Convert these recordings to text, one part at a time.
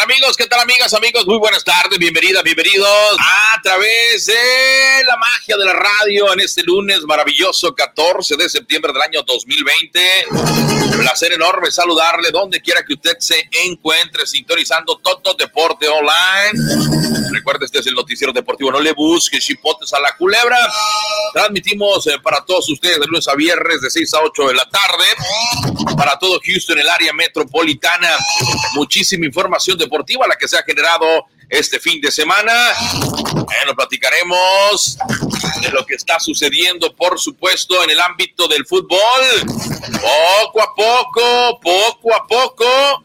tal amigos? ¿Qué tal amigas, amigos? Muy buenas tardes, bienvenidas, bienvenidos a través de la magia de la radio en este lunes maravilloso 14 de septiembre del año 2020. Un placer enorme saludarle donde quiera que usted se encuentre sintonizando Toto Deporte Online. Recuerde, este es el noticiero deportivo, no le busque chipotes a la culebra. Transmitimos eh, para todos ustedes de lunes a viernes de 6 a 8 de la tarde. Para todo Houston, el área metropolitana. Muchísima información deportiva la que se ha generado este fin de semana. Bueno, platicaremos de lo que está sucediendo, por supuesto, en el ámbito del fútbol. Poco a poco, poco a poco.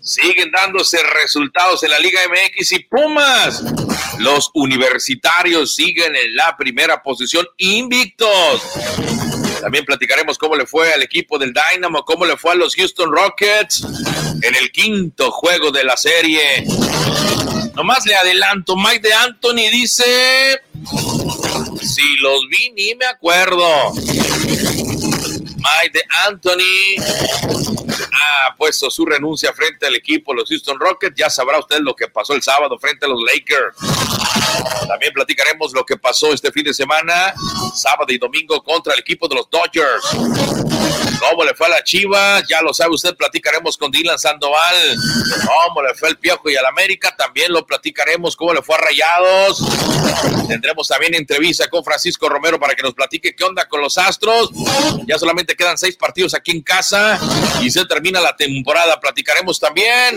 Siguen dándose resultados en la Liga MX y Pumas. Los universitarios siguen en la primera posición invictos. También platicaremos cómo le fue al equipo del Dynamo, cómo le fue a los Houston Rockets en el quinto juego de la serie. Nomás le adelanto, Mike de Anthony dice, si los vi ni me acuerdo. Mike de Anthony ha puesto su renuncia frente al equipo los Houston Rockets. Ya sabrá usted lo que pasó el sábado frente a los Lakers. También platicaremos lo que pasó este fin de semana, sábado y domingo contra el equipo de los Dodgers. ¿Cómo le fue a la Chiva? Ya lo sabe usted, platicaremos con Dylan Sandoval. ¿Cómo le fue el Piojo y al América? También lo platicaremos. ¿Cómo le fue a Rayados? Tendremos también entrevista con Francisco Romero para que nos platique qué onda con los Astros. Ya solamente quedan seis partidos aquí en casa y se termina la temporada. Platicaremos también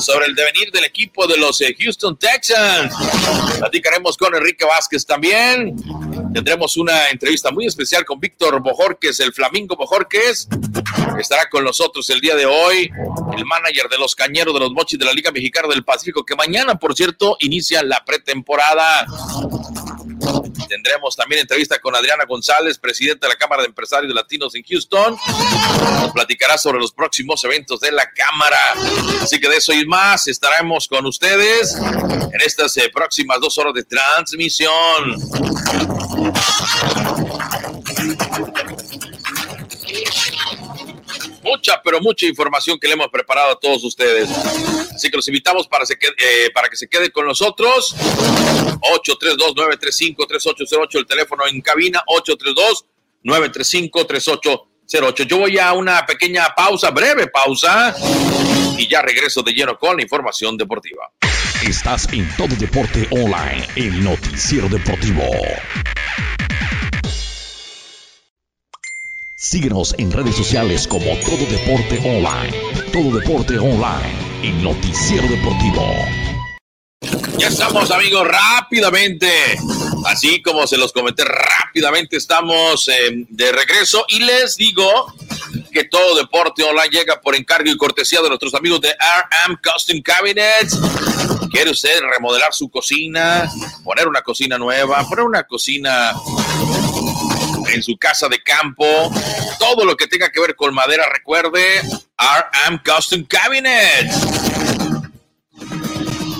sobre el devenir del equipo de los eh, Houston Texans. Platicaremos con Enrique Vázquez también. Tendremos una entrevista muy especial con Víctor Bojorques, el Flamingo Bojorques. Estará con nosotros el día de hoy, el manager de los Cañeros de los Mochis de la Liga Mexicana del Pacífico, que mañana, por cierto, inicia la pretemporada. Tendremos también entrevista con Adriana González, presidenta de la Cámara de Empresarios Latinos en Houston. Nos platicará sobre los próximos eventos de la Cámara. Así que de eso y más estaremos con ustedes en estas eh, próximas dos horas de transmisión. Mucha, pero mucha información que le hemos preparado a todos ustedes. Así que los invitamos para, se eh, para que se quede con nosotros. 832-935-3808, el teléfono en cabina, 832-935-3808. Yo voy a una pequeña pausa, breve pausa, y ya regreso de lleno con la información deportiva. Estás en Todo Deporte Online, el noticiero deportivo. Síguenos en redes sociales como Todo Deporte Online. Todo Deporte Online, el noticiero deportivo. Ya estamos, amigos, rápidamente. Así como se los comenté rápidamente, estamos eh, de regreso y les digo que todo deporte online llega por encargo y cortesía de nuestros amigos de RM Custom Cabinets. ¿Quiere usted remodelar su cocina? Poner una cocina nueva, poner una cocina en su casa de campo, todo lo que tenga que ver con madera, recuerde, RM Custom Cabinets.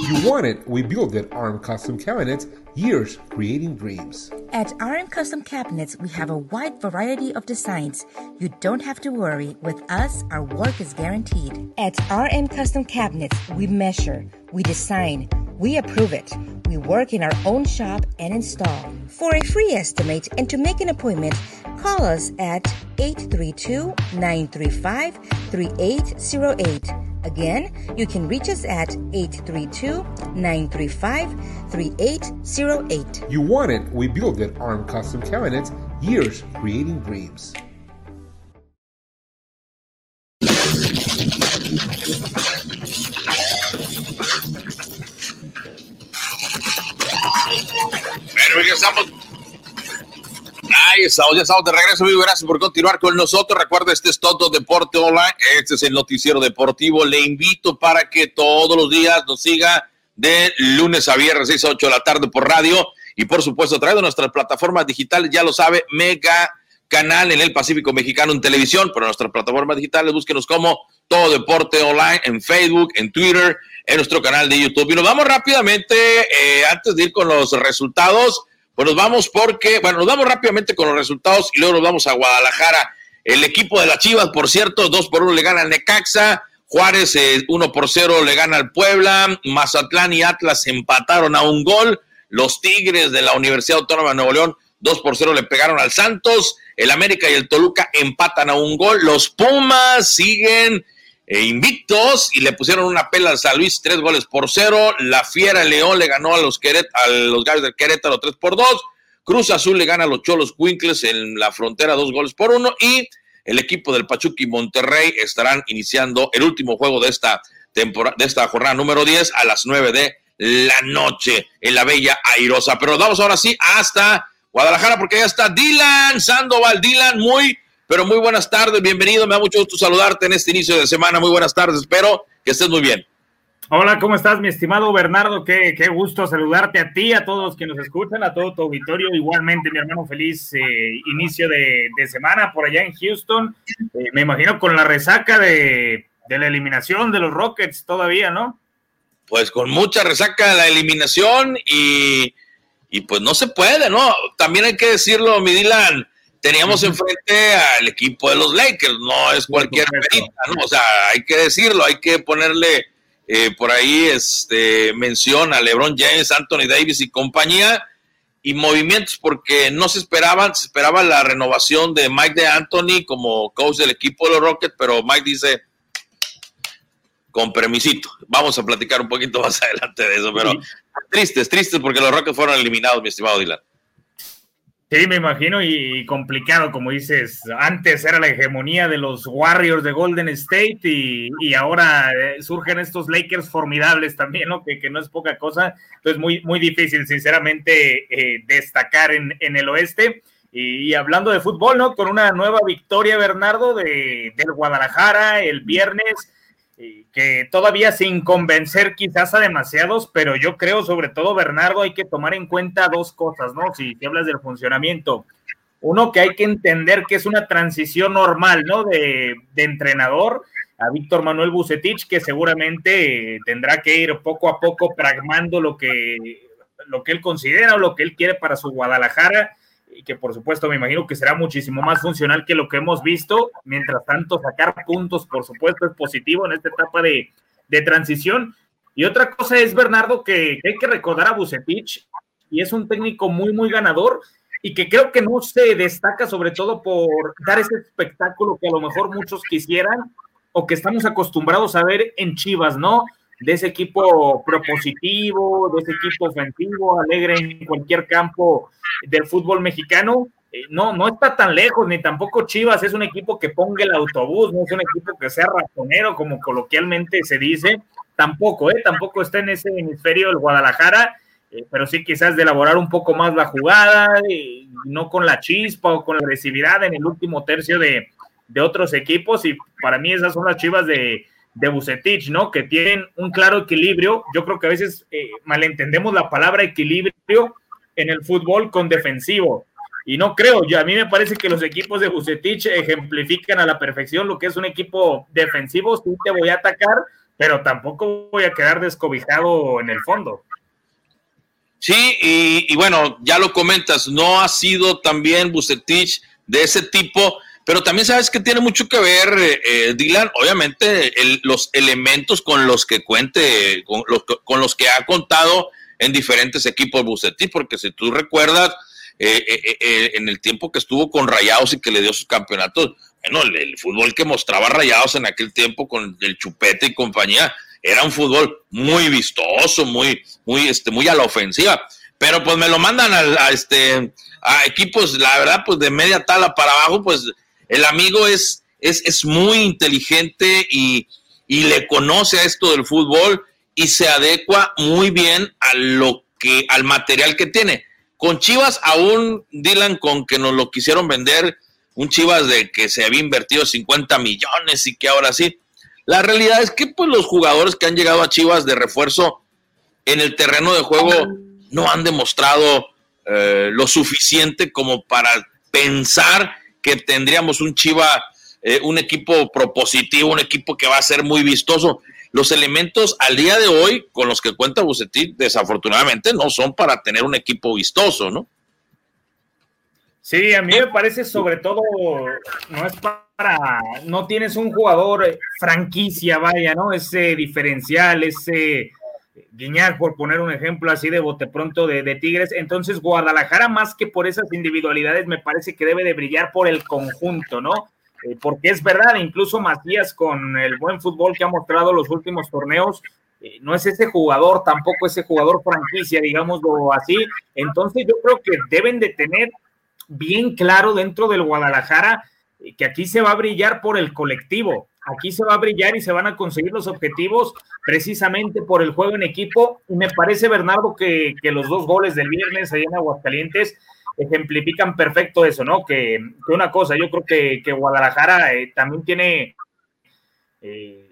You want it, we build it. RM Custom Cabinets, years creating dreams. At RM Custom Cabinets, we have a wide variety of designs. You don't have to worry. With us, our work is guaranteed. At RM Custom Cabinets, we measure, we design, we approve it. We work in our own shop and install. For a free estimate and to make an appointment, call us at 832 935 3808. Again, you can reach us at 832 935 3808. You want it, we build it. RM Custom Cabinets, years creating dreams. Estamos. Ahí estamos, ya estamos de regreso, amigo. Gracias por continuar con nosotros. Recuerda, este es Toto Deporte Online. Este es el noticiero deportivo. Le invito para que todos los días nos siga de lunes a viernes, 6 a 8 de la tarde por radio. Y por supuesto, a de nuestras plataformas digitales, ya lo sabe, Mega Canal en el Pacífico Mexicano en televisión, pero nuestras plataformas digitales, búsquenos como Todo Deporte Online en Facebook, en Twitter, en nuestro canal de YouTube. Y nos vamos rápidamente, eh, antes de ir con los resultados, pues nos vamos porque, bueno, nos vamos rápidamente con los resultados y luego nos vamos a Guadalajara. El equipo de las Chivas, por cierto, dos por uno le gana al Necaxa. Juárez 1 por 0 le gana al Puebla, Mazatlán y Atlas empataron a un gol, los Tigres de la Universidad Autónoma de Nuevo León 2 por 0 le pegaron al Santos, el América y el Toluca empatan a un gol, los Pumas siguen eh, invictos y le pusieron una pela al San Luis, tres goles por cero. La Fiera León le ganó a los, Queret a los Gallos del Querétaro tres por dos. Cruz Azul le gana a los Cholos Quinkles en la frontera dos goles por uno. Y el equipo del Pachuca y Monterrey estarán iniciando el último juego de esta temporada, de esta jornada número 10 a las 9 de la noche en la Bella Airosa. Pero vamos ahora sí hasta Guadalajara porque ya está Dylan Sandoval. Dylan, muy pero muy buenas tardes, bienvenido, me da mucho gusto saludarte en este inicio de semana, muy buenas tardes, espero que estés muy bien. Hola, ¿cómo estás, mi estimado Bernardo? Qué, qué gusto saludarte a ti, a todos los que nos escuchan, a todo tu auditorio. Igualmente, mi hermano, feliz eh, inicio de, semana por allá en Houston. Eh, me imagino con la resaca de, de, la eliminación de los Rockets todavía, ¿no? Pues con mucha resaca de la eliminación y, y pues no se puede, ¿no? También hay que decirlo, mi Dylan teníamos enfrente al equipo de los Lakers, no es cualquier perita, ¿no? O sea, hay que decirlo, hay que ponerle eh, por ahí este, mención a LeBron James, Anthony Davis y compañía, y movimientos porque no se esperaban, se esperaba la renovación de Mike de Anthony como coach del equipo de los Rockets, pero Mike dice, con permisito, vamos a platicar un poquito más adelante de eso, pero tristes, tristes porque los Rockets fueron eliminados, mi estimado Dylan. Sí, me imagino, y complicado, como dices, antes era la hegemonía de los Warriors de Golden State y, ahora eh, surgen estos Lakers formidables también, ¿no? Que, no es poca cosa, entonces muy, muy difícil, sinceramente, eh, destacar en, el oeste. Y, hablando de fútbol, ¿no? Con una nueva victoria, Bernardo, de, del Guadalajara el viernes que todavía sin convencer quizás a demasiados, pero yo creo sobre todo, Bernardo, hay que tomar en cuenta dos cosas, ¿no? Si, hablas del funcionamiento. Uno, que hay que entender que es una transición normal, ¿no? De, entrenador a Víctor Manuel Bucetich, que seguramente tendrá que ir poco a poco pragmando lo que, lo que él considera o lo que él quiere para su Guadalajara y que por supuesto me imagino que será muchísimo más funcional que lo que hemos visto. Mientras tanto, sacar puntos, por supuesto, es positivo en esta etapa de, transición. Y otra cosa es, Bernardo, que, hay que recordar a Bucetich, y es un técnico muy, muy ganador, y que creo que no se destaca sobre todo por dar ese espectáculo que a lo mejor muchos quisieran o que estamos acostumbrados a ver en Chivas, ¿no? De ese equipo propositivo, de ese equipo ofensivo, alegre en cualquier campo del fútbol mexicano. Eh, no, no está tan lejos, ni tampoco Chivas es un equipo que ponga el autobús, no es un equipo que sea ratonero, como coloquialmente se dice. Tampoco, ¿eh? Tampoco está en ese hemisferio el Guadalajara, eh, pero sí quizás de elaborar un poco más la jugada, y no con la chispa o con la agresividad en el último tercio de, de otros equipos. Y para mí esas son las Chivas de, de Bucetich, ¿no? Que tienen un claro equilibrio. Yo creo que a veces eh, malentendemos la palabra equilibrio en el fútbol con defensivo. Y no creo, yo, a mí me parece que los equipos de Bucetich ejemplifican a la perfección lo que es un equipo defensivo. Sí te voy a atacar, pero tampoco voy a quedar descobijado en el fondo. Sí, y, bueno, ya lo comentas, no ha sido también Bucetich de ese tipo pero también sabes que tiene mucho que ver, eh, eh, Dylan, obviamente los elementos con los que cuente, con los, con los que ha contado en diferentes equipos Bucetí, porque si tú recuerdas, eh, en el tiempo que estuvo con Rayados y que le dio sus campeonatos, bueno, el, fútbol que mostraba Rayados en aquel tiempo con el Chupete y compañía, era un fútbol muy vistoso, muy, muy, este, muy a la ofensiva. Pero pues me lo mandan a, este, a equipos, la verdad, pues de media tala para abajo, pues el amigo es, es, muy inteligente y, le conoce a esto del fútbol y se adecua muy bien a lo que, al material que tiene. Con Chivas aún, Dylan, con que nos lo quisieron vender, un Chivas de que se había invertido 50 millones y que ahora sí. La realidad es que pues los jugadores que han llegado a Chivas de refuerzo en el terreno de juego no han demostrado eh, lo suficiente como para pensar que tendríamos un Chiva, eh, un equipo propositivo, un equipo que va a ser muy vistoso. Los elementos al día de hoy con los que cuenta Bucetí, desafortunadamente, no son para tener un equipo vistoso, ¿no? Sí, a mí me parece sobre todo, no es para, no tienes un jugador franquicia, vaya, ¿no? Ese diferencial, ese Guiñar, por poner un ejemplo así de bote pronto de, Tigres. Entonces, Guadalajara, más que por esas individualidades, me parece que debe de brillar por el conjunto, ¿no? Eh, porque es verdad, incluso Matías, con el buen fútbol que ha mostrado los últimos torneos, eh, no es ese jugador, tampoco ese jugador franquicia, digámoslo así. Entonces, yo creo que deben de tener bien claro dentro del Guadalajara eh, que aquí se va a brillar por el colectivo, aquí se va a brillar y se van a conseguir los objetivos precisamente por el juego en equipo. Y me parece, Bernardo, que, los dos goles del viernes allá en Aguascalientes ejemplifican perfecto eso, ¿no? Que, una cosa, yo creo que, Guadalajara eh, también tiene, eh,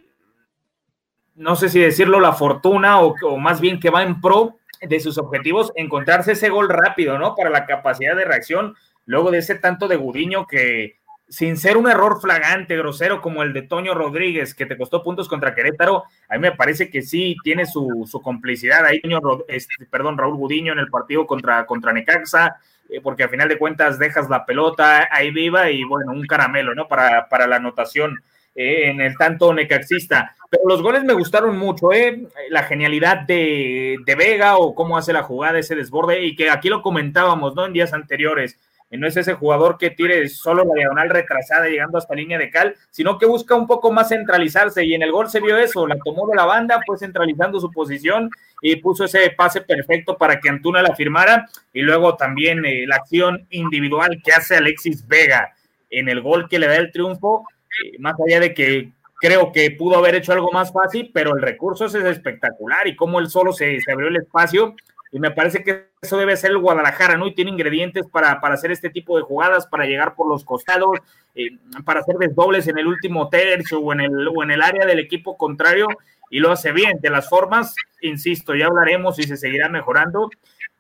no sé si decirlo, la fortuna o, o más bien que va en pro de sus objetivos, encontrarse ese gol rápido, ¿no? Para la capacidad de reacción, luego de ese tanto de Gudiño que, sin ser un error flagante, grosero como el de Toño Rodríguez, que te costó puntos contra Querétaro, a mí me parece que sí tiene su, complicidad ahí, este, perdón, Raúl Gudiño en el partido contra, contra Necaxa, eh, porque al final de cuentas dejas la pelota ahí viva y bueno, un caramelo, ¿no? Para, para la anotación eh, en el tanto necaxista. Pero los goles me gustaron mucho, ¿eh? La genialidad de, de Vega o cómo hace la jugada, ese desborde, y que aquí lo comentábamos, ¿no? En días anteriores no es ese jugador que tire solo la diagonal retrasada llegando hasta línea de cal, sino que busca un poco más centralizarse. Y en el gol se vio eso, la tomó de la banda, fue centralizando su posición y puso ese pase perfecto para que Antuna la firmara. Y luego también eh, la acción individual que hace Alexis Vega en el gol que le da el triunfo, eh, más allá de que creo que pudo haber hecho algo más fácil, pero el recurso es espectacular y cómo él solo se, se abrió el espacio y me parece que eso debe ser el Guadalajara, ¿no? Y tiene ingredientes para, hacer este tipo de jugadas, para llegar por los costados, eh, para hacer desdobles en el último tercio o en el, o en el área del equipo contrario, y lo hace bien. De las formas, insisto, ya hablaremos y se seguirá mejorando,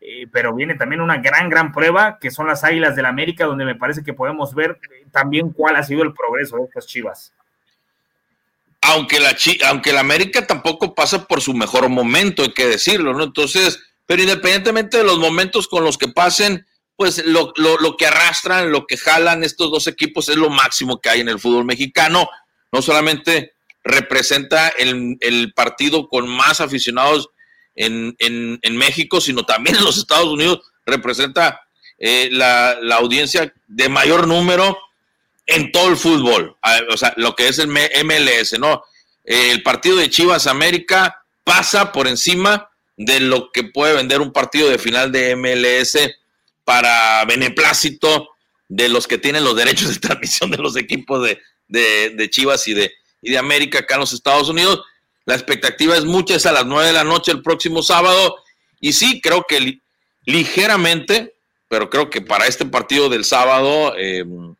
eh, pero viene también una gran, gran prueba, que son las Águilas del América, donde me parece que podemos ver también cuál ha sido el progreso de estas chivas. Aunque la, aunque la América tampoco pasa por su mejor momento, hay que decirlo, ¿no? Entonces pero independientemente de los momentos con los que pasen, pues lo, que arrastran, lo que jalan estos dos equipos es lo máximo que hay en el fútbol mexicano. No solamente representa el, partido con más aficionados en, México, sino también en los Estados Unidos representa eh, la, audiencia de mayor número en todo el fútbol, o sea, lo que es el MLS, ¿no? el partido de Chivas América pasa por encima de lo que puede vender un partido de final de MLS para beneplácito de los que tienen los derechos de transmisión de los equipos de, Chivas y de, y de América acá en los Estados Unidos. La expectativa es mucha, es a las 9 de la noche el próximo sábado. Y sí, creo que ligeramente, pero creo que para este partido del sábado, em,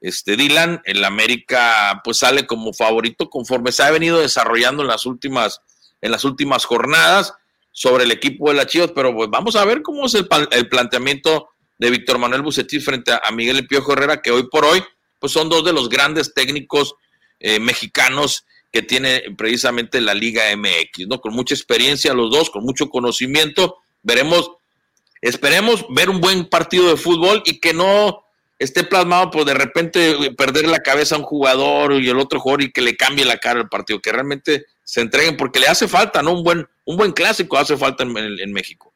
este Dylan, el América pues sale como favorito conforme se ha venido desarrollando en las últimas, en las últimas jornadas sobre el equipo de la Chivas, pero pues vamos a ver cómo es el, planteamiento de Víctor Manuel Bucetich frente a, Miguel Piojo Herrera, que hoy por hoy pues son dos de los grandes técnicos eh, mexicanos que tiene precisamente la Liga MX, ¿no? Con mucha experiencia los dos, con mucho conocimiento. Veremos, esperemos ver un buen partido de fútbol y que no esté plasmado por de repente perder la cabeza a un jugador y el otro jugador y que le cambie la cara al partido, que realmente se entreguen, porque le hace falta, ¿no? Un buen, un buen clásico hace falta en, México.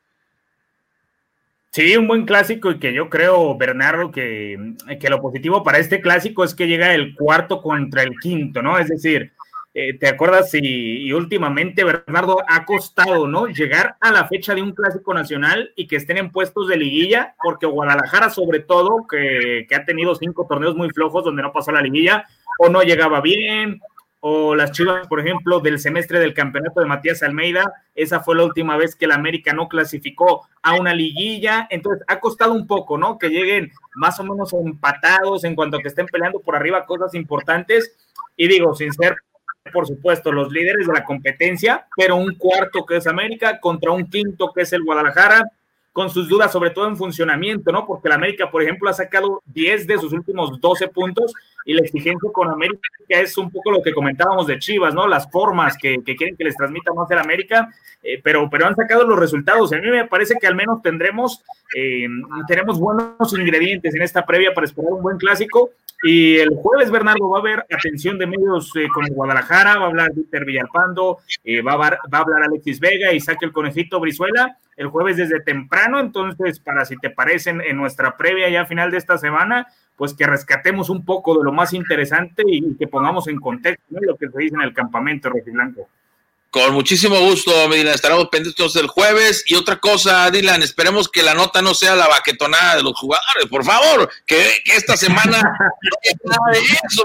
Sí, un buen clásico y que yo creo, Bernardo, que, que, lo positivo para este clásico es que llega el cuarto contra el quinto, ¿no? Es decir, eh, ¿te acuerdas? Y, últimamente, Bernardo, ha costado, ¿no? Llegar a la fecha de un clásico nacional y que estén en puestos de liguilla, porque Guadalajara, sobre todo, que, que ha tenido cinco torneos muy flojos donde no pasó la liguilla, o no llegaba bien, o las Chivas, por ejemplo, del semestre del campeonato de Matías Almeida, esa fue la última vez que el América no clasificó a una liguilla, entonces ha costado un poco, ¿no? Que lleguen más o menos empatados en cuanto a que estén peleando por arriba cosas importantes, y digo, sin ser, por supuesto, los líderes de la competencia, pero un cuarto que es América contra un quinto que es el Guadalajara, con sus dudas, sobre todo en funcionamiento, ¿no? Porque el América, por ejemplo, ha sacado 10 de sus últimos 12 puntos y la exigencia con América es un poco lo que comentábamos de Chivas, ¿no? Las formas que, quieren que les transmita más el América, eh, pero, pero han sacado los resultados. A mí me parece que al menos tendremos, eh, tenemos buenos ingredientes en esta previa para esperar un buen clásico. Y el jueves, Bernardo, va a haber atención de medios eh, con Guadalajara, va a hablar Víctor Villalpando, va, a, va, a, hablar Alexis Vega y saque el conejito Brizuela el jueves desde temprano. Entonces, para si te parecen en nuestra previa ya final de esta semana, pues que rescatemos un poco de lo más interesante y, que pongamos en contexto lo que se dice en el campamento rojiblanco. Con muchísimo gusto, Medina. Estaremos pendientes el jueves. Y otra cosa, Dylan, esperemos que la nota no sea la baquetonada de los jugadores, por favor, que, esta semana no haya nada de eso,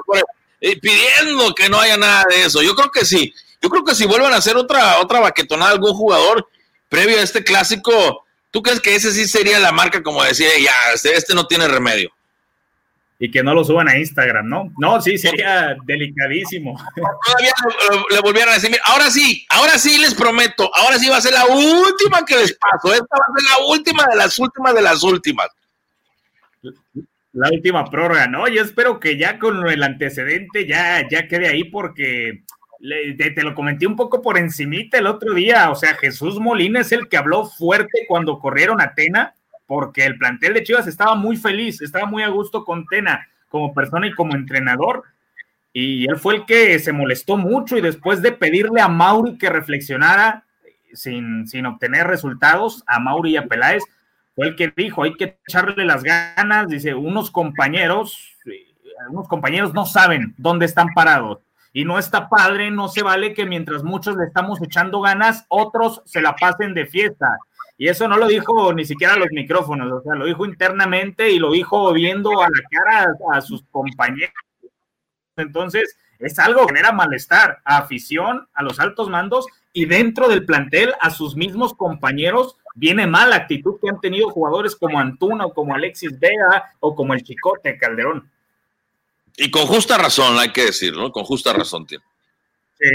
eh, pidiendo que no haya nada de eso. Yo creo que sí. Yo creo que si vuelvan a hacer otra, otra baquetonada algún jugador previo a este clásico, ¿tú crees que ese sí sería la marca como decía, ya, este, este no tiene remedio? Y que no lo suban a Instagram, ¿no? No, sí, sería delicadísimo. Todavía le volvieron a decir, ahora sí, ahora sí les prometo, ahora sí va a ser la última que les paso, esta va a ser la última de las últimas de las últimas. La última prórroga, ¿no? Yo espero que ya con el antecedente ya, ya quede ahí porque te, te, lo comenté un poco por encimita el otro día, o sea, Jesús Molina es el que habló fuerte cuando corrieron a Tena porque el plantel de Chivas estaba muy feliz, estaba muy a gusto con Tena como persona y como entrenador. Y él fue el que se molestó mucho y después de pedirle a Mauri que reflexionara sin, sin obtener resultados, a Mauri y a Peláez, fue el que dijo, hay que echarle las ganas, dice, unos compañeros, algunos compañeros no saben dónde están parados. Y no está padre, no se vale que mientras muchos le estamos echando ganas, otros se la pasen de fiesta. Y eso no lo dijo ni siquiera a los micrófonos, o sea, lo dijo internamente y lo dijo viendo a la cara a, sus compañeros. Entonces, es algo que genera malestar a afición, a los altos mandos y dentro del plantel a sus mismos compañeros. Viene mala actitud que han tenido jugadores como Antuna o como Alexis Vega o como el Chicote Calderón. Y con justa razón, hay que decirlo, con justa razón tiene. Sí,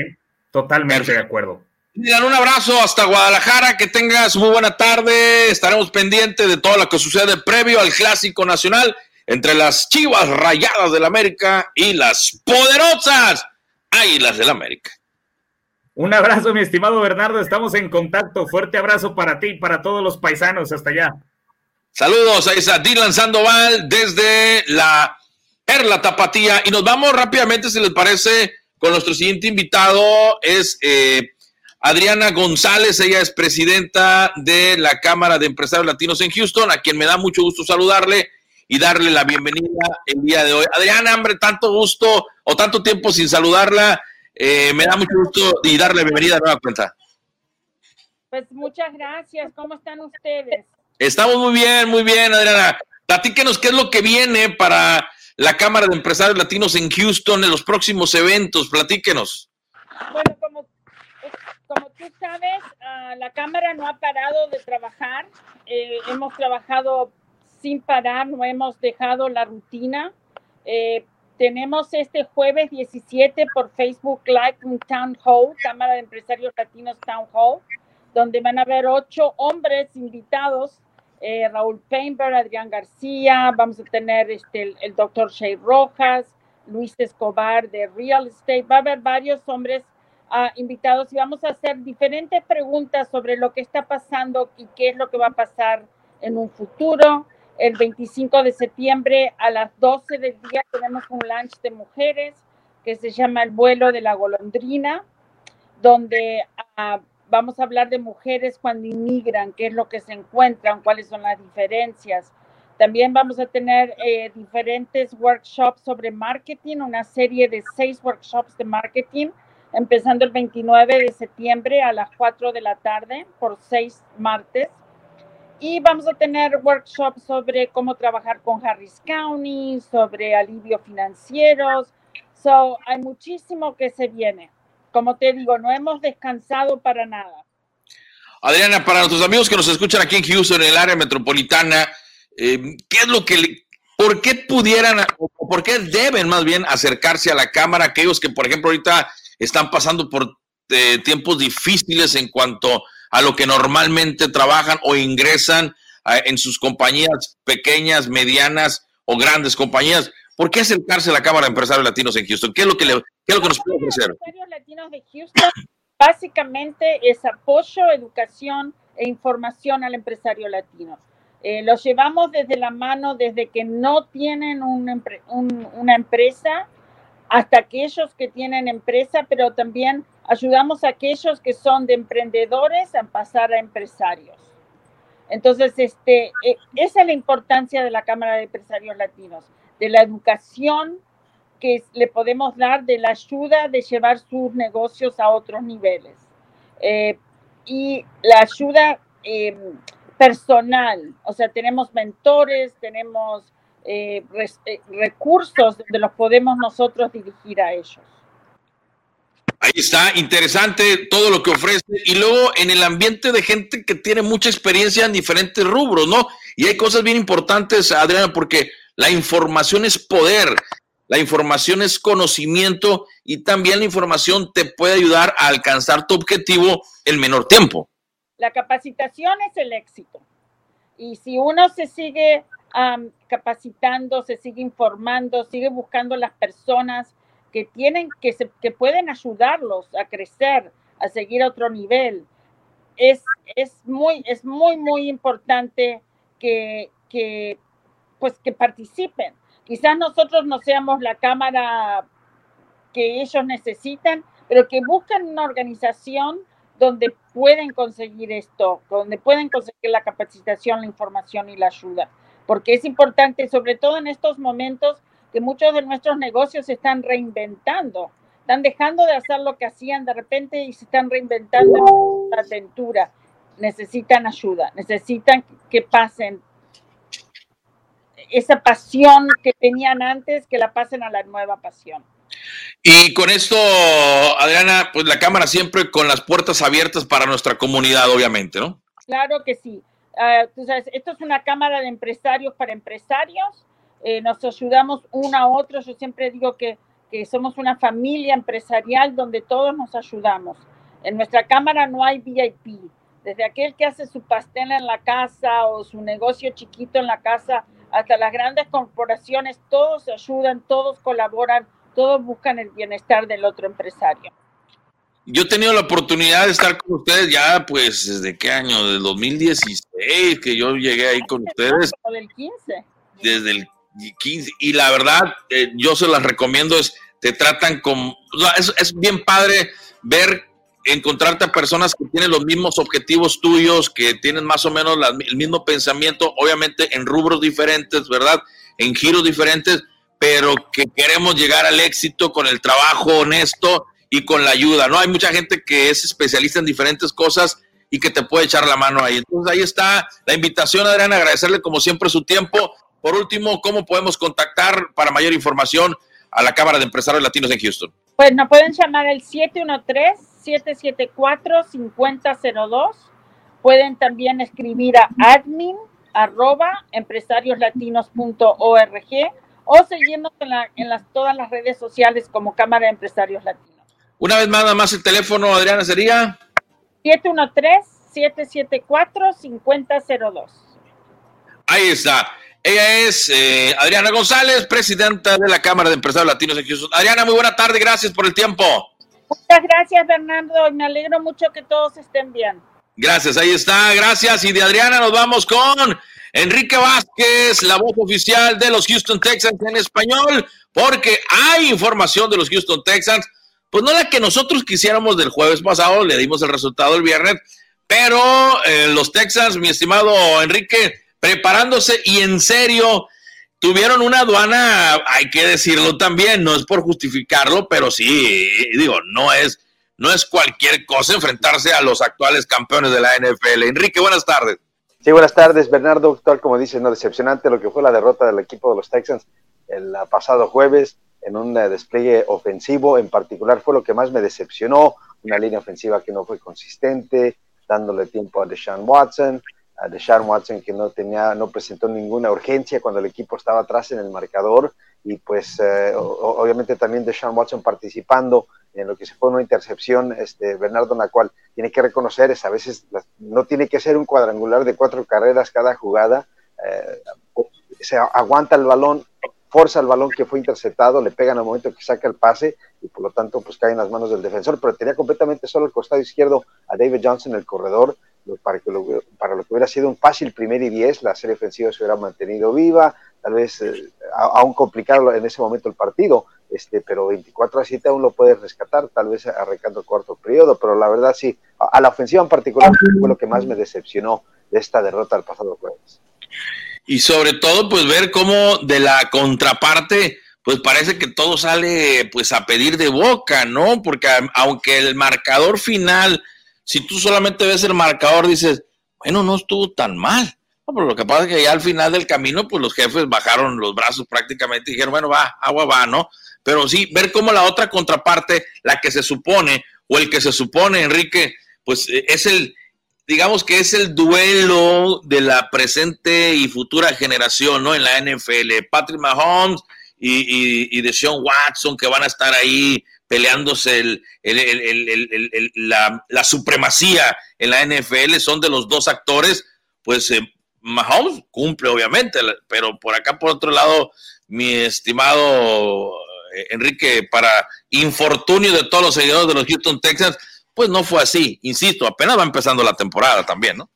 totalmente de acuerdo. Miran, un abrazo hasta Guadalajara, que tengas muy buena tarde. Estaremos pendientes de todo lo que sucede previo al Clásico Nacional entre las Chivas Rayadas del América y las poderosas Águilas del América. Un abrazo, mi estimado Bernardo. Estamos en contacto. Fuerte abrazo para ti y para todos los paisanos. Hasta allá. Saludos a esa Dylan Sandoval desde la Perla Tapatía. Y nos vamos rápidamente, si les parece, con nuestro siguiente invitado. Es eh, Adriana González, ella es presidenta de la Cámara de Empresarios Latinos en Houston, a quien me da mucho gusto saludarle y darle la bienvenida el día de hoy. Adriana, hombre, tanto gusto o tanto tiempo sin saludarla, eh, me da mucho gusto y darle la bienvenida a nueva cuenta. Pues muchas gracias, ¿cómo están ustedes? Estamos muy bien, muy bien, Adriana. Platíquenos qué es lo que viene para la Cámara de Empresarios Latinos en Houston en los próximos eventos, platíquenos. Bueno, como como tú sabes, ah, la Cámara no ha parado de trabajar. Eh, hemos trabajado sin parar, no hemos dejado la rutina. Eh, tenemos este jueves 17 por Facebook Live un Town Hall, Cámara de Empresarios Latinos Town Hall, donde van a haber ocho hombres invitados. Eh, Raúl Painberg, Adrián García, vamos a tener este, el, el doctor Shea Rojas, Luis Escobar de Real Estate, va a haber varios hombres invitados y vamos a hacer diferentes preguntas sobre lo que está pasando y qué es lo que va a pasar en un futuro. El 25 de septiembre a las 12 del día tenemos un lunch de mujeres que se llama El vuelo de la golondrina, donde ah, vamos a hablar de mujeres cuando inmigran, qué es lo que se encuentran, cuáles son las diferencias. También vamos a tener eh, diferentes workshops sobre marketing, una serie de seis workshops de marketing empezando el 29 de septiembre a las 4 de la tarde por seis martes. Y vamos a tener workshops sobre cómo trabajar con Harris County, sobre alivio financieros. So, hay muchísimo que se viene. Como te digo, no hemos descansado para nada. Adriana, para nuestros amigos que nos escuchan aquí en Houston, en el área metropolitana, eh, ¿qué es lo que, por qué pudieran, o por qué deben más bien acercarse a la Cámara aquellos que, por ejemplo, ahorita están pasando por eh, tiempos difíciles en cuanto a lo que normalmente trabajan o ingresan en sus compañías pequeñas, medianas o grandes compañías. ¿Por qué acercarse a la Cámara de Empresarios Latinos en Houston? ¿Qué es lo que, le, qué es nos puede ofrecer? Empresarios Latinos de Houston básicamente es apoyo, educación e información al empresario latino. Eh, los llevamos desde la mano desde que no tienen un, un, una empresa hasta aquellos que tienen empresa, pero también ayudamos a aquellos que son de emprendedores a pasar a empresarios. Entonces, este, eh, esa es la importancia de la Cámara de Empresarios Latinos, de la educación que le podemos dar, de la ayuda de llevar sus negocios a otros niveles. Eh, y la ayuda eh, personal, o sea, tenemos mentores, tenemos eh, eh, recursos donde los podemos nosotros dirigir a ellos. Ahí está, interesante todo lo que ofrece. Y luego en el ambiente de gente que tiene mucha experiencia en diferentes rubros, ¿no? Y hay cosas bien importantes, Adriana, porque la información es poder, la información es conocimiento y también la información te puede ayudar a alcanzar tu objetivo en menor tiempo. La capacitación es el éxito. Y si uno se sigue capacitando, se sigue informando, sigue buscando las personas que tienen, que, se, que pueden ayudarlos a crecer, a seguir a otro nivel. Es, es, muy, es muy, muy importante que, que, pues, que participen. Quizás nosotros no seamos la cámara que ellos necesitan, pero que busquen una organización donde pueden conseguir esto, donde pueden conseguir la capacitación, la información y la ayuda porque es importante, sobre todo en estos momentos, que muchos de nuestros negocios se están reinventando, están dejando de hacer lo que hacían de repente y se están reinventando en la aventura. Necesitan ayuda, necesitan que pasen esa pasión que tenían antes, que la pasen a la nueva pasión. Y con esto, Adriana, pues la cámara siempre con las puertas abiertas para nuestra comunidad, obviamente, ¿no? Claro que sí. Ah, esto es una cámara de empresarios para empresarios. Eh, nos ayudamos uno a otro. Yo siempre digo que, que, somos una familia empresarial donde todos nos ayudamos. En nuestra cámara no hay VIP. Desde aquel que hace su pastel en la casa o su negocio chiquito en la casa hasta las grandes corporaciones, todos ayudan, todos colaboran, todos buscan el bienestar del otro empresario. Yo he tenido la oportunidad de estar con ustedes ya, pues, ¿desde qué año? Del 2016, que yo llegué ahí con ustedes. Desde el 15. Desde el 15. Y la verdad, eh, yo se las recomiendo, es, te tratan como, es, es bien padre ver, encontrarte a personas que tienen los mismos objetivos tuyos, que tienen más o menos el mismo pensamiento, obviamente en rubros diferentes, ¿verdad? En giros diferentes, pero que queremos llegar al éxito con el trabajo honesto y con la ayuda, ¿no? Hay mucha gente que es especialista en diferentes cosas y que te puede echar la mano ahí. Entonces ahí está la invitación, Adriana, agradecerle como siempre su tiempo. Por último, ¿cómo podemos contactar para mayor información a la Cámara de Empresarios Latinos en Houston? Pues nos pueden llamar al 713-774-5002. Pueden también escribir a admin arroba empresarioslatinos.org o seguirnos en, en las, todas las redes sociales como Cámara de Empresarios Latinos. Una vez más, nada más el teléfono, Adriana, sería 713-774-5002. Ahí está. Ella es eh, Adriana González, presidenta de la Cámara de Empresarios Latinos de Houston. Adriana, muy buena tarde, gracias por el tiempo. Muchas gracias, Bernardo, y me alegro mucho que todos estén bien. Gracias, ahí está, gracias. Y de Adriana nos vamos con Enrique Vázquez, la voz oficial de los Houston Texans en español, porque hay información de los Houston Texans pues no la que nosotros quisiéramos del jueves pasado, le dimos el resultado el viernes, pero eh, los Texans, mi estimado Enrique, preparándose y en serio, tuvieron una aduana, hay que decirlo también, no es por justificarlo, pero sí, digo, no es, no es cualquier cosa enfrentarse a los actuales campeones de la NFL. Enrique, buenas tardes. Sí, buenas tardes, Bernardo. Tal como dice, no decepcionante lo que fue la derrota del equipo de los Texans el pasado jueves en un despliegue ofensivo en particular fue lo que más me decepcionó, una línea ofensiva que no fue consistente, dándole tiempo a Deshaun Watson, a Deshaun Watson que no tenía, no presentó ninguna urgencia cuando el equipo estaba atrás en el marcador y pues eh, obviamente también Deshaun Watson participando en lo que se fue una intercepción, este, Bernardo, en tiene que reconocer es a veces no tiene que ser un cuadrangular de cuatro carreras cada jugada, eh, se aguanta el balón forza el balón que fue interceptado, le pegan al momento que saca el pase y por lo tanto pues cae en las manos del defensor, pero tenía completamente solo el costado izquierdo a David Johnson, el corredor, para, que lo, para lo que hubiera sido un fácil primer y diez, la serie ofensiva se hubiera mantenido viva, tal vez eh, aún complicado en ese momento el partido, este, pero 24 a 7 aún lo puedes rescatar, tal vez arrancando el cuarto periodo, pero la verdad sí, a, la ofensiva en particular fue lo que más me decepcionó de esta derrota del pasado jueves. Y sobre todo, pues ver cómo de la contraparte, pues parece que todo sale pues a pedir de boca, ¿no? Porque aunque el marcador final si tú solamente ves el marcador, dices, bueno, no estuvo tan mal. No, pero lo que pasa es que ya al final del camino, pues los jefes bajaron los brazos prácticamente y dijeron, bueno, va, agua va, ¿no? Pero sí, ver cómo la otra contraparte, la que se supone, o el que se supone, Enrique, pues eh, es el, digamos que es el duelo de la presente y futura generación, ¿no? En la NFL. Patrick Mahomes y, y, y Watson, que van a estar ahí peleándose la, supremacía en la NFL, son de los dos actores, pues eh, Mahomes cumple obviamente, pero por acá por otro lado, mi estimado eh, Enrique, para infortunio de todos los seguidores de los Houston Texans, pues no fue así, insisto, apenas va empezando la temporada también, ¿no?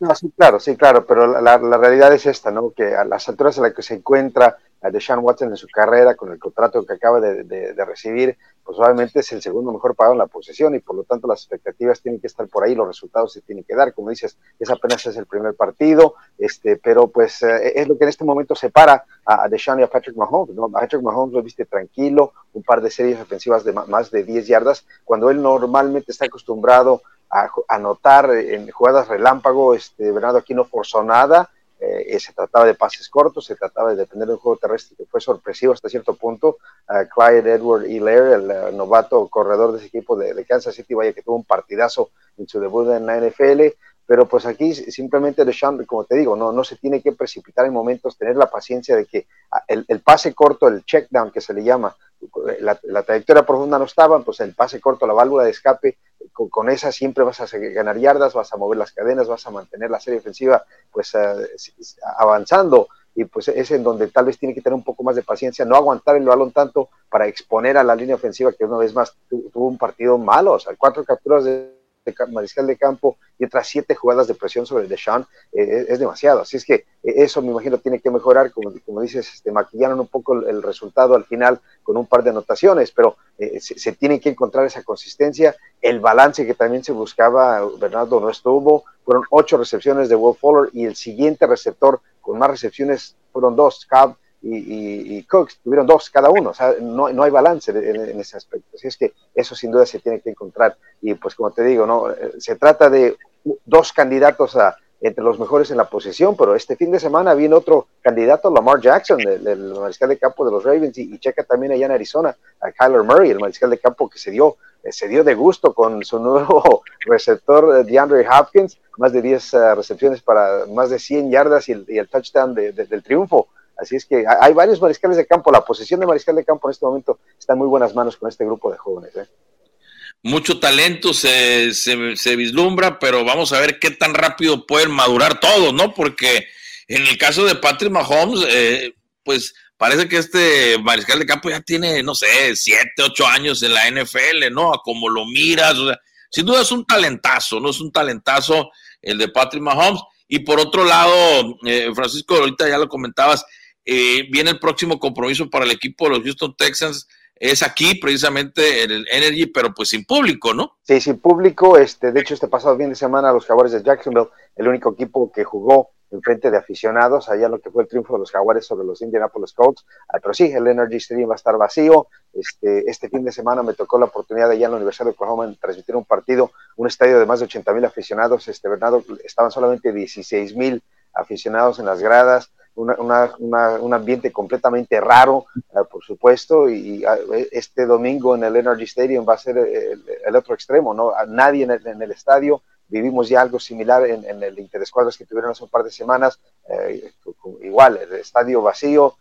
No, sí, claro, sí, claro, pero la, realidad es esta, ¿no? Que a las alturas en las que se encuentra a Deshaun Watson en su carrera, con el contrato que acaba de, recibir, pues obviamente es el segundo mejor pagado en la posesión y por lo tanto las expectativas tienen que estar por ahí, los resultados se tienen que dar, como dices, es apenas es el primer partido, este, pero pues eh, es lo que en este momento separa a, a Deshaun y a Patrick Mahomes, ¿no? Patrick Mahomes lo viste tranquilo, un par de series ofensivas de más de 10 yardas, cuando él normalmente está acostumbrado a anotar en jugadas relámpago, este, Bernardo aquí no forzó nada, eh, se trataba de pases cortos, se trataba de depender de un juego terrestre que fue sorpresivo hasta cierto punto. Clyde Edward Hilaire, el eh, novato corredor de ese equipo de, Kansas City, vaya que tuvo un partidazo en su debut en la NFL, pero pues aquí simplemente Deshaun, como te digo, no, no se tiene que precipitar en momentos, tener la paciencia de que ah, el, el pase corto, el check down que se le llama, la, la, trayectoria profunda no estaba, pues el pase corto, la válvula de escape, con, esa siempre vas a ganar yardas, vas a mover las cadenas, vas a mantener la serie ofensiva pues eh, avanzando. Y pues es en donde tal vez tiene que tener un poco más de paciencia, no aguantar el balón tanto para exponer a la línea ofensiva que una vez más tuvo un partido malo, o sea, cuatro capturas de mariscal de campo y otras siete jugadas de presión sobre Deshaun eh, es, demasiado. Así es que eh, eso me imagino tiene que mejorar, como, como dices, este, maquillaron un poco el, resultado al final con un par de anotaciones, pero eh, se, tiene que encontrar esa consistencia. El balance que también se buscaba, Bernardo no estuvo, fueron ocho recepciones de Will Fuller y el siguiente receptor con más recepciones fueron dos, Cobb y, Cooks tuvieron dos cada uno, o sea, no, no hay balance en, ese aspecto. Así es que eso sin duda se tiene que encontrar. Y pues como te digo, ¿no? Eh, se trata de dos candidatos a, entre los mejores en la posición, pero este fin de semana viene otro candidato, Lamar Jackson, del, mariscal de campo de los Ravens, y, checa también allá en Arizona a Kyler Murray, el mariscal de campo que se dio, eh, se dio de gusto con su nuevo receptor eh, DeAndre Hopkins, más de 10 recepciones para más de 100 yardas y el, touchdown del triunfo. Así es que hay varios mariscales de campo. La posición de mariscal de campo en este momento está en muy buenas manos con este grupo de jóvenes. ¿eh? Mucho talento se, vislumbra, pero vamos a ver qué tan rápido pueden madurar todos, ¿no? Porque en el caso de Patrick Mahomes, eh, pues parece que este mariscal de campo ya tiene, no sé, siete, ocho años en la NFL, ¿no? A como lo miras, o sea, sin duda es un talentazo, ¿no? Es un talentazo el de Patrick Mahomes. Y por otro lado, eh, Francisco, ahorita ya lo comentabas, eh, viene el próximo compromiso para el equipo de los Houston Texans. Es aquí precisamente en el Energy, pero pues sin público, ¿no? Sí, sin público. Este, de hecho, este pasado fin de semana los Jaguares de Jacksonville, el único equipo que jugó en frente de aficionados, allá lo que fue el triunfo de los Jaguares sobre los Indianapolis Colts. Ah, pero sí, el Energy Stadium va a estar vacío. Este, este fin de semana me tocó la oportunidad allá en la Universidad de Oklahoma de transmitir un partido, un estadio de más de 80 mil aficionados. Este, Bernardo, estaban solamente 16 mil aficionados en las gradas un ambiente completamente raro, eh, por supuesto, y, ah, este domingo en el Energy Stadium va a ser el, otro extremo, ¿no? Nadie en el, estadio, vivimos ya algo similar en, el Interescuadras que tuvieron hace un par de semanas, eh, igual, el estadio vacío,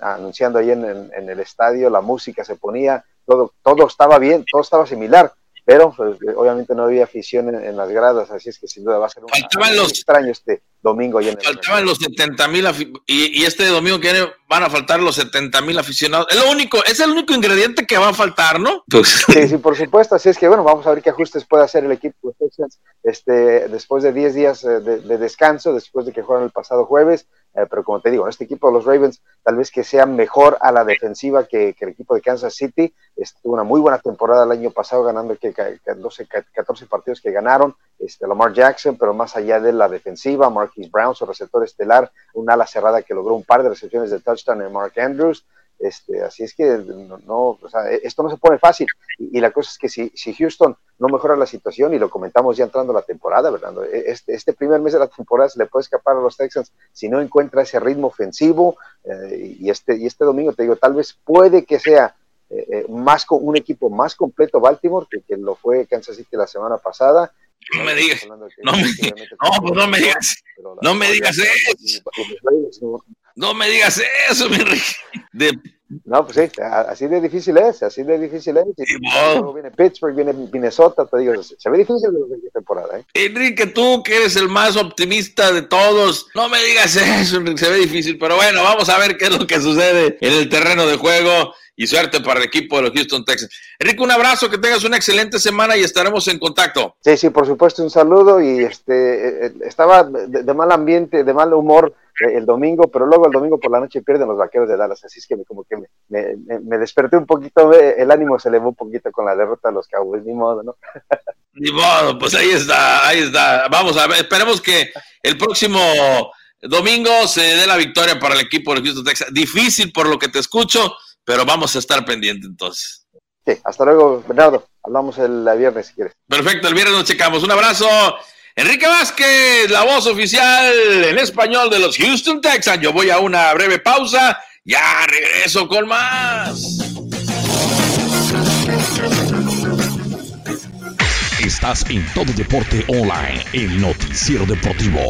anunciando ahí en, el estadio, la música se ponía, todo, todo estaba bien, todo estaba similar, pero pues, obviamente no había afición en, las gradas, así es que sin duda va a ser un, los, extraño este domingo. Y en Faltaban los 70 mil y, y, este domingo que viene van a faltar los 70 mil aficionados. Es lo único, es el único ingrediente que va a faltar, ¿no? Pues, sí, sí, por supuesto. Así es que bueno, vamos a ver qué ajustes puede hacer el equipo de Texans este, después de 10 días eh, de, de, descanso, después de que jugaron el pasado jueves. Eh, pero como te digo, este equipo de los Ravens tal vez que sea mejor a la defensiva que, que el equipo de Kansas City. Tuvo una muy buena temporada el año pasado, ganando que, 12, 14 partidos que ganaron. Este, Lamar Jackson, pero más allá de la defensiva, Marquis Brown, su receptor estelar, un ala cerrada que logró un par de recepciones de touchdown en Mark Andrews. Este, así es que no, o sea, esto no se pone fácil. Y, la cosa es que si, si, Houston no mejora la situación, y lo comentamos ya entrando la temporada, ¿verdad? Este, este, primer mes de la temporada se le puede escapar a los Texans si no encuentra ese ritmo ofensivo. Eh, y, este, y este domingo, te digo, tal vez puede que sea eh, eh, más con un equipo más completo Baltimore que, que lo fue Kansas City la semana pasada no me digas, no me, no, pues no me digas, no me digas eso. No me digas eso, mi De... No, pues sí, así de difícil es, así de difícil es. viene Pittsburgh, viene Minnesota, te digo, se ve difícil la temporada. ¿eh? Enrique, tú que eres el más optimista de todos, no me digas eso, Enrique, se ve difícil, pero bueno, vamos a ver qué es lo que sucede en el terreno de juego y suerte para el equipo de los Houston Texans. Enrique, un abrazo, que tengas una excelente semana y estaremos en contacto. Sí, sí, por supuesto, un saludo y este eh, estaba de, mal ambiente, de mal humor eh, el domingo, pero luego el domingo por la noche pierden los vaqueros de Dallas, así es que me, como que me, me, desperté un poquito, el ánimo se elevó un poquito con la derrota de los Cowboys, ni modo, ¿no? ni modo, pues ahí está, ahí está. Vamos a ver, esperemos que el próximo domingo se dé la victoria para el equipo de Houston Texans. Difícil por lo que te escucho, pero vamos a estar pendientes entonces. Sí, hasta luego, Bernardo. Hablamos el viernes si quieres. Perfecto, el viernes nos checamos. Un abrazo. Enrique Vázquez, la voz oficial en español de los Houston Texans. Yo voy a una breve pausa. Ya regreso con más. Estás en todo deporte online, el noticiero deportivo.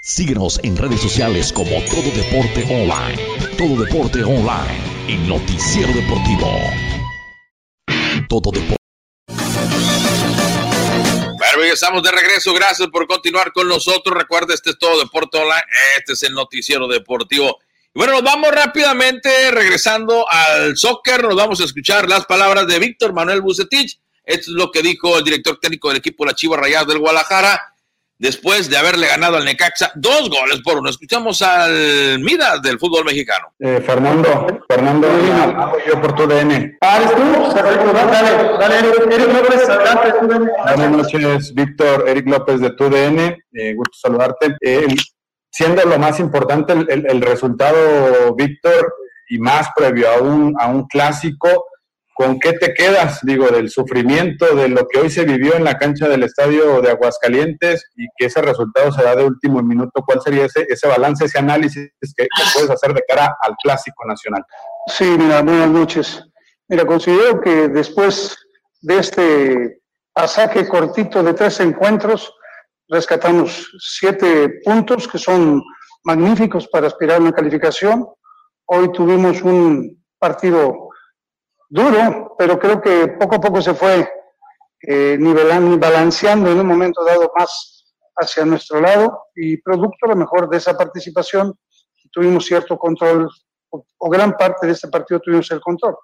Síguenos en redes sociales como Todo Deporte Online. Todo Deporte Online, el noticiero deportivo. Todo Deporte. Ya estamos de regreso. Gracias por continuar con nosotros. Recuerda, este es Todo Deporte Online. Este es el noticiero deportivo. Bueno, nos vamos rápidamente regresando al soccer. Nos vamos a escuchar las palabras de Víctor Manuel Bucetich. Esto es lo que dijo el director técnico del equipo La Chiva Rayada del Guadalajara después de haberle ganado al Necaxa dos goles por uno. Escuchamos al Midas del fútbol mexicano. Eh, Fernando, Fernando, yo por tu DN. Ah, tú? Dale, dale, Eric López, adelante. Buenas noches, Víctor, Eric López de tu DN. Eh, gusto saludarte. Eh, siendo lo más importante el, el, el resultado, Víctor, y más previo a un, a un clásico, ¿con qué te quedas? Digo, del sufrimiento de lo que hoy se vivió en la cancha del estadio de Aguascalientes y que ese resultado se da de último minuto. ¿Cuál sería ese, ese balance, ese análisis que, puedes hacer de cara al clásico nacional? Sí, mira, buenas noches. Mira, considero que después de este pasaje cortito de tres encuentros, rescatamos siete puntos que son magníficos para aspirar a una calificación. Hoy tuvimos un partido duro, pero creo que poco a poco se fue eh, nivelando y balanceando en un momento dado más hacia nuestro lado y producto a lo mejor de esa participación tuvimos cierto control o, gran parte de este partido tuvimos el control.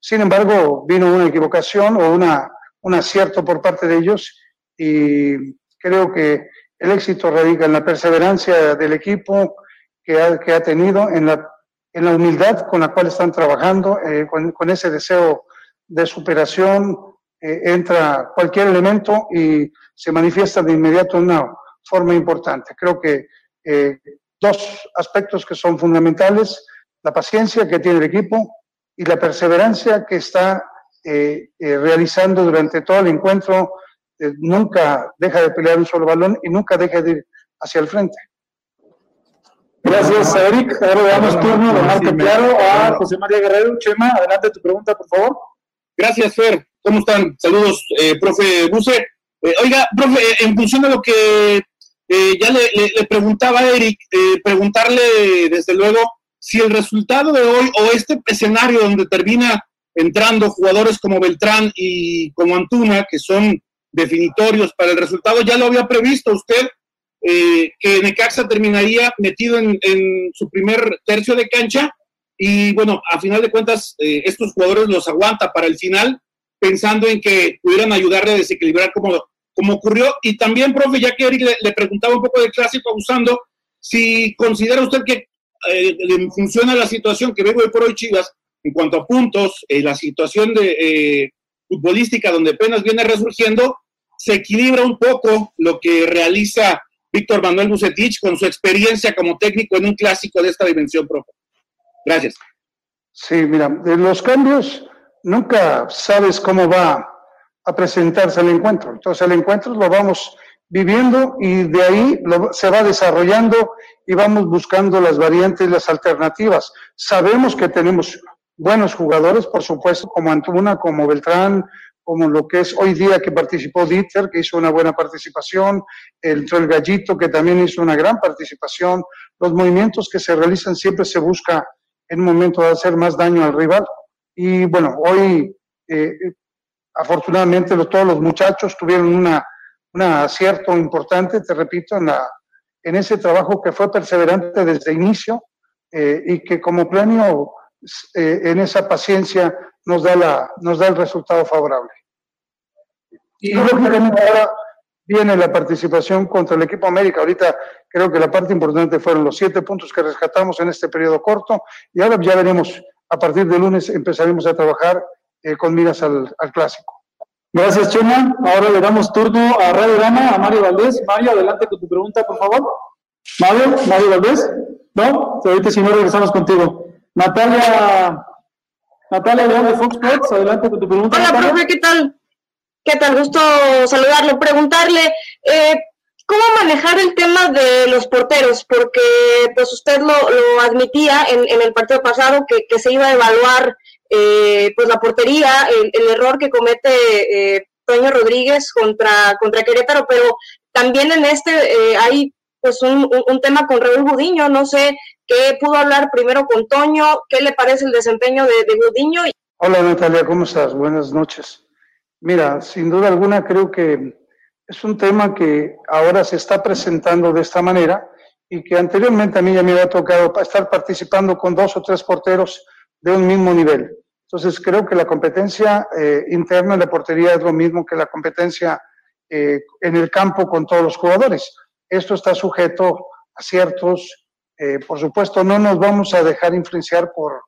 Sin embargo, vino una equivocación o una, un acierto por parte de ellos y creo que el éxito radica en la perseverancia del equipo que ha, que ha tenido, en la en la humildad con la cual están trabajando, eh, con, ese deseo de superación, eh, entra cualquier elemento y se manifiesta de inmediato de una forma importante. Creo que eh, dos aspectos que son fundamentales, la paciencia que tiene el equipo y la perseverancia que está realizando durante todo el encuentro, nunca deja de pelear un solo balón y nunca deja de ir hacia el frente. Gracias, Eric. Ahora le damos turno de Marco Claro a José María Guerrero. Chema, adelante tu pregunta, por favor. Gracias, Fer. ¿Cómo están? Saludos, eh, profe Buse. Eh, oiga, profe, eh, en función de lo que ya le, preguntaba a Eric, preguntarle desde luego si el resultado de hoy o este escenario donde termina entrando jugadores como Beltrán y como Antuna, que son definitorios para el resultado. Ya lo había previsto usted, eh, que Necaxa terminaría metido en, su primer tercio de cancha y bueno, a final de cuentas, eh, estos jugadores los aguanta para el final, pensando en que pudieran ayudarle a desequilibrar como, como ocurrió. Y también, profe, ya que Eric le, preguntaba un poco del clásico abusando, si considera usted que eh, funciona la situación que veo hoy por hoy Chivas en cuanto a puntos, eh, la situación de, futbolística donde apenas viene resurgiendo, se equilibra un poco lo que realiza Víctor Manuel Bucetich con su experiencia como técnico en un clásico de esta dimensión, profe. Gracias. Sí, mira, de los cambios nunca sabes cómo va a presentarse el encuentro. Entonces el encuentro lo vamos viviendo y de ahí se va desarrollando y vamos buscando las variantes las alternativas. Sabemos que tenemos buenos jugadores, por supuesto, como Antuna, como Beltrán, como lo que es hoy día que participó Dieter, que hizo una buena participación, el, el Gallito, que también hizo una gran participación. Los movimientos que se realizan siempre se busca en un momento de hacer más daño al rival. Y bueno, hoy eh, afortunadamente todos los muchachos tuvieron una, un acierto importante, te repito, en, la, en ese trabajo que fue perseverante desde inicio eh, y que como premio eh, en esa paciencia nos da, la, nos da el resultado favorable. Y lógicamente ahora viene la participación contra el equipo América. Ahorita creo que la parte importante fueron los siete puntos que rescatamos en este periodo corto y ahora ya veremos, a partir de lunes empezaremos a trabajar eh, con miras al, clásico. Gracias, Chema. Ahora le damos turno a Radio Gama, a Mario Valdés. Mario, adelante con tu pregunta, por favor. Mario, Mario Valdés. ¿No? Ahorita si no regresamos contigo. Natalia, Natalia León de Fox Sports, adelante con tu pregunta. Hola, profe, ¿qué tal? ¿Qué tal? Gusto saludarlo. Preguntarle, eh, ¿cómo manejar el tema de los porteros? Porque pues usted lo, admitía en, el partido pasado que, se iba a evaluar eh, pues la portería, el, error que comete eh, Toño Rodríguez contra, contra Querétaro, pero también en este eh, hay pues un, tema con Raúl Budiño, no sé qué pudo hablar primero con Toño, qué le parece el desempeño de, de Budiño. Hola Natalia, ¿cómo estás? Buenas noches. Mira, sin duda alguna creo que es un tema que ahora se está presentando de esta manera y que anteriormente a mí ya me había tocado estar participando con dos o tres porteros de un mismo nivel. Entonces creo que la competencia eh, interna en la portería es lo mismo que la competencia eh, en el campo con todos los jugadores. Esto está sujeto a ciertos, eh, por supuesto, no nos vamos a dejar influenciar por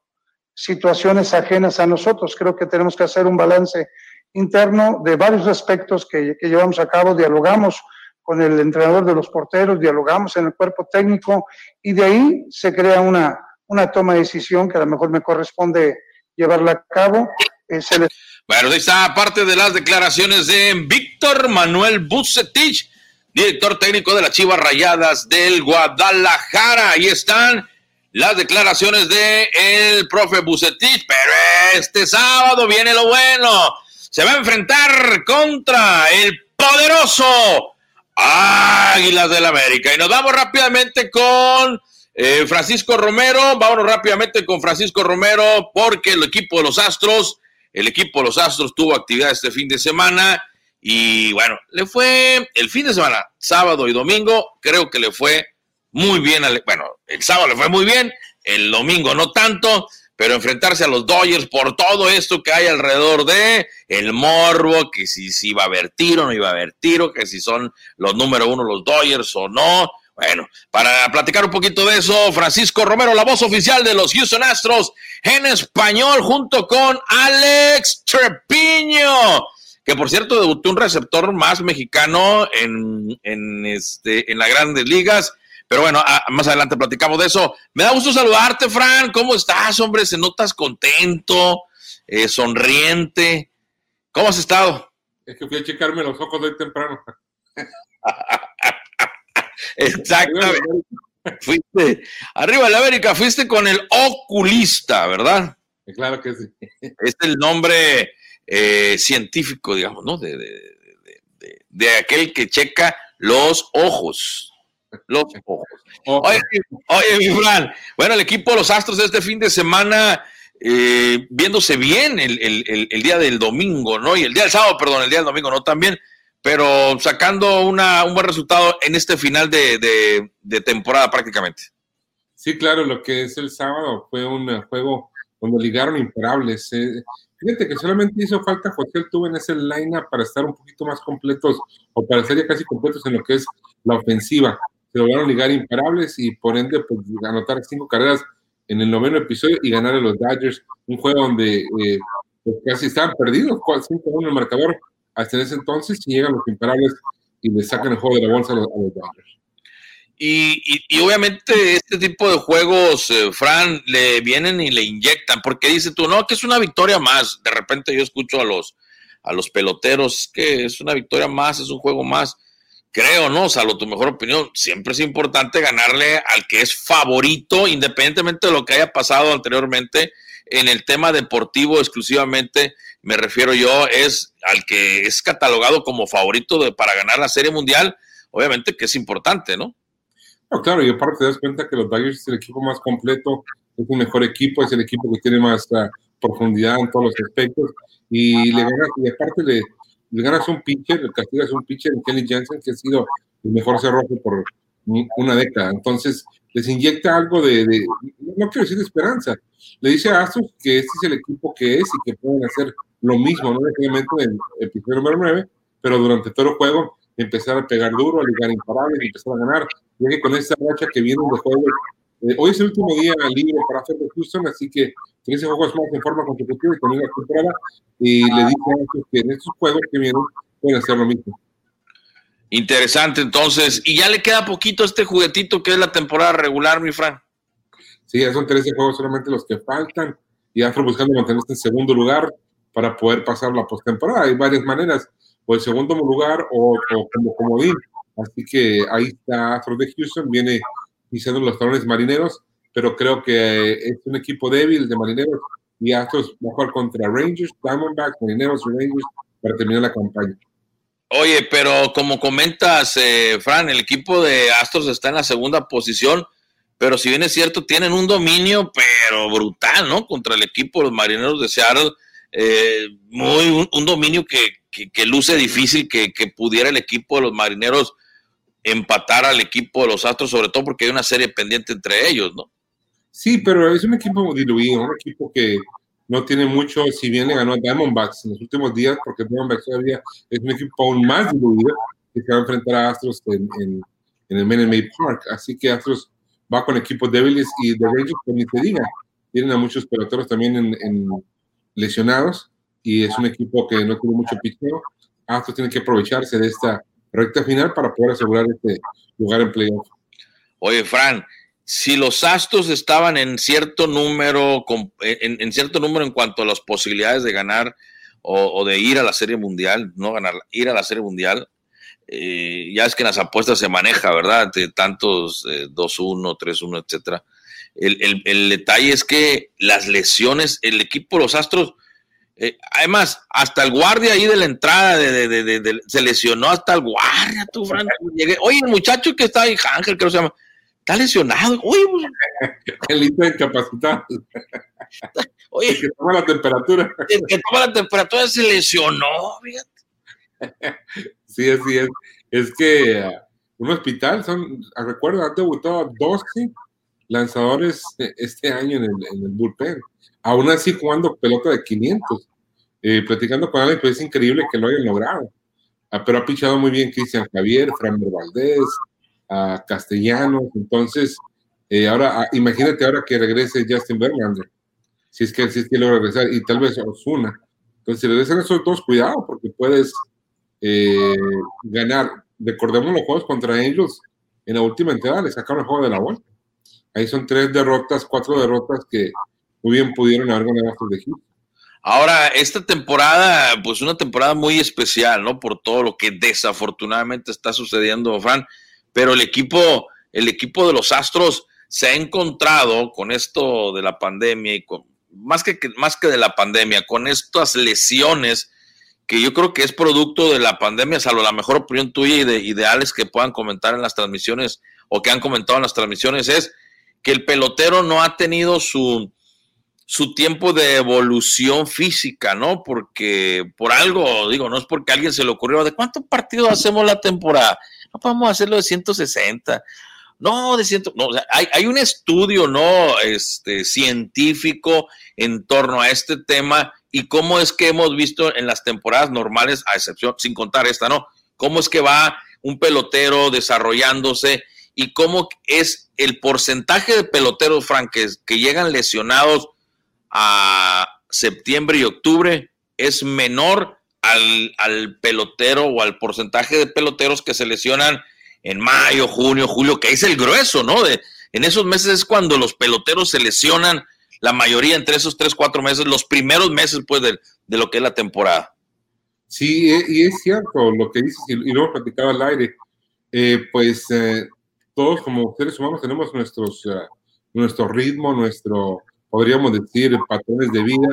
situaciones ajenas a nosotros. Creo que tenemos que hacer un balance interno de varios aspectos que, llevamos a cabo, dialogamos con el entrenador de los porteros, dialogamos en el cuerpo técnico y de ahí se crea una, una toma de decisión que a lo mejor me corresponde llevarla a cabo. Eh, bueno, ahí está parte de las declaraciones de Víctor Manuel Bucetich, director técnico de las Chivas Rayadas del Guadalajara. Ahí están las declaraciones de el profe Bucetich, pero este sábado viene lo bueno se va a enfrentar contra el poderoso Águilas del América. Y nos vamos rápidamente con eh, Francisco Romero. Vámonos rápidamente con Francisco Romero porque el equipo de los Astros, el equipo de los Astros tuvo actividad este fin de semana. Y bueno, le fue el fin de semana, sábado y domingo, creo que le fue muy bien. bueno, el sábado le fue muy bien, el domingo no tanto pero enfrentarse a los Dodgers por todo esto que hay alrededor de el morbo, que si, si iba a haber tiro, no iba a haber tiro, que si son los número uno los Dodgers o no. Bueno, para platicar un poquito de eso, Francisco Romero, la voz oficial de los Houston Astros en español, junto con Alex Trepiño, que por cierto debutó un receptor más mexicano en, en, este, en las grandes ligas pero bueno, ah, más adelante platicamos de eso. Me da gusto saludarte, Fran. ¿Cómo estás, hombre? Se notas contento, eh, sonriente. ¿Cómo has estado? Es que fui a checarme los ojos hoy temprano. Exactamente. fuiste arriba de la América, fuiste con el oculista, ¿verdad? Claro que sí. Es el nombre eh, científico, digamos, ¿no? De, de, aquel que checa los ojos los ojos. Oye, oye, mi Fran, bueno, el equipo de los Astros este fin de semana eh, viéndose bien el, día del domingo, ¿no? Y el día del sábado, perdón, el día del domingo, ¿no? También, pero sacando una, un buen resultado en este final de, de- de temporada prácticamente. Sí, claro, lo que es el sábado fue un eh, juego donde ligaron imparables. eh. Fíjate que solamente hizo falta José Altuve en ese line para estar un poquito más completos o para estar ya casi completos en lo que es la ofensiva. Se lograron ligar imparables y por ende pues, anotar cinco carreras en el noveno episodio y ganar a los Dodgers. Un juego donde eh, pues, casi estaban perdidos, 5-1 en el marcador hasta en ese entonces y llegan los imparables y le sacan el juego de la bolsa a los, a los Dodgers. Y, y- y obviamente este tipo de juegos, eh, Fran, le vienen y le inyectan, porque dice tú, no, que es una victoria más. De repente yo escucho a los, a los peloteros, que es una victoria más, es un juego más. Creo, ¿no? Salvo tu mejor opinión, siempre es importante ganarle al que es favorito, independientemente de lo que haya pasado anteriormente. En el tema deportivo exclusivamente, me refiero yo, es al que es catalogado como favorito de- para ganar la Serie Mundial, obviamente que es importante, ¿no? No, claro, y aparte te das cuenta que los Dodgers es el equipo más completo, es un mejor equipo, es el equipo que tiene más ah, profundidad en todos los aspectos, y le ganas, y aparte le, le ganas un pitcher, le castigas un pitcher en Kelly Jensen, que ha sido el mejor cerrojo por un- una década. Entonces, les inyecta algo de, de- no quiero decir de esperanza, le dice a Astros que este es el equipo que es y que pueden hacer lo mismo, no necesariamente en el episodio número 9, pero durante todo el juego empezar a pegar duro, a ligar imparables empezar a ganar ya que con esta racha que vienen de juegos, eh, hoy es el último día libre para hacer de Houston, así que 13 juegos más en forma consecutiva y también la temporada, y le dice a ellos que en estos juegos que vienen pueden hacer lo mismo. Interesante, entonces. Y ya le queda poquito a este juguetito que es la temporada regular, mi Fran. Sí, ya son 13 juegos solamente los que faltan, y Astro buscando mantenerse en segundo lugar para poder pasar la postemporada. Hay varias maneras, o el segundo lugar o, o como comodín. Así que ahí está Astros de Houston, viene pisando los talones marineros, pero creo que es un equipo débil de marineros y Astros va a jugar contra Rangers, Diamondbacks, marineros y Rangers para terminar la campaña. Oye, pero como comentas, eh, Fran, el equipo de Astros está en la segunda posición, pero si bien es cierto, tienen un dominio, pero brutal, ¿no? Contra el equipo de los marineros de Seattle. eh, muy, un, un dominio que, que- luce difícil que, pudiera el equipo de los marineros empatar al equipo de los Astros, sobre todo porque hay una serie pendiente entre ellos, ¿no? Sí, pero es un equipo diluido, un equipo que no tiene mucho, si bien le ganó a Diamondbacks en los últimos días, porque Diamondbacks todavía es un equipo aún más diluido que se va a enfrentar a Astros en, el Minute Park. Así que Astros va con equipos débiles y de Rangers, como ni se diga, tienen a muchos peloteros también en lesionados y es un equipo que no tiene mucho picheo. Astros tiene que aprovecharse de esta recta final para poder asegurar este lugar en playoff. Oye, Fran, si los Astros estaban en cierto número, en, en cierto número en cuanto a las posibilidades de ganar o, o de ir a la Serie Mundial, no ganar, ir a la Serie Mundial, eh, ya es que en las apuestas se maneja, ¿verdad? De tantos eh, 2-1, 3-1, etcétera. El, el- el detalle es que las lesiones, el equipo los Astros, eh, además, hasta el guardia ahí de la entrada de, de- de- de- de- se lesionó hasta el guardia, tú, Fran. Llegué, Oye, el muchacho que está ahí, Ángel, creo que se llama, está lesionado. Oye, pues, El incapacitado. Oye, El que toma la temperatura. el que toma la temperatura se lesionó, fíjate. Sí, así es. Es que uh, un hospital, son, recuerdo, han debutado 12 lanzadores eh, este año en el, en el bullpen. Aún así jugando pelota de 500. Eh, platicando con alguien, pues es increíble que lo hayan logrado. Ah, pero ha pichado muy bien Cristian Javier, Fran Valdés, Castellanos. Entonces, eh, ahora, ah, imagínate ahora que regrese Justin Verlander. Si es que, si es que regresar, y tal vez Osuna. Entonces, si regresan esos dos, cuidado, porque puedes eh, ganar. Recordemos los juegos contra Angels en la última entrada, le sacaron el juego de la vuelta. Ahí son tres derrotas, cuatro derrotas que muy bien pudieron haber ganado estos de. Ahora, esta temporada, pues una temporada muy especial, ¿no? Por todo lo que desafortunadamente está sucediendo, Fran. Pero el equipo, el equipo de los Astros se ha encontrado con esto de la pandemia y con, más que, más que de la pandemia, con estas lesiones que yo creo que es producto de la pandemia, salvo la mejor opinión tuya y de, y de Alex que puedan comentar en las transmisiones o que han comentado en las transmisiones, es que el pelotero no ha tenido su, su tiempo de evolución física, ¿no? Porque por algo, digo, no es porque alguien se le ocurrió, ¿de cuántos partidos hacemos la temporada? No podemos hacerlo de 160. No, de ciento, no, o sea, hay, hay, un estudio, ¿no? Este, científico en torno a este tema y cómo es que hemos visto en las temporadas normales, a excepción, sin contar esta, ¿no? Cómo es que va un pelotero desarrollándose y cómo es el porcentaje de peloteros, Frank, que, llegan lesionados a septiembre y octubre es menor al, al, pelotero o al porcentaje de peloteros que se lesionan en mayo, junio, julio, que es el grueso, ¿no? De, en esos meses es cuando los peloteros se lesionan, la mayoría entre esos tres, cuatro meses, los primeros meses, pues, de, de lo que es la temporada. Sí, e, y es cierto lo que dices, y, luego platicaba al aire, eh, pues eh, todos como seres humanos tenemos nuestros, nuestro ritmo, nuestro, podríamos decir, patrones de vida,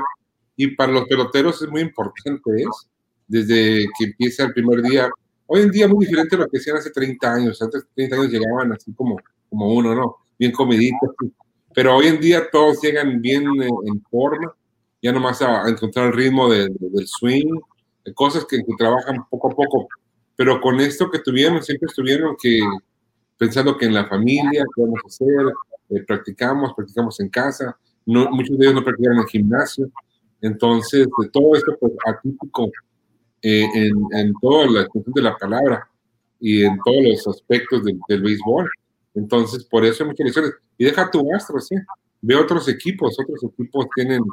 y para los peloteros es muy importante, es, desde que empieza el primer día, hoy en día muy diferente a lo que hacían hace 30 años, antes 30 años llegaban así como, como uno, ¿no? Bien comiditos, pero hoy en día todos llegan bien eh, en forma, ya nomás a, a encontrar el ritmo de, de, del swing, de cosas que, que, trabajan poco a poco, pero con esto que tuvieron, siempre estuvieron que pensando que en la familia, ¿qué vamos a hacer? Eh, practicamos, practicamos en casa, no, muchos de ellos no practican en el gimnasio, entonces de todo esto pues atípico eh, en, en, toda la extensión de la palabra y en todos los aspectos del, del béisbol. Entonces, por eso hay muchas lesiones. Y deja tu astro, sí. Ve otros equipos, otros equipos tienen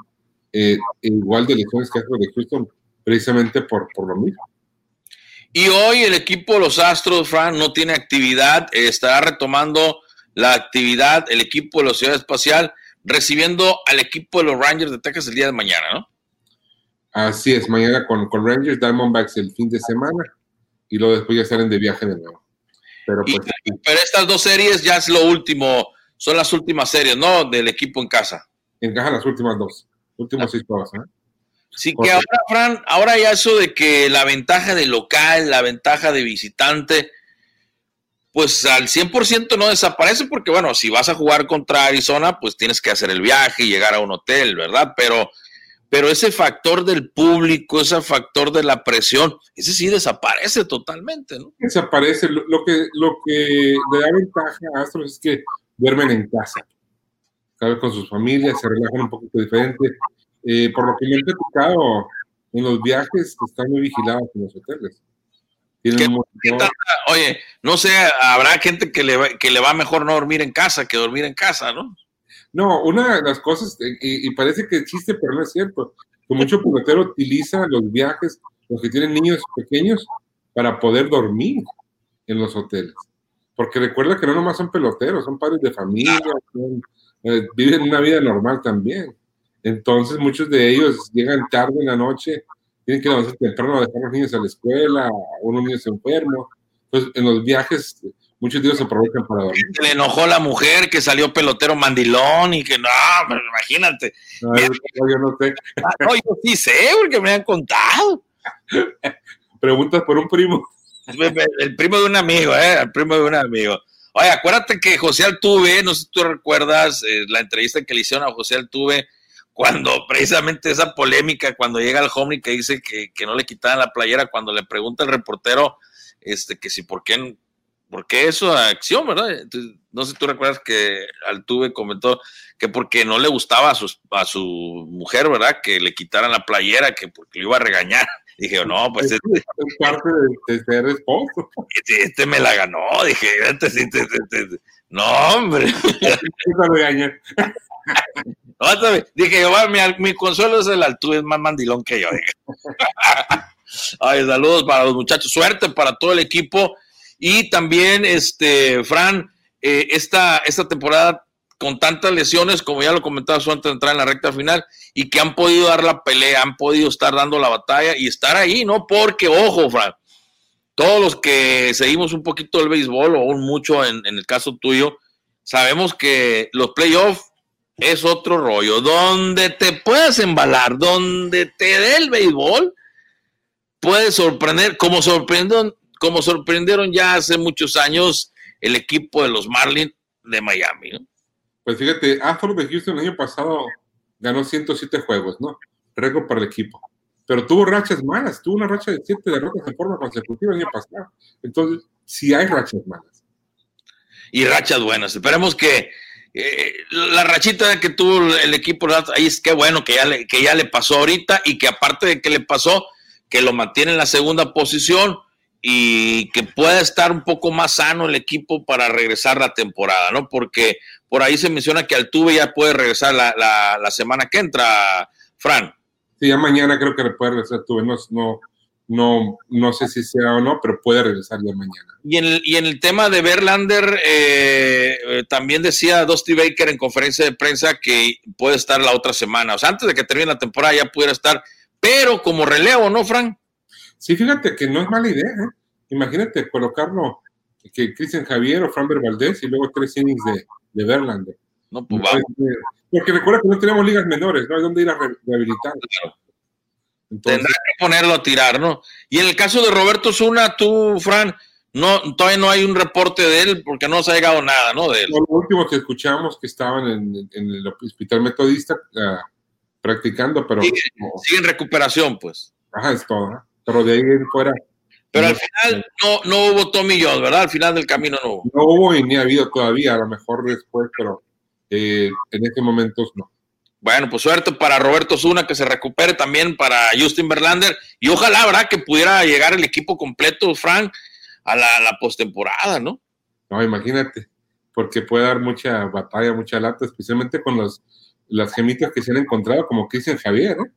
eh, igual de lesiones que Astros de Houston, precisamente por, por lo mismo. Y hoy el equipo los Astros, Fran, no tiene actividad, estará retomando la actividad el equipo de la Ciudad Espacial, recibiendo al equipo de los Rangers de Texas el día de mañana, ¿no? Así es, mañana con, con Rangers, Diamondbacks el fin de semana y luego después ya salen de viaje de nuevo. Pero, pues, y, pero estas dos series ya es lo último, son las últimas series, ¿no? Del equipo en casa. Encajan las últimas dos, últimos seis juegos, ¿eh? Sí, que ahora, Fran, ahora ya eso de que la ventaja de local, la ventaja de visitante, pues al 100% no desaparece porque, bueno, si vas a jugar contra Arizona, pues tienes que hacer el viaje y llegar a un hotel, ¿verdad? Pero, pero ese factor del público, ese factor de la presión, ese sí desaparece totalmente, ¿no? Desaparece. Lo, que, lo que le da ventaja a Astros es que duermen en casa, cada con sus familias, se relajan un poquito diferente eh, por lo que me he platicado, en los viajes están muy vigilados en los hoteles. ¿Qué, ¿qué Oye, no sé, habrá gente que le, va, que le va mejor no dormir en casa que dormir en casa, ¿no? No, una de las cosas, y, y parece que existe, pero no es cierto, que mucho pelotero utiliza los viajes, los que tienen niños pequeños, para poder dormir en los hoteles. Porque recuerda que no nomás son peloteros, son padres de familia, son, eh, viven una vida normal también. Entonces, muchos de ellos llegan tarde en la noche, tienen que levantarse temprano a dejar a los niños a la escuela, unos niños enfermos. Entonces, en los viajes, muchos de ellos se aprovechan para dormir. Se le enojó la mujer que salió pelotero mandilón y que no, pero imagínate. No, yo, yo no sé. No, yo sí sé, porque me han contado. Preguntas por un primo. El primo de un amigo, ¿eh? El primo de un amigo. Oye, acuérdate que José Altuve, no sé si tú recuerdas eh, la entrevista que le hicieron a José Altuve cuando precisamente esa polémica, cuando llega el homie que dice que, que, no le quitaban la playera, cuando le pregunta el reportero este, que si por qué, por qué eso acción, ¿verdad? Entonces, no sé si tú recuerdas que Altuve comentó que porque no le gustaba a su, a su mujer, ¿verdad? Que le quitaran la playera, que porque le iba a regañar. Dije, no, pues este, es parte de, de ser esposo. Este, este, me la ganó, dije, este, este, este no, hombre. dije, yo, mi, mi, consuelo es el Altuve, es más mandilón que yo. Ay, saludos para los muchachos, suerte para todo el equipo. Y también, este, Fran, eh, esta, esta temporada con tantas lesiones, como ya lo comentaba antes de entrar en la recta final, y que han podido dar la pelea, han podido estar dando la batalla y estar ahí, ¿no? Porque, ojo, Fran, todos los que seguimos un poquito el béisbol, o aún mucho en el caso tuyo, sabemos que los playoffs es otro rollo. Donde te puedes embalar, donde te dé el béisbol, puede sorprender, como sorprendieron, como sorprendieron ya hace muchos años el equipo de los Marlins de Miami. ¿no? Pues fíjate, Astros de Houston el año pasado ganó 107 juegos, ¿no? Récord para el equipo. Pero tuvo rachas malas, tuvo una racha de 7 derrotas en forma consecutiva el año pasado. Entonces, sí hay rachas malas. Y rachas buenas. Esperemos que eh, la rachita que tuvo el equipo, ahí es que bueno que ya, le, que ya le pasó ahorita y que aparte de que le pasó, que lo mantiene en la segunda posición y que pueda estar un poco más sano el equipo para regresar la temporada, ¿no? Porque por ahí se menciona que Altuve ya puede regresar la, la, semana que entra, Fran. Sí, ya mañana creo que le puede regresar Altuve, no, no, no, no sé si sea o no, pero puede regresar ya mañana. Y en el, y en el tema de Verlander, eh, eh, también decía Dusty Baker en conferencia de prensa que puede estar la otra semana, o sea, antes de que termine la temporada ya pudiera estar, pero como relevo, ¿no, Fran? Sí, fíjate que no es mala idea, ¿eh? Imagínate colocarlo, que Cristian Javier o Framber Valdés y luego tres innings de, de Verlander. No, pues vamos. Porque recuerda que no tenemos ligas menores, no hay dónde ir a rehabilitar. Tendrá que ponerlo a tirar, ¿no? Y en el caso de Roberto Zuna, tú, Fran, no, todavía no hay un reporte de él porque no se ha llegado nada, ¿no? De él. Lo último que escuchamos que estaban en, el hospital metodista ah, practicando, pero... Sigue, en recuperación, pues. Ajá, es todo, Pero de ahí fuera... Pero al final no, no hubo Tommy John, ¿verdad? Al final del camino no hubo. No hubo y ni ha habido todavía, a lo mejor después, pero eh, en este momento no. Bueno, pues suerte para Roberto Zuna que se recupere también para Justin Verlander y ojalá, ¿verdad? Que pudiera llegar el equipo completo, Frank, a la, la postemporada, ¿no? No, imagínate, porque puede dar mucha batalla, mucha lata, especialmente con los, las gemitas que se han encontrado, como Cristian Javier, ¿eh?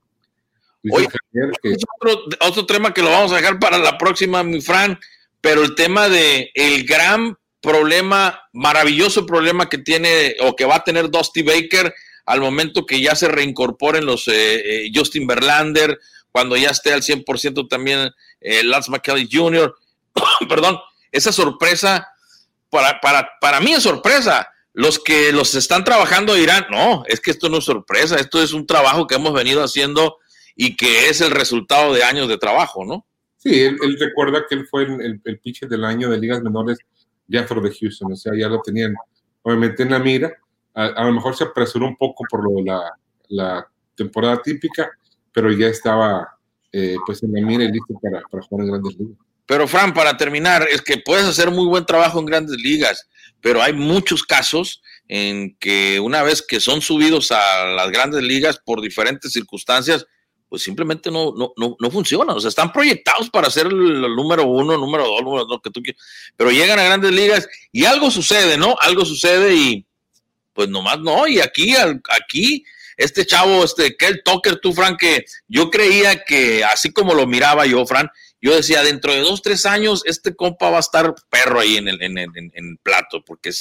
Oye, Javier que... otro, otro tema que lo vamos a dejar para la próxima, mi Frank, pero el tema de el gran problema, maravilloso problema que tiene o que va a tener Dusty Baker al momento que ya se reincorporen los eh, eh, Justin Verlander, cuando ya esté al 100% también eh, Lance McKelly Jr., perdón, esa sorpresa, para, para, para mí es sorpresa. Los que los están trabajando dirán, no, es que esto no es sorpresa, esto es un trabajo que hemos venido haciendo y que es el resultado de años de trabajo, ¿no? Sí, él, recuerda que él fue el, el, pitcher del año de ligas menores Afro de Houston, o sea, ya lo tenían obviamente en la mira a, lo mejor se apresuró un poco por lo la, la temporada típica, pero ya estaba eh, pues en la mira y listo para, para jugar en grandes ligas. Pero Fran, para terminar, es que puedes hacer muy buen trabajo en grandes ligas, pero hay muchos casos en que una vez que son subidos a las grandes ligas por diferentes circunstancias, pues simplemente no, no, no, no funcionan. O sea, están proyectados para ser el, número uno, número dos, número dos, que tú quieras, pero llegan a grandes ligas y algo sucede, ¿no? Algo sucede y, pues nomás no, y aquí, aquí, este chavo, este Kel Tucker, tú, Frank, que yo creía que así como lo miraba yo, Fran, yo decía, dentro de dos, tres años, este compa va a estar perro ahí en el, en el, plato, porque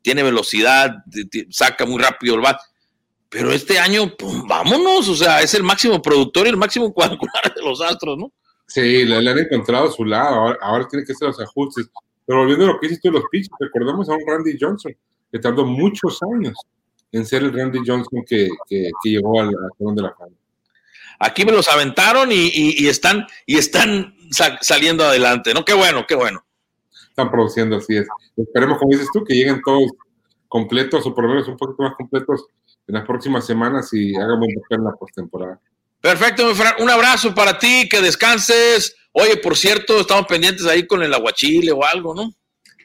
tiene velocidad, saca muy rápido el bat. Pero este año, pues, vámonos, o sea, es el máximo productor y el máximo cuadrangular de los Astros, ¿no? Sí, le, han encontrado a su lado, ahora, tiene que hacer los ajustes. Pero volviendo a lo que hiciste los pitches, recordemos a un Randy Johnson, que tardó muchos años en ser el Randy Johnson que, que, llegó al, Salón de la Fama. Aquí me los aventaron y, están, y están saliendo adelante, ¿no? Qué bueno, qué bueno. Están produciendo, así es. Esperemos, como dices tú, que lleguen todos completos o por lo menos un poquito más completos en las próximas semanas y hagamos en la postemporada. Perfecto, un abrazo para ti, que descanses. Oye, por cierto, estamos pendientes ahí con el aguachile o algo, ¿no?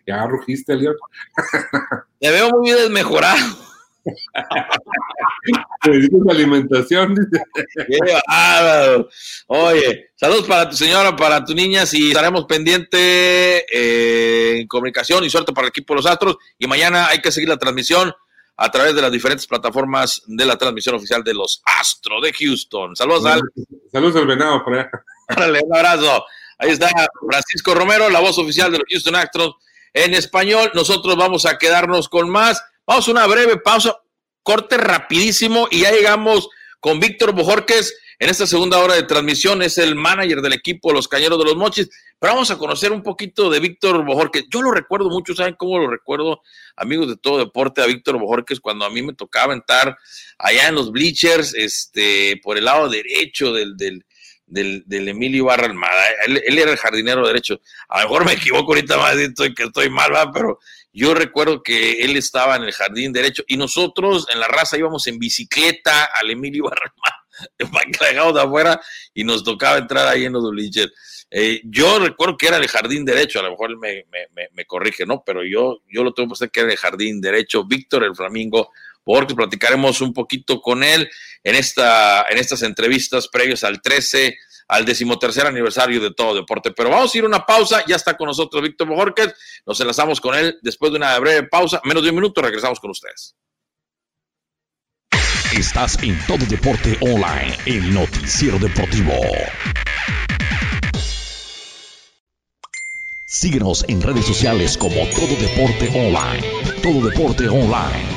Ya rugiste, León. Te veo muy desmejorado. Necesitas alimentación, dice. Oye, saludos para tu señora, para tu niña, y estaremos pendientes eh, en comunicación y suerte para el equipo de los Astros. Y mañana hay que seguir la transmisión a través de las diferentes plataformas de la transmisión oficial de los Astros de Houston. Saludos al. Saludos al venado por allá. un abrazo. Ahí está Francisco Romero, la voz oficial de los Houston Astros en español. Nosotros vamos a quedarnos con más. Vamos a una breve pausa, corte rapidísimo y ya llegamos con Víctor Bojorques en esta segunda hora de transmisión. Es el manager del equipo Los Cañeros de los Mochis. Pero vamos a conocer un poquito de Víctor Bojorques. Yo lo recuerdo mucho, ¿saben cómo lo recuerdo? Amigos de todo deporte, a Víctor Bojorques, cuando a mí me tocaba entrar allá en los bleachers, este, por el lado derecho del, del del, del Emilio Ibarra Almada. Él, él, era el jardinero derecho. A lo mejor me equivoco ahorita más, estoy, que estoy mal, ¿va? pero yo recuerdo que él estaba en el jardín derecho y nosotros en la raza íbamos en bicicleta al Emilio Ibarra Almada, de afuera y nos tocaba entrar ahí en los Duliches. Eh, yo recuerdo que era el jardín derecho, a lo mejor me, me, me, me corrige, ¿no? Pero yo, yo lo tengo que hacer que era el jardín derecho. Víctor el Flamingo porque platicaremos un poquito con él en, esta, en estas entrevistas previas al 13, al decimotercer aniversario de Todo Deporte. Pero vamos a ir a una pausa, ya está con nosotros Víctor Bojorquez, nos enlazamos con él después de una breve pausa, menos de un minuto, regresamos con ustedes. Estás en Todo Deporte Online, el noticiero deportivo. Síguenos en redes sociales como Todo Deporte Online. Todo Deporte Online,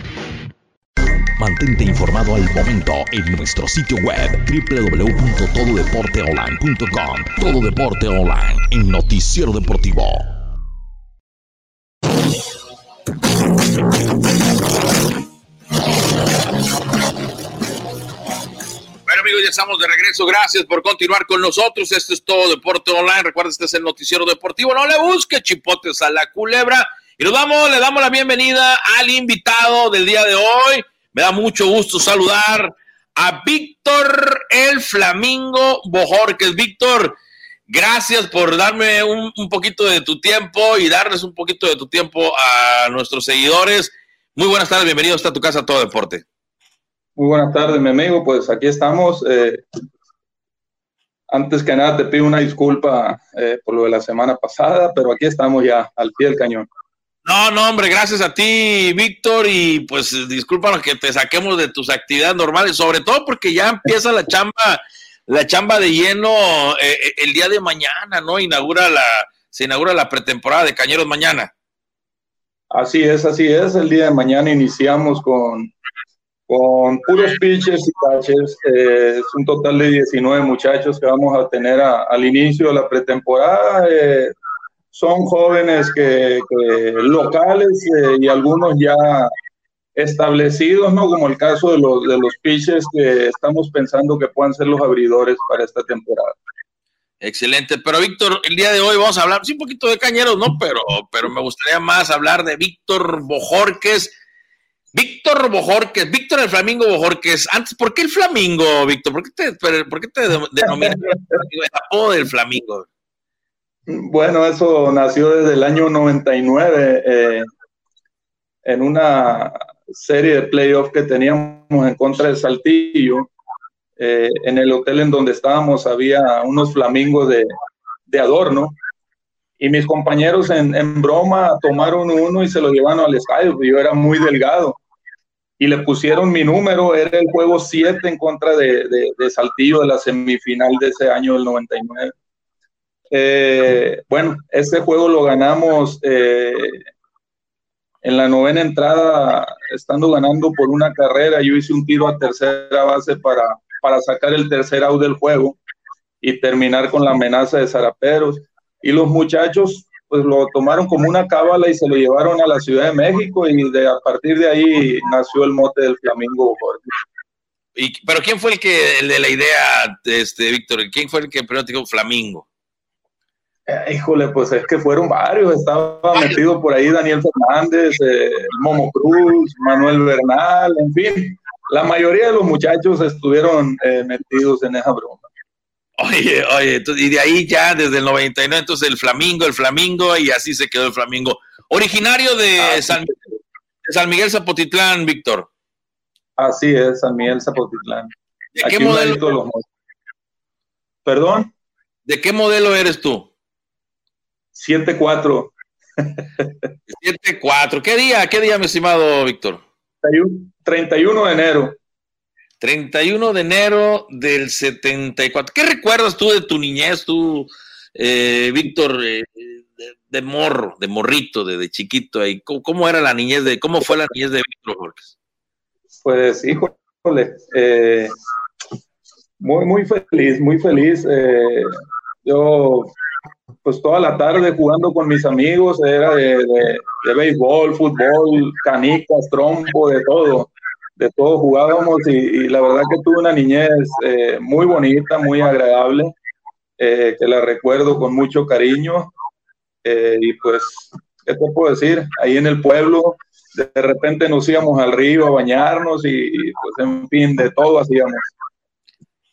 Mantente informado al momento en nuestro sitio web www.tododeporteonline.com. Todo Deporte Online, el noticiero deportivo. Bueno amigos, ya estamos de regreso. Gracias por continuar con nosotros. Esto es todo Deporte Online. Recuerda, este es el noticiero deportivo. No le busque chipotes a la culebra. Y nos vamos, le damos la bienvenida al invitado del día de hoy. Me da mucho gusto saludar a Víctor el Flamingo Bojorques. Víctor, gracias por darme un, poquito de tu tiempo y darles un poquito de tu tiempo a nuestros seguidores. Muy buenas tardes, bienvenido a tu casa Todo Deporte. Muy buenas tardes, mi amigo. Pues aquí estamos. Eh, antes que nada, te pido una disculpa eh, por lo de la semana pasada, pero aquí estamos ya al pie del cañón. No, no, hombre, gracias a ti, Víctor, y pues discúlpanos que te saquemos de tus actividades normales, sobre todo porque ya empieza la chamba, la chamba de lleno eh, el día de mañana, ¿no? Inaugura la, se inaugura la pretemporada de Cañeros mañana. Así es, así es. El día de mañana iniciamos con, con puros pitchers y catchers. Eh, es un total de 19 muchachos que vamos a tener al inicio de la pretemporada. Eh, son jóvenes que, que locales eh, y algunos ya establecidos, ¿no? Como el caso de los, de los pitchers que estamos pensando que puedan ser los abridores para esta temporada. Excelente, pero Víctor, el día de hoy vamos a hablar, sí, un poquito de cañeros, ¿no? Pero, pero me gustaría más hablar de Víctor Bojorques. Víctor Bojorques, Víctor el Flamingo Bojorques. Antes, ¿por qué el Flamingo, Víctor? ¿Por qué te, por qué te denominas el apodo del Flamingo? Bueno, eso nació desde el año 99 eh, en una serie de playoffs que teníamos en contra de Saltillo. Eh, en el hotel en donde estábamos había unos flamingos de, de adorno y mis compañeros en, en, broma tomaron uno y se lo llevaron al estadio. Yo era muy delgado y le pusieron mi número, era el juego 7 en contra de, de, de Saltillo de la semifinal de ese año del 99. Eh, bueno, este juego lo ganamos eh, en la novena entrada, estando ganando por una carrera. Yo hice un tiro a tercera base para, para sacar el tercer out del juego y terminar con la amenaza de Zaraperos. Y los muchachos pues lo tomaron como una cábala y se lo llevaron a la Ciudad de México y de, a partir de ahí nació el mote del Flamingo. Y, pero ¿quién fue el que el de la idea, este, Víctor? ¿Quién fue el que primero dijo Flamingo? Eh, híjole, pues es que fueron varios. Estaba metido por ahí Daniel Fernández, eh, Momo Cruz, Manuel Bernal, en fin. La mayoría de los muchachos estuvieron eh, metidos en esa broma. Oye, oye, y de ahí ya desde el 99, entonces el Flamingo, el Flamingo, y así se quedó el Flamingo. Originario de, Ah, San, de San Miguel Zapotitlán, Víctor. Así es, San Miguel Zapotitlán. ¿De qué Aquí modelo? los. ¿Perdón? ¿De qué modelo eres tú? 7-4. 7-4. ¿Qué día? ¿Qué día, mi estimado Víctor? 31 de enero. 31 de enero del 74. ¿Qué recuerdas tú de tu niñez, tú, eh, Víctor, eh, de, de, morro, de morrito, de, de chiquito ahí? ¿Cómo, ¿Cómo, era la niñez de, cómo fue la niñez de Víctor Jorge? Pues, híjole, eh, muy, muy feliz, muy feliz. Eh, yo, pues toda la tarde jugando con mis amigos, era de, de, béisbol, fútbol, canicas, trompo, de todo. De todo jugábamos y, la verdad que tuve una niñez eh, muy bonita, muy agradable, que la recuerdo con mucho cariño. y pues, ¿qué te puedo decir? Ahí en el pueblo, de repente nos íbamos al río a bañarnos y, pues en fin, de todo hacíamos.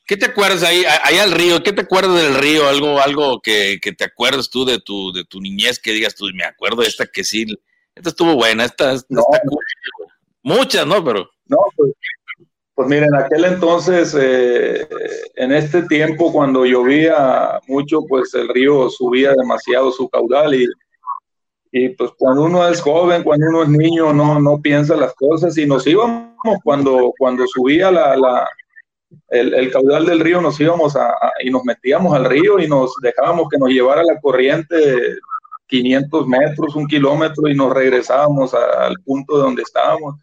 ¿Qué te acuerdas ahí, ahí al río? ¿Qué te acuerdas del río? Algo, algo que, te acuerdas tú de tu, de tu niñez que digas tú, me acuerdo de esta que sí, esta estuvo buena, esta, esta muchas, ¿no? Pero. No, pues, pues miren, en aquel entonces, eh, en este tiempo, cuando llovía mucho, pues el río subía demasiado su caudal y y pues cuando uno es joven, cuando uno es niño, no, no piensa las cosas y nos íbamos cuando, cuando subía la, la el, caudal del río, nos íbamos a, y nos metíamos al río y nos dejábamos que nos llevara la corriente 500 metros, un kilómetro y nos regresábamos al punto de donde estábamos.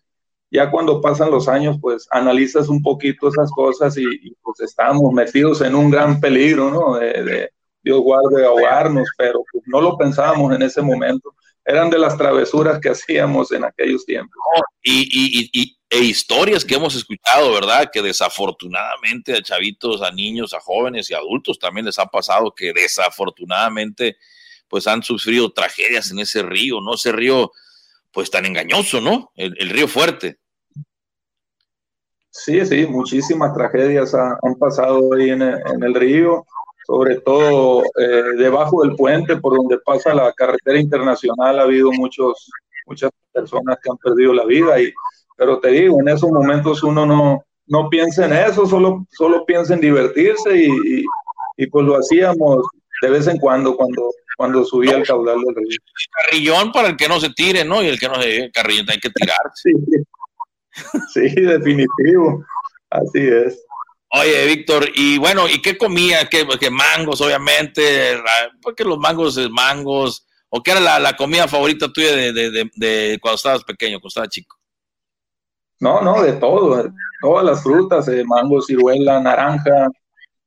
Ya cuando pasan los años, pues analizas un poquito esas cosas y, pues estábamos metidos en un gran peligro, ¿no? de, Dios guarde ahogarnos, pero pues, no lo pensábamos en ese momento. Eran de las travesuras que hacíamos en aquellos tiempos. y, y, e historias que hemos escuchado, ¿verdad? Que desafortunadamente a chavitos, a niños, a jóvenes y adultos también les ha pasado que desafortunadamente pues han sufrido tragedias en ese río, ¿no? Ese río pues tan engañoso, ¿no? El, río fuerte. Sí, sí, muchísimas tragedias han pasado ahí en en el río sobre todo eh, debajo del puente por donde pasa la carretera internacional ha habido muchos, muchas personas que han perdido la vida, y, pero te digo, en esos momentos uno no, no piensa en eso, solo, solo piensa en divertirse y, y, pues lo hacíamos de vez en cuando cuando, cuando subía el caudal del río. Carrillón para el que no se tire, ¿no? Y el que no se carrillón hay que tirar. Sí, sí definitivo, así es. Oye, Víctor, y bueno, ¿y qué comía? ¿Qué, mangos, obviamente? Porque los mangos, mangos. ¿O qué era la, comida favorita tuya de, cuando estabas pequeño, cuando estabas chico? No, no, de todo. Todas las frutas, eh, mango, ciruela, naranja,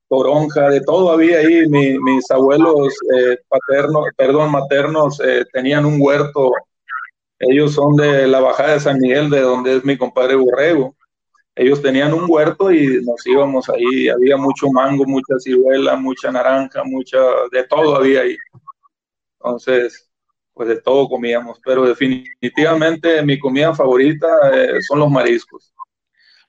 toronja, de todo había ahí. mis abuelos eh, paternos, perdón, maternos, eh, tenían un huerto. Ellos son de la Bajada de San Miguel, de donde es mi compadre Borrego ellos tenían un huerto y nos íbamos ahí, había mucho mango, mucha ciruela, mucha naranja, mucha, de todo había ahí. Entonces, pues de todo comíamos, pero definitivamente mi comida favorita eh, son los mariscos.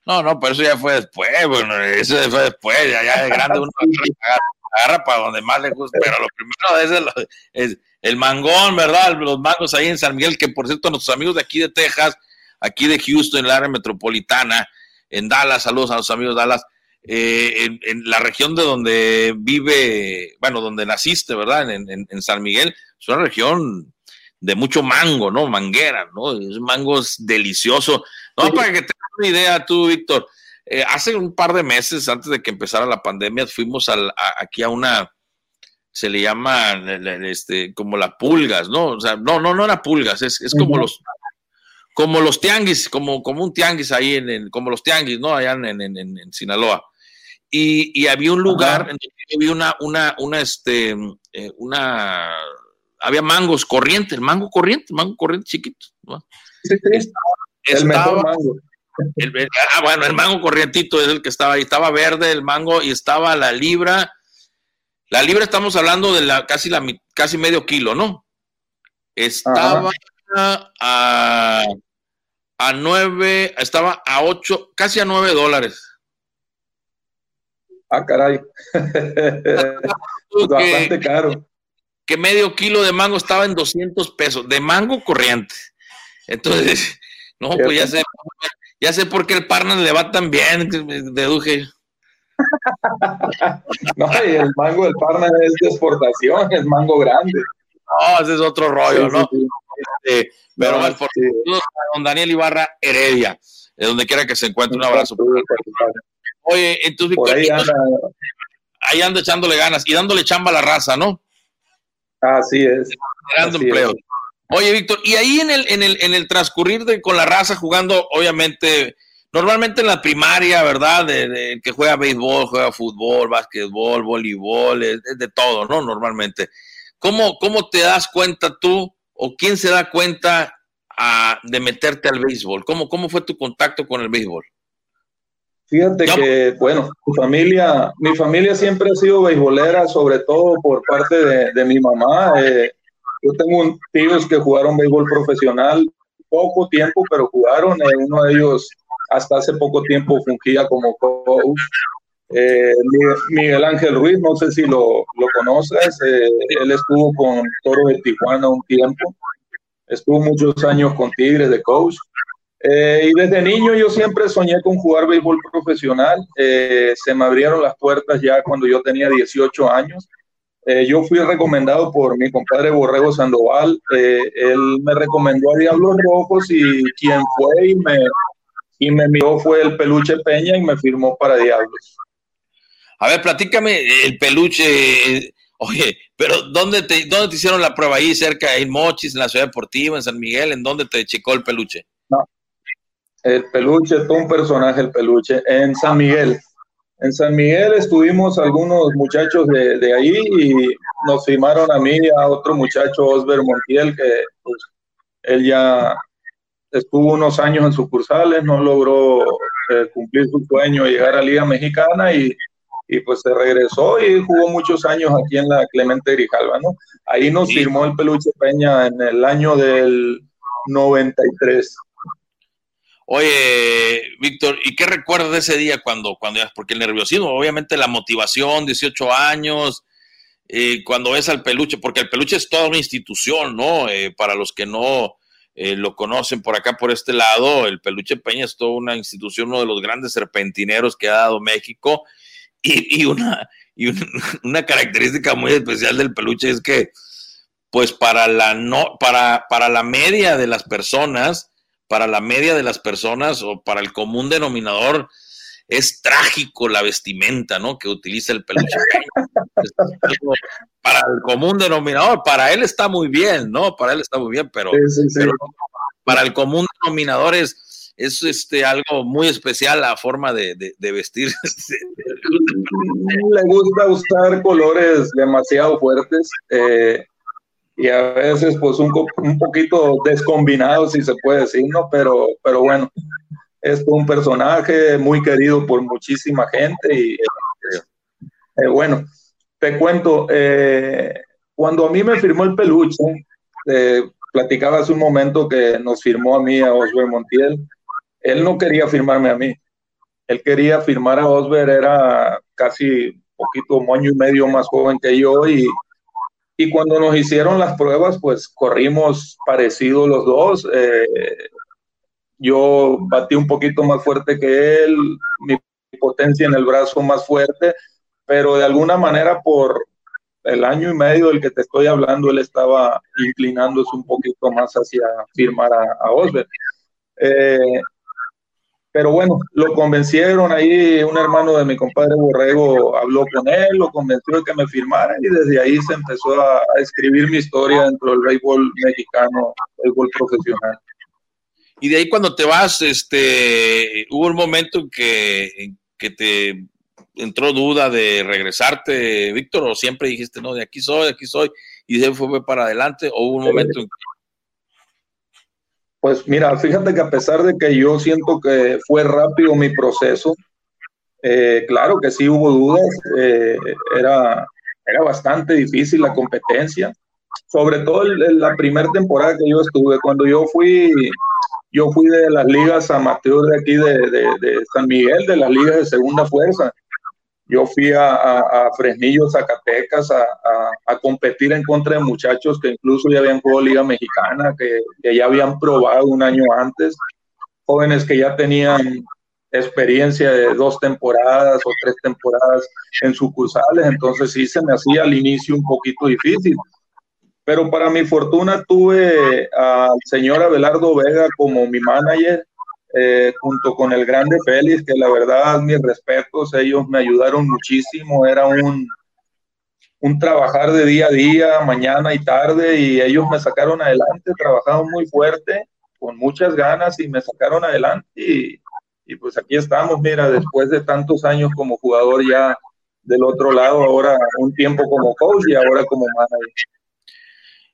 No, no, pero eso ya fue después, bueno, eso fue después, ya, ya de grande uno agarra, para donde más le gusta, pero lo primero es el, es el mangón, ¿verdad? Los mangos ahí en San Miguel, que por cierto, nuestros amigos de aquí de Texas, aquí de Houston, en el área metropolitana, en Dallas, saludos a los amigos de Dallas, eh, en, la región de donde vive, bueno, donde naciste, ¿verdad? En, San Miguel, es una región de mucho mango, ¿no? Manguera, ¿no? Es mango es delicioso. No, para que tengas una idea tú, Víctor, eh, hace un par de meses, antes de que empezara la pandemia, fuimos aquí a una, se le llama, este, como las pulgas, ¿no? O sea, no, no, no era pulgas, es, es como los como los tianguis, como, como un tianguis ahí, en, como los tianguis, ¿no? Allá en, en, Sinaloa. Y, y, había un lugar en donde había una, una, una, este, eh, una, había mangos corrientes, el mango corriente, el mango corriente chiquito. ¿no? el mejor mango. ah, bueno, el mango corrientito es el que estaba ahí, estaba verde el mango y estaba la libra. La libra estamos hablando de la casi la casi medio kilo, ¿no? Estaba a, a 9, estaba a 8, casi a 9 dólares. Ah, caray. Bastante caro. Que medio kilo de mango estaba en 200 pesos, de mango corriente. Entonces, no, pues ya sé, ya sé por qué el partner le va tan bien, deduje. no, y el mango del partner es de exportación, es mango grande. No, ese es otro rollo, ¿no? Pero por don Daniel Ibarra Heredia, de donde quiera que se encuentre, un abrazo. Oye, entonces, ahí, anda. echándole ganas y dándole chamba a la raza, ¿no? Así es. empleo. Oye, Víctor, y ahí en el, en el, en el transcurrir de, con la raza jugando, obviamente, normalmente en la primaria, ¿verdad? De, de que juega béisbol, juega fútbol, básquetbol, voleibol, es, es de todo, ¿no? Normalmente. ¿Cómo, ¿Cómo te das cuenta tú o quién se da cuenta a, de meterte al béisbol? ¿Cómo, ¿Cómo fue tu contacto con el béisbol? Fíjate que, bueno, mi familia, mi familia siempre ha sido beisbolera, sobre todo por parte de, de mi mamá. Eh, yo tengo tíos que jugaron béisbol profesional poco tiempo, pero jugaron. Eh, uno de ellos hasta hace poco tiempo fungía como coach. Eh, Miguel Ángel Ruiz, no sé si lo, lo conoces, eh, él estuvo con Toro de Tijuana un tiempo, estuvo muchos años con Tigres de coach. Eh, y desde niño yo siempre soñé con jugar béisbol profesional. Eh, se me abrieron las puertas ya cuando yo tenía 18 años. Eh, yo fui recomendado por mi compadre Borrego Sandoval. él me recomendó a Diablos Rojos y quien fue y me, y me miró fue el Peluche Peña y me firmó para Diablos. A ver, platícame el peluche. Oye, pero ¿dónde te, ¿dónde te hicieron la prueba? ¿Ahí cerca, en Mochis, en la Ciudad Deportiva, en San Miguel? ¿En dónde te checó el peluche? No, el peluche, todo un personaje el peluche, en San Miguel. En San Miguel estuvimos algunos muchachos de, de ahí y nos firmaron a mí y a otro muchacho, Osber Montiel, que pues, él ya estuvo unos años en sucursales, no logró eh, cumplir su sueño llegar a Liga Mexicana y, y, pues se regresó y jugó muchos años aquí en la Clemente Grijalva, ¿no? Ahí nos firmó el Peluche Peña en el año del 93. Oye, Víctor, ¿y qué recuerdas de ese día cuando, cuando, porque el nerviosismo, obviamente la motivación, 18 años, eh, cuando ves al peluche, porque el peluche es toda una institución, ¿no? Eh, para los que no eh, lo conocen por acá, por este lado, el peluche Peña es toda una institución, uno de los grandes serpentineros que ha dado México, y, una, y un, una característica muy especial del peluche es que, pues para la, no, para, para la media de las personas, para la media de las personas o para el común denominador, es trágico la vestimenta, ¿no? Que utiliza el peluche. para el común denominador, para él está muy bien, ¿no? Para él está muy bien, pero, sí, sí, sí. pero para el común denominador es, es este, algo muy especial la forma de, de, de vestir. Le gusta usar colores demasiado fuertes. Eh, y a veces pues un, un poquito descombinado, si se puede decir, ¿no? Pero, pero bueno, es un personaje muy querido por muchísima gente y eh, bueno, te cuento, eh, cuando a mí me firmó el peluche, eh, platicaba hace un momento que nos firmó a mí, a Osber Montiel, él no quería firmarme a mí, él quería firmar a Osber, era casi poquito, año y medio más joven que yo y y cuando nos hicieron las pruebas, pues corrimos parecidos los dos. Eh, yo batí un poquito más fuerte que él, mi potencia en el brazo más fuerte, pero de alguna manera por el año y medio del que te estoy hablando, él estaba inclinándose un poquito más hacia firmar a, a pero bueno, lo convencieron ahí, un hermano de mi compadre Borrego habló con él, lo convenció de que me firmara y desde ahí se empezó a, a escribir mi historia dentro del béisbol mexicano, béisbol profesional. Y de ahí cuando te vas, este, hubo un momento en que, que te entró duda de regresarte, Víctor, o siempre dijiste, no, de aquí soy, de aquí soy, y de ahí fue para adelante, o hubo un momento en que pues mira, fíjate que a pesar de que yo siento que fue rápido mi proceso, eh, claro que sí hubo dudas, eh, era, era bastante difícil la competencia, sobre todo en la primera temporada que yo estuve, cuando yo fui, yo fui de las ligas amateur de aquí de, de, de San Miguel, de las ligas de segunda fuerza, yo fui a, a, Fresnillo, Zacatecas, a, a, competir en contra de muchachos que incluso ya habían jugado Liga Mexicana, que, que, ya habían probado un año antes, jóvenes que ya tenían experiencia de dos temporadas o tres temporadas en sucursales, entonces sí se me hacía al inicio un poquito difícil. Pero para mi fortuna tuve al señor Abelardo Vega como mi manager, eh, junto con el grande Félix, que la verdad, mis respetos, ellos me ayudaron muchísimo, era un, un trabajar de día a día, mañana y tarde, y ellos me sacaron adelante, trabajaron muy fuerte, con muchas ganas, y me sacaron adelante, y, y pues aquí estamos, mira, después de tantos años como jugador ya del otro lado, ahora un tiempo como coach y ahora como manager.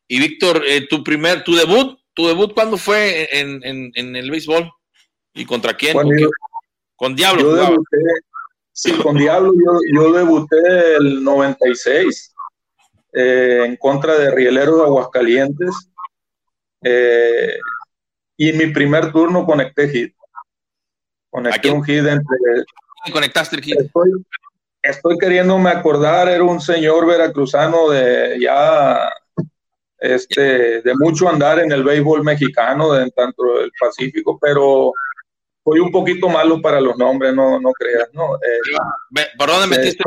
Y Víctor, eh, tu primer, tu debut, tu debut, ¿cuándo fue en, en, en el béisbol? ¿Y contra quién? Bueno, ¿Con, yo- con Diablo. Yo debuté, sí, con Diablo yo, yo debuté el 96 eh, en contra de Rieleros de Aguascalientes eh, y en mi primer turno conecté hit. Conecté un hit entre... ¿Conectaste el hit? Estoy, estoy queriéndome acordar, era un señor veracruzano de ya este, de mucho andar en el béisbol mexicano, de, tanto del Pacífico, pero soy un poquito malo para los nombres, no, no creas, ¿no? Eh, ¿Por dónde se- metiste?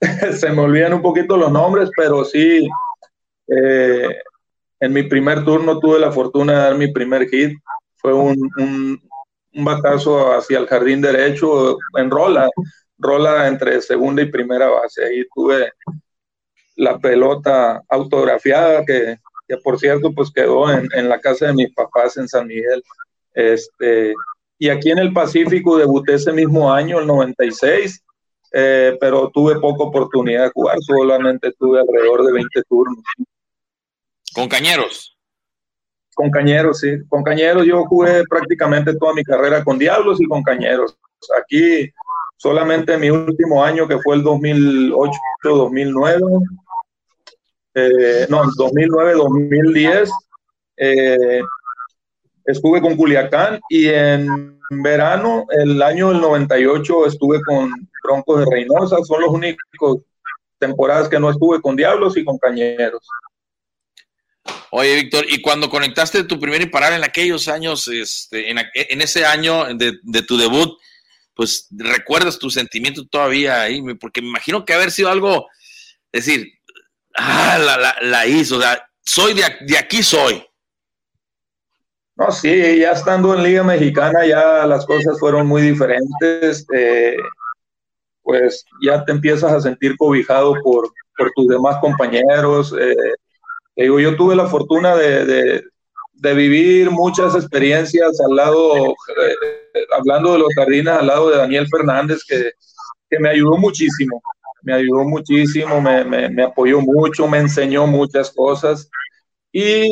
se, se me olvidan un poquito los nombres, pero sí, eh, en mi primer turno tuve la fortuna de dar mi primer hit. Fue un, un, un batazo hacia el jardín derecho en rola, rola entre segunda y primera base. Ahí tuve la pelota autografiada que, que por cierto pues quedó en, en la casa de mis papás en San Miguel. Este, y aquí en el Pacífico debuté ese mismo año, el 96, eh, pero tuve poca oportunidad de jugar, solamente tuve alrededor de 20 turnos. Con Cañeros. Con Cañeros, sí. Con Cañeros yo jugué prácticamente toda mi carrera con Diablos y con Cañeros. Aquí solamente mi último año, que fue el 2008-2009, eh, no, 2009-2010, eh, estuve con Culiacán y en verano, el año del 98, estuve con Broncos de Reynosa. Son los únicos temporadas que no estuve con Diablos y con Cañeros. Oye, Víctor, y cuando conectaste tu primer imparar en aquellos años, este, en, en ese año de, tu debut, pues recuerdas tu sentimiento todavía ahí, porque me imagino que haber sido algo, decir, ah, la, la, la hizo, o sea, soy de, de aquí soy. No, sí, ya estando en Liga Mexicana ya las cosas fueron muy diferentes. eh, pues ya te empiezas a sentir cobijado por, por tus demás compañeros. eh, yo tuve la fortuna de, de- de vivir muchas experiencias al lado, eh, hablando de los jardines, al lado de Daniel Fernández, que, que me ayudó muchísimo. Me ayudó muchísimo, me, me- me apoyó mucho, me enseñó muchas cosas. Y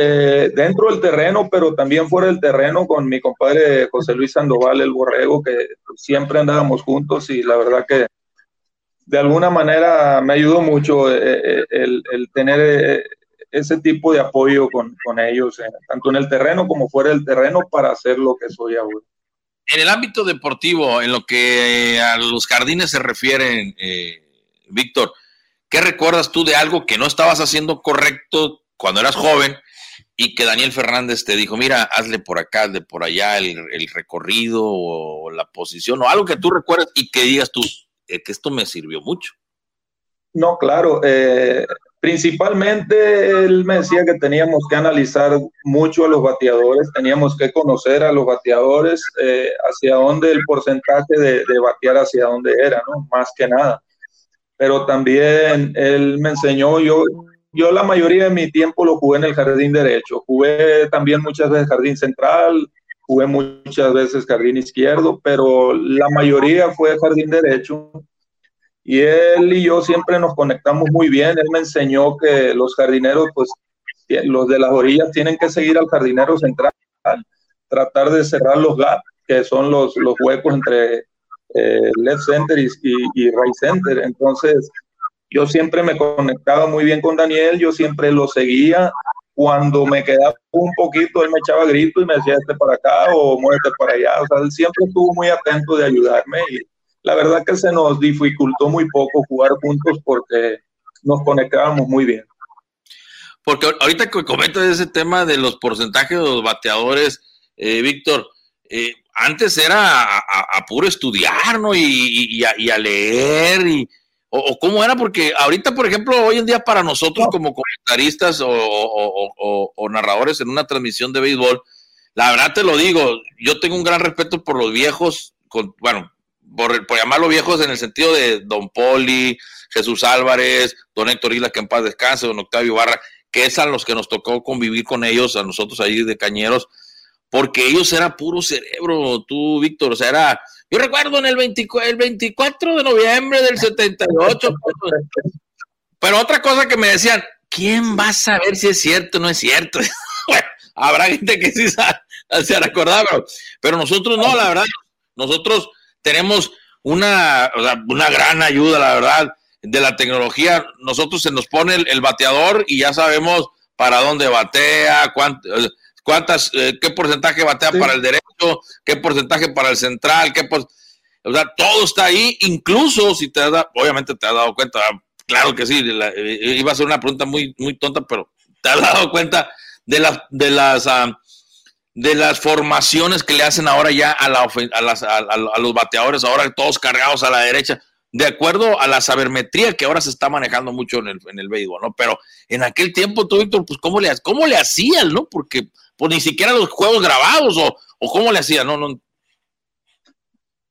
eh, dentro del terreno, pero también fuera del terreno con mi compadre José Luis Sandoval, el borrego, que siempre andábamos juntos y la verdad que de alguna manera me ayudó mucho eh, eh, el, tener ese tipo de apoyo con, ellos, tanto en el terreno como fuera del terreno, para hacer lo que soy ahora. En el ámbito deportivo, en lo que a los jardines se refieren, Víctor, ¿qué recuerdas tú de algo que no estabas haciendo correcto cuando eras joven y que Daniel Fernández te dijo, mira, hazle por acá, hazle por allá el, el recorrido o la posición o algo que tú recuerdas y que digas tú, eh, que esto me sirvió mucho? No, claro. eh, principalmente él me decía que teníamos que analizar mucho a los bateadores, teníamos que conocer a los bateadores, eh, hacia dónde el porcentaje de, de batear hacia dónde era, ¿no? Más que nada. Pero también él me enseñó, yo, yo la mayoría de mi tiempo lo jugué en el jardín derecho, jugué también muchas veces jardín central, jugué muchas veces jardín izquierdo, pero la mayoría fue jardín derecho. Y él y yo siempre nos conectamos muy bien. Él me enseñó que los jardineros, pues los de las orillas tienen que seguir al jardinero central, tratar de cerrar los gaps, que son los, los huecos entre eh, left center y, right center. Entonces, yo siempre me conectaba muy bien con Daniel, yo siempre lo seguía. Cuando me quedaba un poquito, él me echaba grito y me decía, este para acá o muévete para allá. O sea, él siempre estuvo muy atento de ayudarme y la verdad que se nos dificultó muy poco jugar juntos porque nos conectábamos muy bien. Porque ahorita que comentas ese tema de los porcentajes de los bateadores, eh, Víctor, eh, antes era a, a, puro estudiar, ¿no? Y, y a, leer, y, o, o, cómo era, porque ahorita, por ejemplo, hoy en día para nosotros como comentaristas o, o, o, narradores en una transmisión de béisbol, la verdad te lo digo, yo tengo un gran respeto por los viejos, con, bueno, por, por llamarlos viejos en el sentido de Don Poli, Jesús Álvarez, Don Héctor Isla, que en paz descanse, Don Octavio Barra, que es a los que nos tocó convivir con ellos, a nosotros ahí de Cañeros, porque ellos era puro cerebro, tú, Víctor, o sea, era, yo recuerdo en el, 24, el 24 de noviembre del 78, pero otra cosa que me decían, ¿quién va a saber si es cierto o no es cierto? habrá gente que sí se acordar, pero, pero nosotros no, la verdad, nosotros tenemos una, una gran ayuda, la verdad, de la tecnología. Nosotros se nos pone el, bateador y ya sabemos para dónde batea, cuántas, eh, qué porcentaje batea para el derecho, qué porcentaje para el central, qué o sea, todo está ahí, incluso si te has obviamente te has dado cuenta, claro que sí, eh, iba a ser una pregunta muy, muy tonta, pero te has dado cuenta de las, de las, ah, de las formaciones que le hacen ahora ya a, la, a, los bateadores, ahora todos cargados a la derecha, de acuerdo a la sabermetría que ahora se está manejando mucho en el, en el béisbol, ¿no? Pero en aquel tiempo, tú, Víctor, pues ¿cómo le, cómo le hacían, no? Porque pues ni siquiera los juegos grabados, o, o cómo le hacían, ¿no? no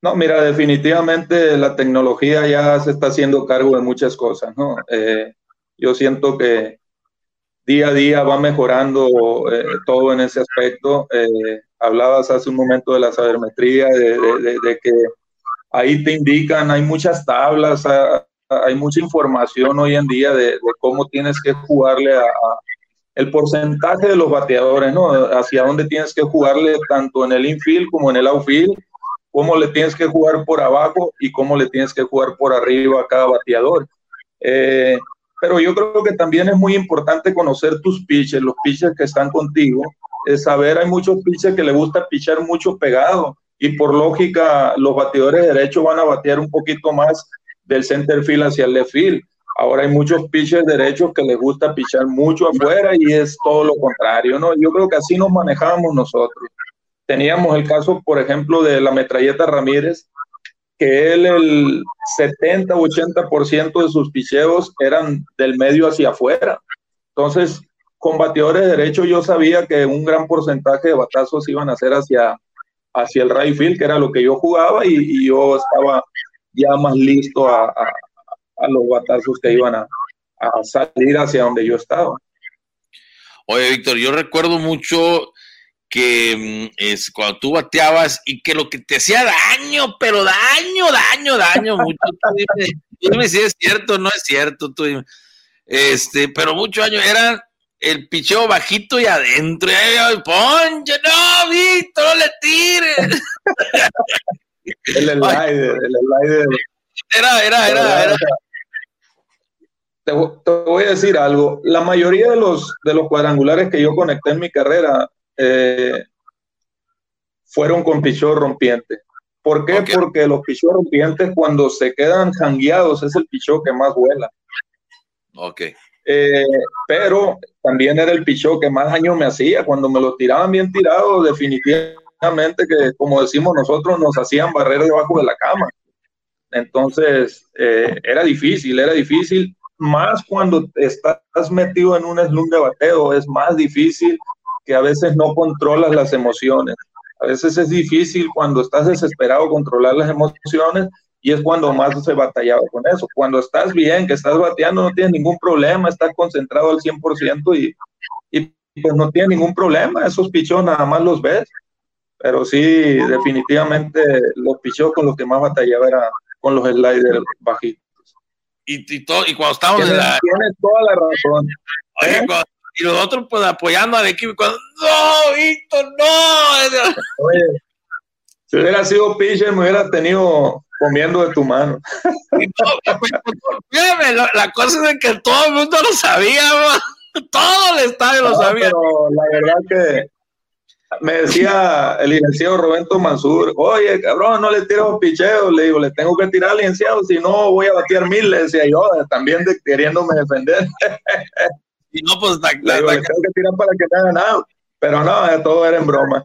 no, mira, definitivamente la tecnología ya se está haciendo cargo de muchas cosas, ¿no? Eh, yo siento que día a día va mejorando eh, todo en ese aspecto. Eh, hablabas hace un momento de la sabermetría, de, que ahí te indican, hay muchas tablas, hay mucha información hoy en día de, cómo tienes que jugarle a, el porcentaje de los bateadores, ¿no? Hacia dónde tienes que jugarle tanto en el infield como en el outfield, cómo le tienes que jugar por abajo y cómo le tienes que jugar por arriba a cada bateador. Eh, pero yo creo que también es muy importante conocer tus pitches, los pitches que están contigo, saber, hay muchos pitches que le gusta pichar mucho pegado y por lógica los bateadores de derecho van a batear un poquito más del center field hacia el left field. Ahora hay muchos pitchers derechos que les gusta pichar mucho afuera y es todo lo contrario, ¿no? Yo creo que así nos manejábamos nosotros. Teníamos el caso, por ejemplo, de la metralleta Ramírez, que él el 70 o 80% de sus picheos eran del medio hacia afuera. Entonces, con bateadores de derecho yo sabía que un gran porcentaje de batazos iban a ser hacia, hacia el right field, que era lo que yo jugaba, y, yo estaba ya más listo a, a, los batazos que iban a, a salir hacia donde yo estaba. Oye, Víctor, yo recuerdo mucho que mm, es cuando tú bateabas y que lo que te hacía daño, pero daño, daño, daño, mucho. dime, si es cierto no es cierto, tú Este, pero mucho daño, era el picheo bajito y adentro. Y ponche, no, Víctor, no le tires. el slider, el slider. Era, era, era, era. Te, te, voy a decir algo. La mayoría de los, de los cuadrangulares que yo conecté en mi carrera eh, fueron con pichón rompiente. ¿Por qué? Porque los pichón rompientes cuando se quedan jangueados es el pichón que más vuela. Ok. Eh, pero también era el pichón que más daño me hacía. Cuando me lo tiraban bien tirado, definitivamente que, como decimos nosotros, nos hacían barrer debajo de la cama. Entonces, eh, era difícil, era difícil. Más cuando estás metido en un slum de bateo, es más difícil que a veces no controlas las emociones. A veces es difícil cuando estás desesperado controlar las emociones y es cuando más se batallaba con eso. Cuando estás bien, que estás bateando, no tienes ningún problema, estás concentrado al 100% y, y pues no tienes ningún problema. Esos pichos nada más los ves. Pero sí, definitivamente los pichos con los que más batallaba era con los sliders bajitos. Y, y, todo, y cuando estábamos en la... Tienes toda la razón. Oye, cuando, y los otros pues apoyando al equipo. Cuando, no, Víctor, no. Oye, si hubiera sido pitcher, me hubiera tenido comiendo de tu mano. la, la, cosa es que todo el mundo lo sabía, todo el estadio lo sabía. Pero la verdad que me decía el licenciado Roberto Mansur, oye, cabrón, no le tiro picheos, le digo, le tengo que tirar al licenciado, si no voy a batear mil, le decía yo, también queriéndome defender. Y no, pues la, la, tengo que tirar para que me hagan nada. Pero no, todo era en broma.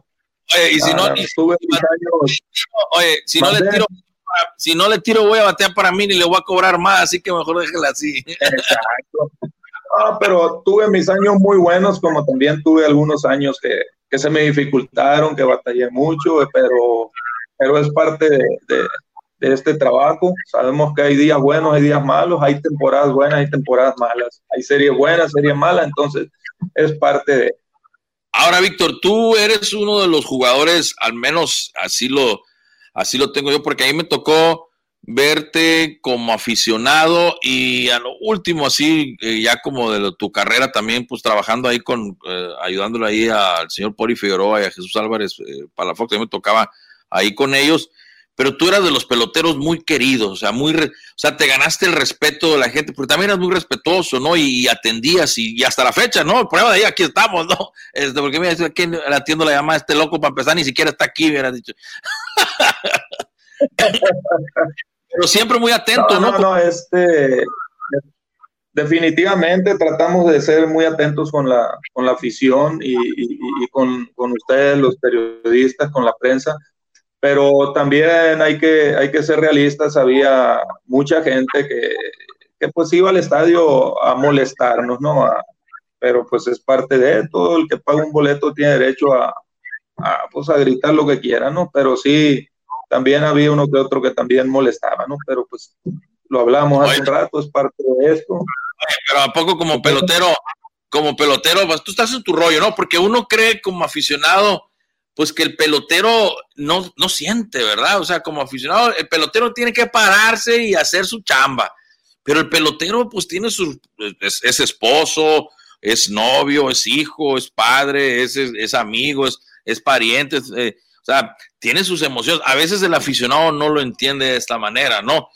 Oye, y si no, ah, oye, si no le tiro, si no le tiro, voy a batear para mí y le voy a cobrar más, así que mejor déjela así. Exacto. Ah, pero tuve mis años muy buenos, como también tuve algunos años que, que se me dificultaron, que batallé mucho, pero, pero es parte de, de este trabajo. Sabemos que hay días buenos, hay días malos, hay temporadas buenas, hay temporadas malas, hay series buenas, series malas, entonces es parte de. Ahora, Víctor, tú eres uno de los jugadores, al menos así lo, así lo tengo yo, porque ahí me tocó verte como aficionado y a lo último, así, eh, ya como de tu carrera también, pues trabajando ahí con, eh, ayudándole ahí al señor Poli Figueroa y a Jesús Álvarez eh, Palafox, también me tocaba ahí con ellos pero tú eras de los peloteros muy queridos, o sea, muy, o sea, te ganaste el respeto de la gente, porque también eras muy respetuoso, ¿no? Y, atendías, y, hasta la fecha, ¿no? Prueba de ahí, aquí estamos, ¿no? Este, porque mira, aquí le atiendo la llamada a este loco para empezar, ni siquiera está aquí, me dicho. pero siempre muy atento, ¿no? No, no, este, definitivamente tratamos de ser muy atentos con la, con la afición y, y con, con ustedes, los periodistas, con la prensa pero también hay que, hay que ser realistas, había mucha gente que, que pues iba al estadio a molestarnos, ¿no? pero pues es parte de todo, el que paga un boleto tiene derecho a, a, pues a gritar lo que quiera, ¿no? Pero sí, también había uno que otro que también molestaba, ¿no? Pero pues lo hablamos hace un rato, es parte de esto. Pero a poco como pelotero, como pelotero, pues tú estás en tu rollo, ¿no? Porque uno cree como aficionado, pues que el pelotero no, no siente, ¿verdad? O sea, como aficionado, el pelotero tiene que pararse y hacer su chamba. Pero el pelotero, pues tiene su, es, esposo, es novio, es hijo, es padre, es, es, amigo, es, es pariente, eh, o sea, tiene sus emociones. A veces el aficionado no lo entiende de esta manera, ¿no?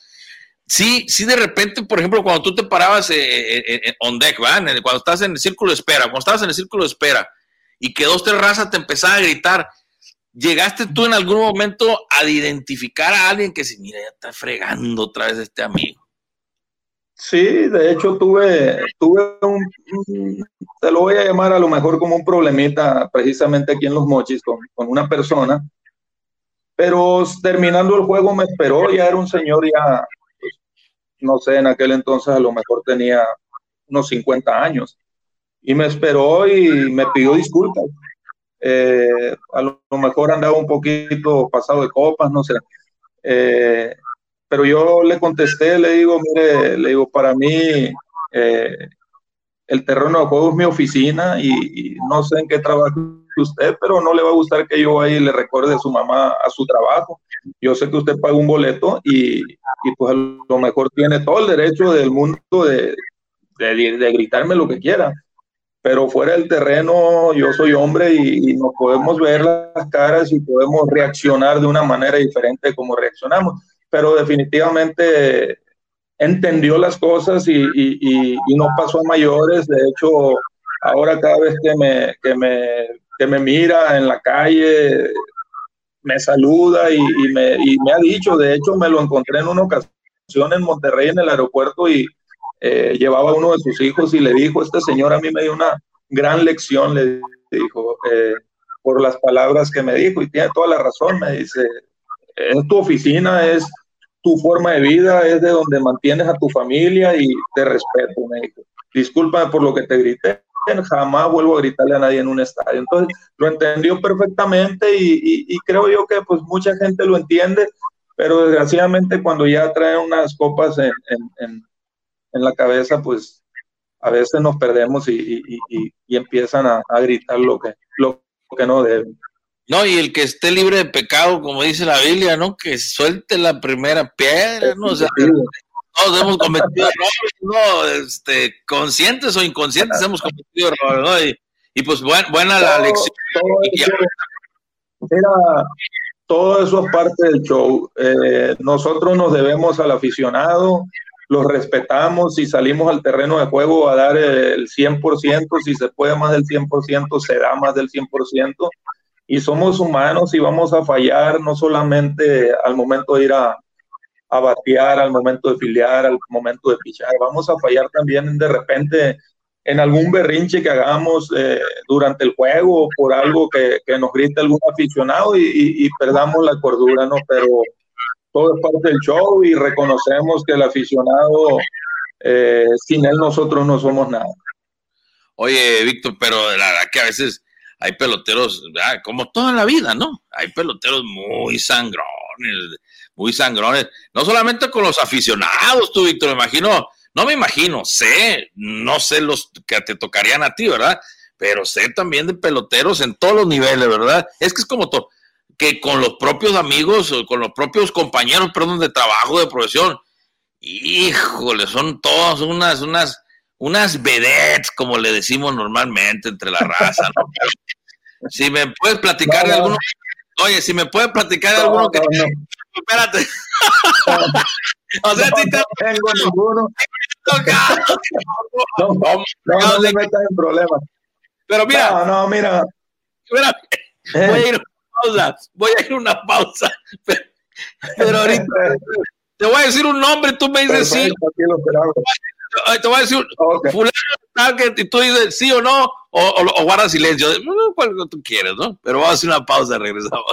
Sí, sí, de repente, por ejemplo, cuando tú te parabas eh, eh, on deck, ¿verdad? Cuando estás en el círculo de espera, cuando estabas en el círculo de espera, y que dos, tres razas te empezaban a gritar, ¿llegaste tú en algún momento a identificar a alguien que se mira, ya está fregando otra vez este amigo? Sí, de hecho tuve, tuve un, te lo voy a llamar a lo mejor como un problemita precisamente aquí en Los Mochis con, con una persona, pero terminando el juego me esperó, ya era un señor ya, pues, no sé, en aquel entonces a lo mejor tenía unos 50 años y me esperó y me pidió disculpas. Eh, a lo mejor andaba un poquito pasado de copas, no sé. Eh, pero yo le contesté, le digo, mire, le digo, para mí eh, el terreno de juego es mi oficina y, no sé en qué trabaja usted, pero no le va a gustar que yo ahí le recuerde a su mamá a su trabajo. Yo sé que usted paga un boleto y, y pues a lo mejor tiene todo el derecho del mundo de, de, de gritarme lo que quiera pero fuera del terreno yo soy hombre y, nos podemos ver las caras y podemos reaccionar de una manera diferente como reaccionamos, pero definitivamente entendió las cosas y, y, no pasó a mayores, de hecho ahora cada vez que me, que me, que me mira en la calle me saluda y, me, y me ha dicho, de hecho me lo encontré en una ocasión en Monterrey en el aeropuerto y, eh, llevaba a uno de sus hijos y le dijo, este señor a mí me dio una gran lección, le dijo, eh, por las palabras que me dijo, y tiene toda la razón, me dice, es tu oficina, es tu forma de vida, es de donde mantienes a tu familia y te respeto, me dijo. Discúlpame por lo que te grité, jamás vuelvo a gritarle a nadie en un estadio. Entonces, lo entendió perfectamente y, creo yo que pues mucha gente lo entiende, pero desgraciadamente cuando ya traen unas copas en, en la cabeza, pues a veces nos perdemos y, empiezan a, gritar lo que, lo que no deben. No, y el que esté libre de pecado, como dice la Biblia, ¿no? Que suelte la primera piedra, ¿no? O sea, todos hemos cometido errores, ¿no? Este, conscientes o inconscientes hemos cometido errores, ¿no? Y, pues buena, la lección. Todo, todo eso es parte del show. Eh, nosotros nos debemos al aficionado, los respetamos y salimos al terreno de juego a dar el 100%, si se puede más del 100%, se da más del 100%, y somos humanos y vamos a fallar no solamente al momento de ir a, a batear, al momento de filiar, al momento de pichar, vamos a fallar también de repente en algún berrinche que hagamos eh, durante el juego por algo que, que, nos grite algún aficionado y, y perdamos la cordura, ¿no? Pero todo es parte del show y reconocemos que el aficionado, eh, sin él nosotros no somos nada. Oye, Víctor, pero la verdad que a veces hay peloteros, como toda la vida, ¿no? Hay peloteros muy sangrones, muy sangrones, no solamente con los aficionados, tú, Víctor, me imagino, no me imagino, sé, no sé los que te tocarían a ti, ¿verdad? pero sé también de peloteros en todos los niveles, ¿verdad? Es que es como todo, que con los propios amigos, o con los propios compañeros, perdón, de trabajo, de profesión, híjole, son todas unas, unas, unas vedettes, como le decimos normalmente entre la raza, ¿no? si me puedes platicar de alguno, oye, si me puedes platicar de alguno que... Espérate. o sea, no, no tengo ninguno. No, no, no, le metas en problemas. Pero mira. No, no, mira. mira voy a ir a una pausa. Voy a ir a una pausa. Pero, pero ahorita te voy a decir un nombre, tú me dices sí. Te voy a decir okay. fulano y tú dices sí o no, o, o, o guarda silencio. No, cual tú quieres, ¿no? Pero vamos a hacer una pausa, regresamos.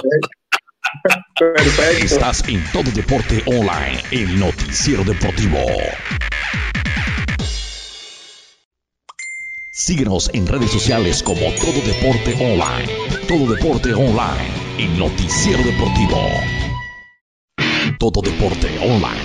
Perfecto. Estás en Todo Deporte Online, el noticiero deportivo. Síguenos en redes sociales como Todo Deporte Online. Todo Deporte Online, el noticiero deportivo. Todo Deporte Online,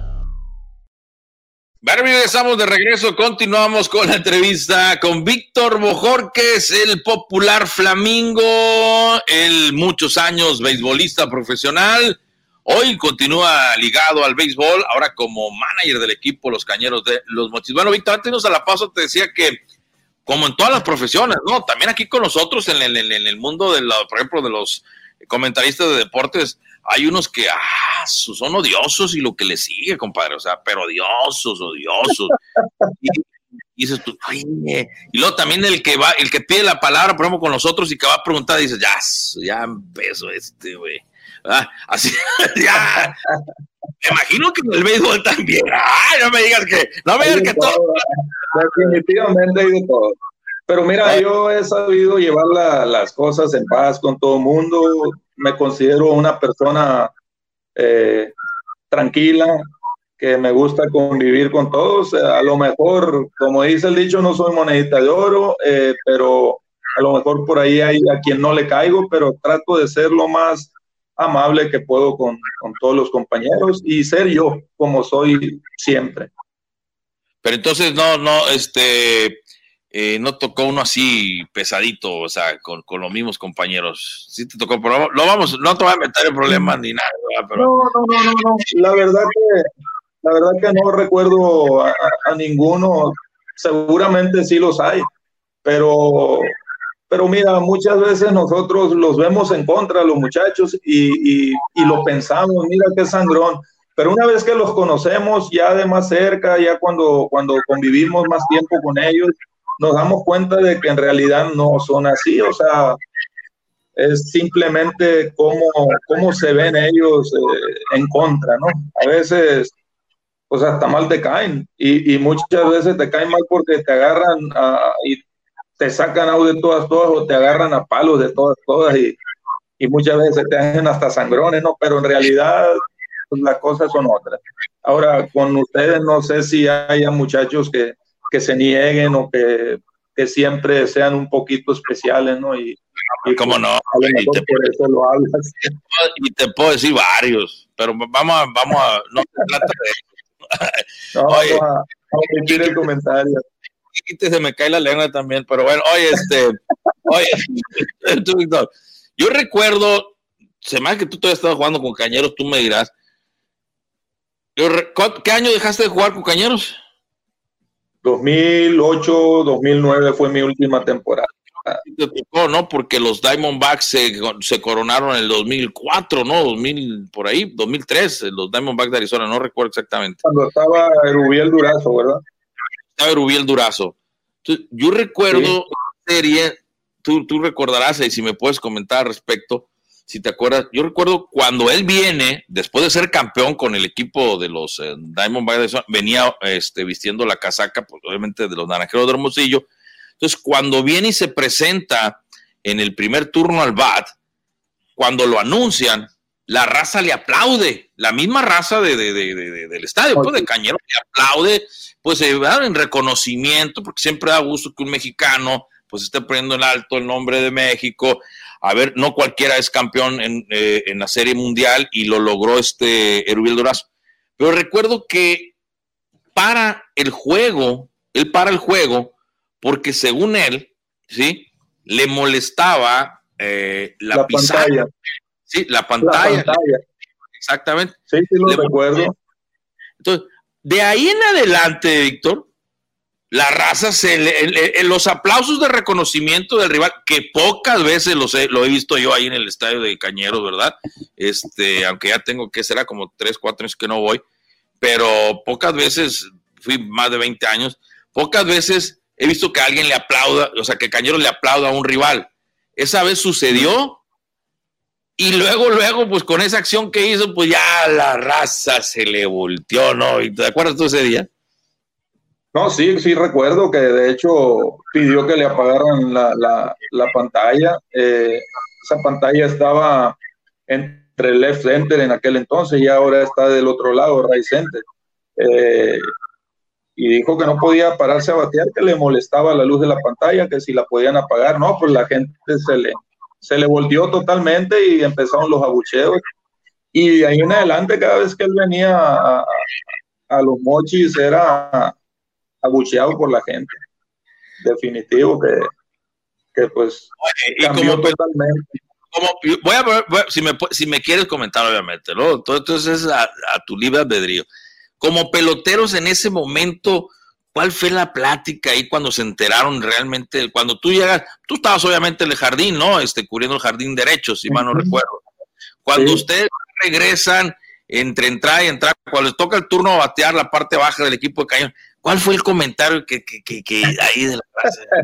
Bueno, regresamos de regreso, continuamos con la entrevista con Víctor Bojorques, el popular flamingo, el muchos años beisbolista profesional. Hoy continúa ligado al béisbol, ahora como manager del equipo Los Cañeros de los Mochis. Bueno, Víctor, antes de a la pausa te decía que como en todas las profesiones, ¿no? También aquí con nosotros en el, en el mundo, de la, por ejemplo, de los comentaristas de deportes, hay unos que ah, son odiosos y lo que les sigue, compadre, o sea, pero odiosos, odiosos. y, y dices tú, Oye. y luego también el que va, el que pide la palabra, por ejemplo, con nosotros y que va a preguntar, dices, ya, ya empezó este, güey. Ah, así, ya. Me imagino que en el béisbol también. Ay, no me digas que, no me digas que todo. todo. Definitivamente hay de todo. Pero mira, yo he sabido llevar la, las cosas en paz con todo el mundo. Me considero una persona eh, tranquila, que me gusta convivir con todos. A lo mejor, como dice el dicho, no soy monedita de oro, eh, pero a lo mejor por ahí hay a quien no le caigo, pero trato de ser lo más amable que puedo con, con todos los compañeros y ser yo como soy siempre. Pero entonces no, no, este, eh, no tocó uno así pesadito, o sea, con, con, los mismos compañeros. Sí te tocó, pero lo vamos, no te voy a meter en problemas ni nada. Pero... No, no, no, no, no. La verdad que, la verdad que no recuerdo a, a ninguno. Seguramente sí los hay, pero pero mira, muchas veces nosotros los vemos en contra, los muchachos, y, y, y, lo pensamos, mira qué sangrón. Pero una vez que los conocemos ya de más cerca, ya cuando, cuando convivimos más tiempo con ellos, nos damos cuenta de que en realidad no son así, o sea, es simplemente cómo, cómo se ven ellos eh, en contra, ¿no? A veces, pues hasta mal te caen, y, y muchas veces te caen mal porque te agarran a, y te sacan out de todas, todas o te agarran a palos de todas, todas y, y muchas veces te hacen hasta sangrones, ¿no? Pero en realidad pues, las cosas son otras. Ahora, con ustedes no sé si haya muchachos que, que se nieguen o que, que, siempre sean un poquito especiales, ¿no? Y, y ¿Cómo no? Y te, puedo, y te, puedo decir varios, pero vamos a, vamos a, no se trata de no, Oye, vamos a, a el comentario se me cae la lengua también, pero bueno, oye, este, oye, yo recuerdo, se me hace que tú todavía estabas jugando con Cañeros, tú me dirás, ¿qué año dejaste de jugar con Cañeros? 2008, 2009 fue mi última temporada. Te tocó, ¿no? Porque los Diamondbacks se, se, coronaron en el 2004, ¿no? 2000, por ahí, 2003, los Diamondbacks de Arizona, no recuerdo exactamente. Cuando estaba Rubiel Durazo, ¿verdad? estaba Rubiel Durazo. Entonces, yo recuerdo sí. serie, tú, tú recordarás, y si me puedes comentar al respecto, si te acuerdas, yo recuerdo cuando él viene, después de ser campeón con el equipo de los eh, Diamondbacks, venía este, vistiendo la casaca, pues, obviamente de los Naranjeros de Hermosillo. Entonces, cuando viene y se presenta en el primer turno al BAT, cuando lo anuncian, la raza le aplaude, la misma raza de, de- de- de- del estadio, pues de Cañero le aplaude, pues se dan en reconocimiento, porque siempre da gusto que un mexicano pues esté poniendo en alto el nombre de México. A ver, no cualquiera es campeón en, eh, en la Serie Mundial y lo logró este Erubiel Durazo. Pero recuerdo que para el juego, él para el juego, porque según él, ¿sí? Le molestaba eh, la, La pizarra. pantalla. Sí, la pantalla. pantalla. Exactamente. Sí, sí lo recuerdo. Entonces, de ahí en adelante, Víctor, la raza se le, los aplausos de reconocimiento del rival, que pocas veces los he- lo he visto yo ahí en el estadio de Cañeros, ¿verdad? Este, aunque ya tengo que será como tres, cuatro años que no voy, pero pocas veces, fui más de 20 años, pocas veces he visto que alguien le aplauda, o sea, que Cañeros le aplauda a un rival. Esa vez sucedió. Y luego, luego, pues con esa acción que hizo, pues ya la raza se le volteó, ¿no? ¿Y ¿Te acuerdas tú ese día? No, sí, sí recuerdo que de hecho pidió que le apagaran la, la- la pantalla. Eh, esa pantalla estaba entre el left center en aquel entonces y ahora está del otro lado, right center. Eh, y dijo que no podía pararse a batear, que le molestaba la luz de la pantalla, que si la podían apagar. No, pues la gente se le, se le volteó totalmente y empezaron los abucheos. Y de ahí en adelante, cada vez que él venía a, a- los mochis, era abucheado por la gente. Definitivo que, que pues y cambió como- totalmente. Como, voy a, voy a- si, me, si me quieres comentar, obviamente, ¿no? Todo esto es a, a tu libre albedrío. Como peloteros en ese momento, ¿cuál fue la plática ahí cuando se enteraron realmente? Cuando tú llegas, tú estabas obviamente en el jardín, ¿no? Este, cubriendo el jardín derecho, si mal no recuerdo. Cuando ustedes regresan entre entrar y entrar, cuando les toca el turno a batear la parte baja del equipo de Cañón, ¿cuál fue el comentario que, que, que, que ahí de la?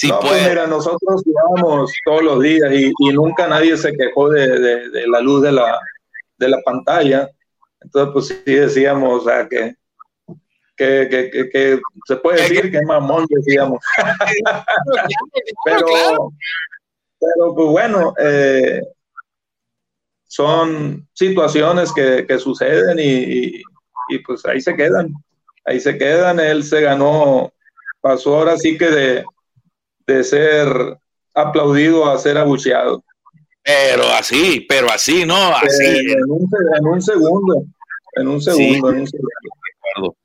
Sí, no, pues pues. mira, nosotros jugamos todos los días y, y nunca nadie se quejó de, de- de la luz de la, de la pantalla. Entonces, pues sí decíamos, o sea, que, que, que, se puede decir que mamón, decíamos. pero, pero, pues bueno, eh, son situaciones que, que suceden y, y- y, pues ahí se quedan. Ahí se quedan. Él se ganó, pasó ahora sí que de, de ser aplaudido a ser abucheado. Pero así, pero así, ¿no? Así. Eh, en, un, en un segundo, en un segundo, Sí. en un segundo.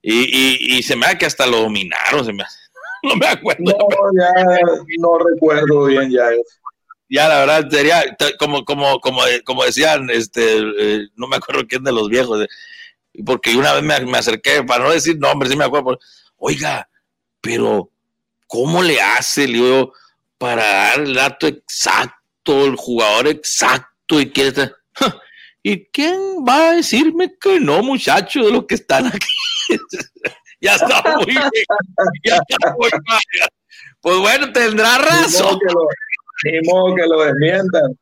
Y, y, y se me da que hasta lo dominaron, se me hace. No me acuerdo. No, ya no recuerdo bien ya eso. Ya la verdad sería como, como, como, como decían, este, eh, no me acuerdo quién de los viejos, eh, porque una vez me, me acerqué, para no decir nombres, sí me acuerdo, pero, oiga, pero ¿cómo le hace, le digo, para dar el dato exacto, el jugador exacto y estar- ¿Y quién va a decirme que no, muchachos, de los que están aquí? ya está muy bien, ya está muy mal. Pues bueno, tendrá razón. lo, ni modo que lo desmientan.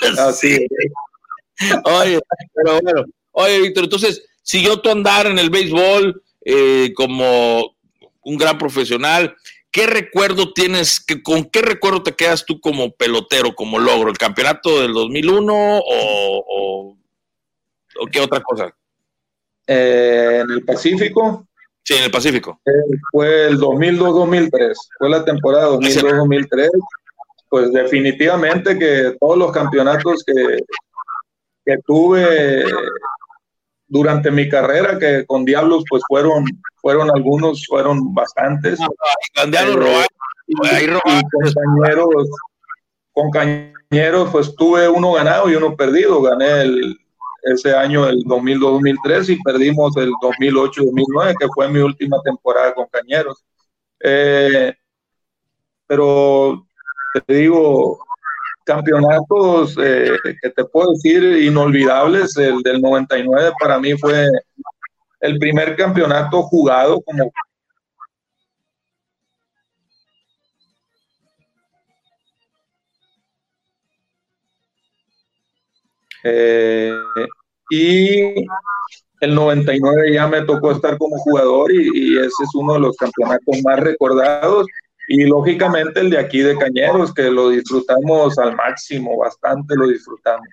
Así. Oye, pero bueno, oye, Víctor, entonces, siguió tu andar en el béisbol eh, como un gran profesional. ¿Qué recuerdo tienes, que, con qué recuerdo te quedas tú como pelotero, como logro? ¿El campeonato del 2001 o, o, o qué otra cosa? Eh, en el Pacífico Sí, en el Pacífico. eh, fue el 2002-2003, fue la temporada 2002-2003. Pues definitivamente que todos los campeonatos que, que tuve durante mi carrera, que con Diablos pues fueron, fueron algunos, fueron bastantes. Con Diablos Eh, Cañeros, con Cañeros pues tuve uno ganado y uno perdido. Gané el, ese año el 2002-2003 y perdimos el 2008-2009, que fue mi última temporada con Cañeros. Eh, pero te digo, campeonatos eh, que te puedo decir inolvidables, el del 99 para mí fue el primer campeonato jugado como Eh, y el 99 ya me tocó estar como jugador y, y ese es uno de los campeonatos más recordados y lógicamente el de aquí de Cañeros, que lo disfrutamos al máximo, bastante lo disfrutamos.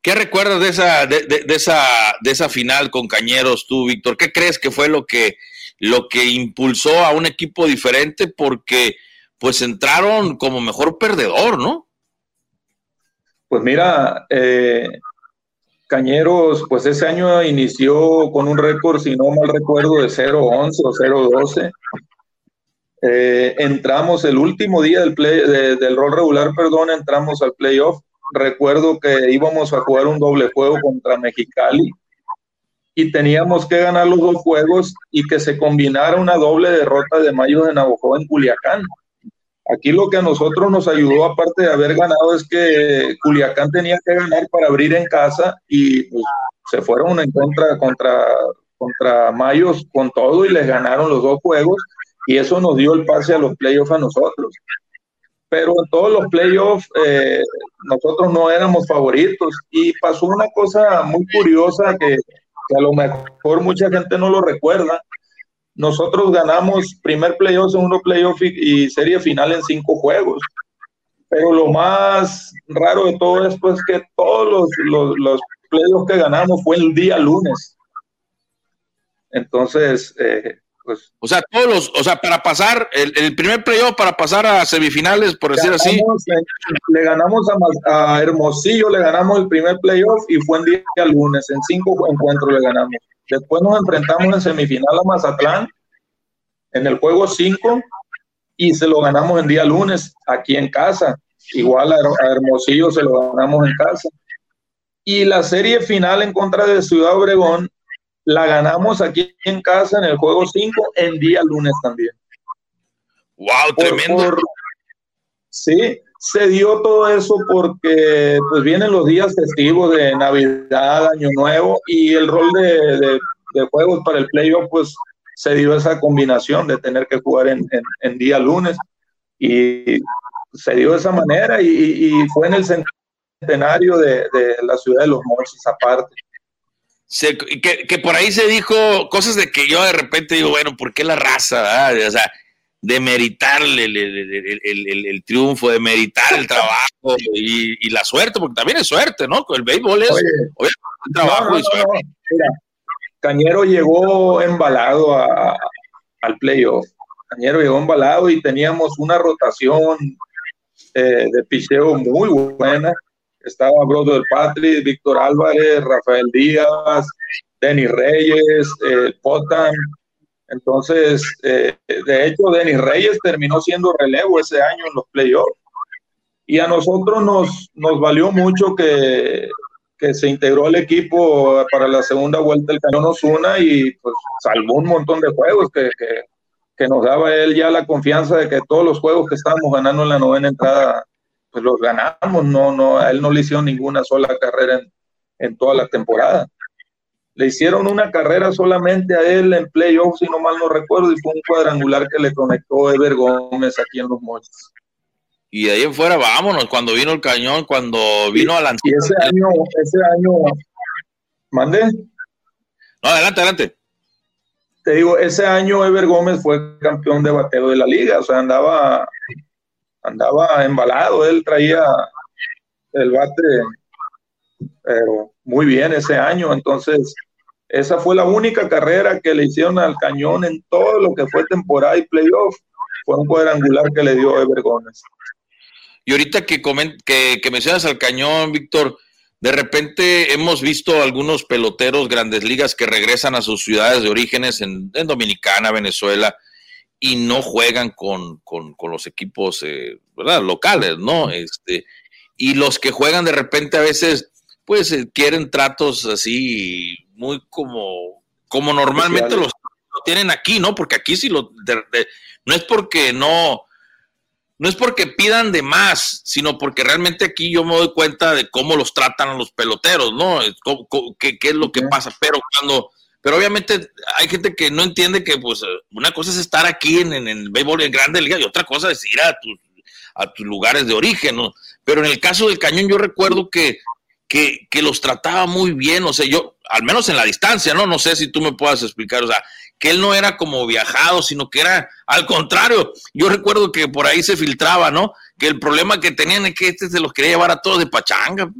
¿Qué recuerdas de esa, de, de, esa, de esa final con Cañeros tú, Víctor? ¿Qué crees que fue lo que, lo que impulsó a un equipo diferente? Porque pues entraron como mejor perdedor, ¿no? Pues mira, eh, Cañeros, pues ese año inició con un récord, si no mal recuerdo, de 0-11 o 0-12. Eh, entramos el último día del, play, del rol regular, perdón, entramos al playoff. Recuerdo que íbamos a jugar un doble juego contra Mexicali y teníamos que ganar los dos juegos y que se combinara una doble derrota de Mayo de Navajo en Culiacán. Aquí lo que a nosotros nos ayudó, aparte de haber ganado, es que Culiacán tenía que ganar para abrir en casa y pues, se fueron en contra contra, contra Mayos con todo y les ganaron los dos juegos y eso nos dio el pase a los playoffs a nosotros. Pero en todos los playoffs eh, nosotros no éramos favoritos y pasó una cosa muy curiosa que, que a lo mejor mucha gente no lo recuerda nosotros ganamos primer playoff, segundo playoff y, serie final en cinco juegos. Pero lo más raro de todo esto es que todos los, los, los playoffs que ganamos fue el día lunes. Entonces, eh, pues. O sea, todos los, o sea, para pasar, el, primer playoff para pasar a semifinales, por decir así. Le ganamos a, a, Hermosillo, le ganamos el primer playoff y fue en día lunes, en cinco encuentros le ganamos. Después nos enfrentamos en semifinal a Mazatlán en el juego 5 y se lo ganamos en día lunes aquí en casa. Igual a Hermosillo se lo ganamos en casa. Y la serie final en contra de Ciudad Obregón la ganamos aquí en casa en el juego 5 en día lunes también. ¡Wow! Tremendo. sí, se dio todo eso porque pues vienen los días festivos de Navidad, Año Nuevo y el rol de, de, juegos para el playoff pues se dio esa combinación de tener que jugar en, en, día lunes y se dio de esa manera y, y fue en el centenario de, de, la ciudad de los Mochis aparte. Que, que, por ahí se dijo cosas de que yo de repente digo, bueno, ¿por qué la raza? O sea, de meritarle el, el, el, triunfo, de meritar el trabajo y, la suerte, porque también es suerte, ¿no? El béisbol es trabajo y suerte. Cañero llegó embalado a, al playoff. Cañero llegó embalado y teníamos una rotación eh, de picheo muy buena. Estaba Brodo Patrick, Víctor Álvarez, Rafael Díaz, Denis Reyes, eh, Potan, entonces, eh, de hecho, Denis Reyes terminó siendo relevo ese año en los playoffs. Y a nosotros nos, nos valió mucho que, que se integró el equipo para la segunda vuelta del Cañón Osuna y pues salvó un montón de juegos que, que, que, nos daba él ya la confianza de que todos los juegos que estábamos ganando en la novena entrada, pues los ganamos, no, no, a él no le hicieron ninguna sola carrera en, en toda la temporada. Le hicieron una carrera solamente a él en playoffs, si no mal no recuerdo, y fue un cuadrangular que le conectó Ever Gómez aquí en los Mochis. Y de ahí en fuera, vámonos, cuando vino el cañón, cuando vino a lanzar. Y ese año, ese año, mande. No, adelante, adelante. Te digo, ese año Ever Gómez fue campeón de bateo de la liga, o sea, andaba, andaba embalado, él traía el bate, pero muy bien ese año, entonces esa fue la única carrera que le hicieron al cañón en todo lo que fue temporada y playoff. Fue un cuadrangular que le dio Ever Gómez. Y ahorita que, que, que mencionas al cañón, Víctor, de repente hemos visto algunos peloteros grandes ligas que regresan a sus ciudades de orígenes en, Dominicana, Venezuela, y no juegan con, con, con los equipos eh, ¿verdad? locales, ¿no? Este, y los que juegan de repente a veces, pues eh, quieren tratos así muy como, como normalmente los, lo tienen aquí, ¿no? Porque aquí sí lo, no es porque no, no es porque pidan de más, sino porque realmente aquí yo me doy cuenta de cómo los tratan a los peloteros, ¿no? ¿Qué, qué es lo que pasa? Pero cuando, pero obviamente hay gente que no entiende que pues una cosa es estar aquí en, en el béisbol en grande liga y otra cosa es ir a tus, a tus lugares de origen, ¿no? Pero en el caso del cañón yo recuerdo que que, que, los trataba muy bien, o sea, yo, al menos en la distancia, ¿no? No sé si tú me puedas explicar, o sea, que él no era como viajado, sino que era al contrario. Yo recuerdo que por ahí se filtraba, ¿no? Que el problema que tenían es que este se los quería llevar a todos de pachanga.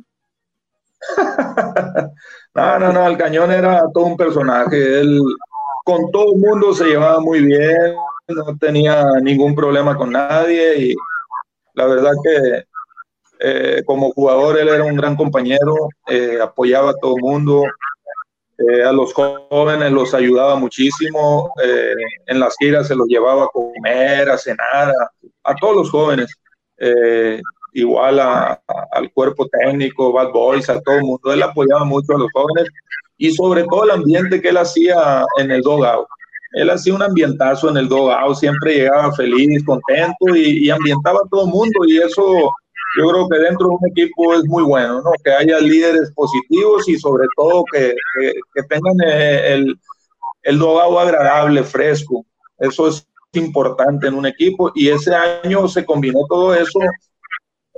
no, no, no, el cañón era todo un personaje. Él con todo el mundo se llevaba muy bien, no tenía ningún problema con nadie y la verdad que eh, como jugador él era un gran compañero, eh, apoyaba a todo el mundo, eh, a los jóvenes los ayudaba muchísimo, en las giras se los llevaba a comer, a cenar, a, todos los jóvenes, igual al cuerpo técnico, Bad Boys, a todo el mundo, él apoyaba mucho a los jóvenes y sobre todo el ambiente que él hacía en el dogout. Él hacía un ambientazo en el dogout, siempre llegaba feliz, contento y, y ambientaba a todo el mundo y eso yo creo que dentro de un equipo es muy bueno, ¿no? Que haya líderes positivos y sobre todo que, que, tengan eh, el, el agradable, fresco. Eso es importante en un equipo y ese año se combinó todo eso.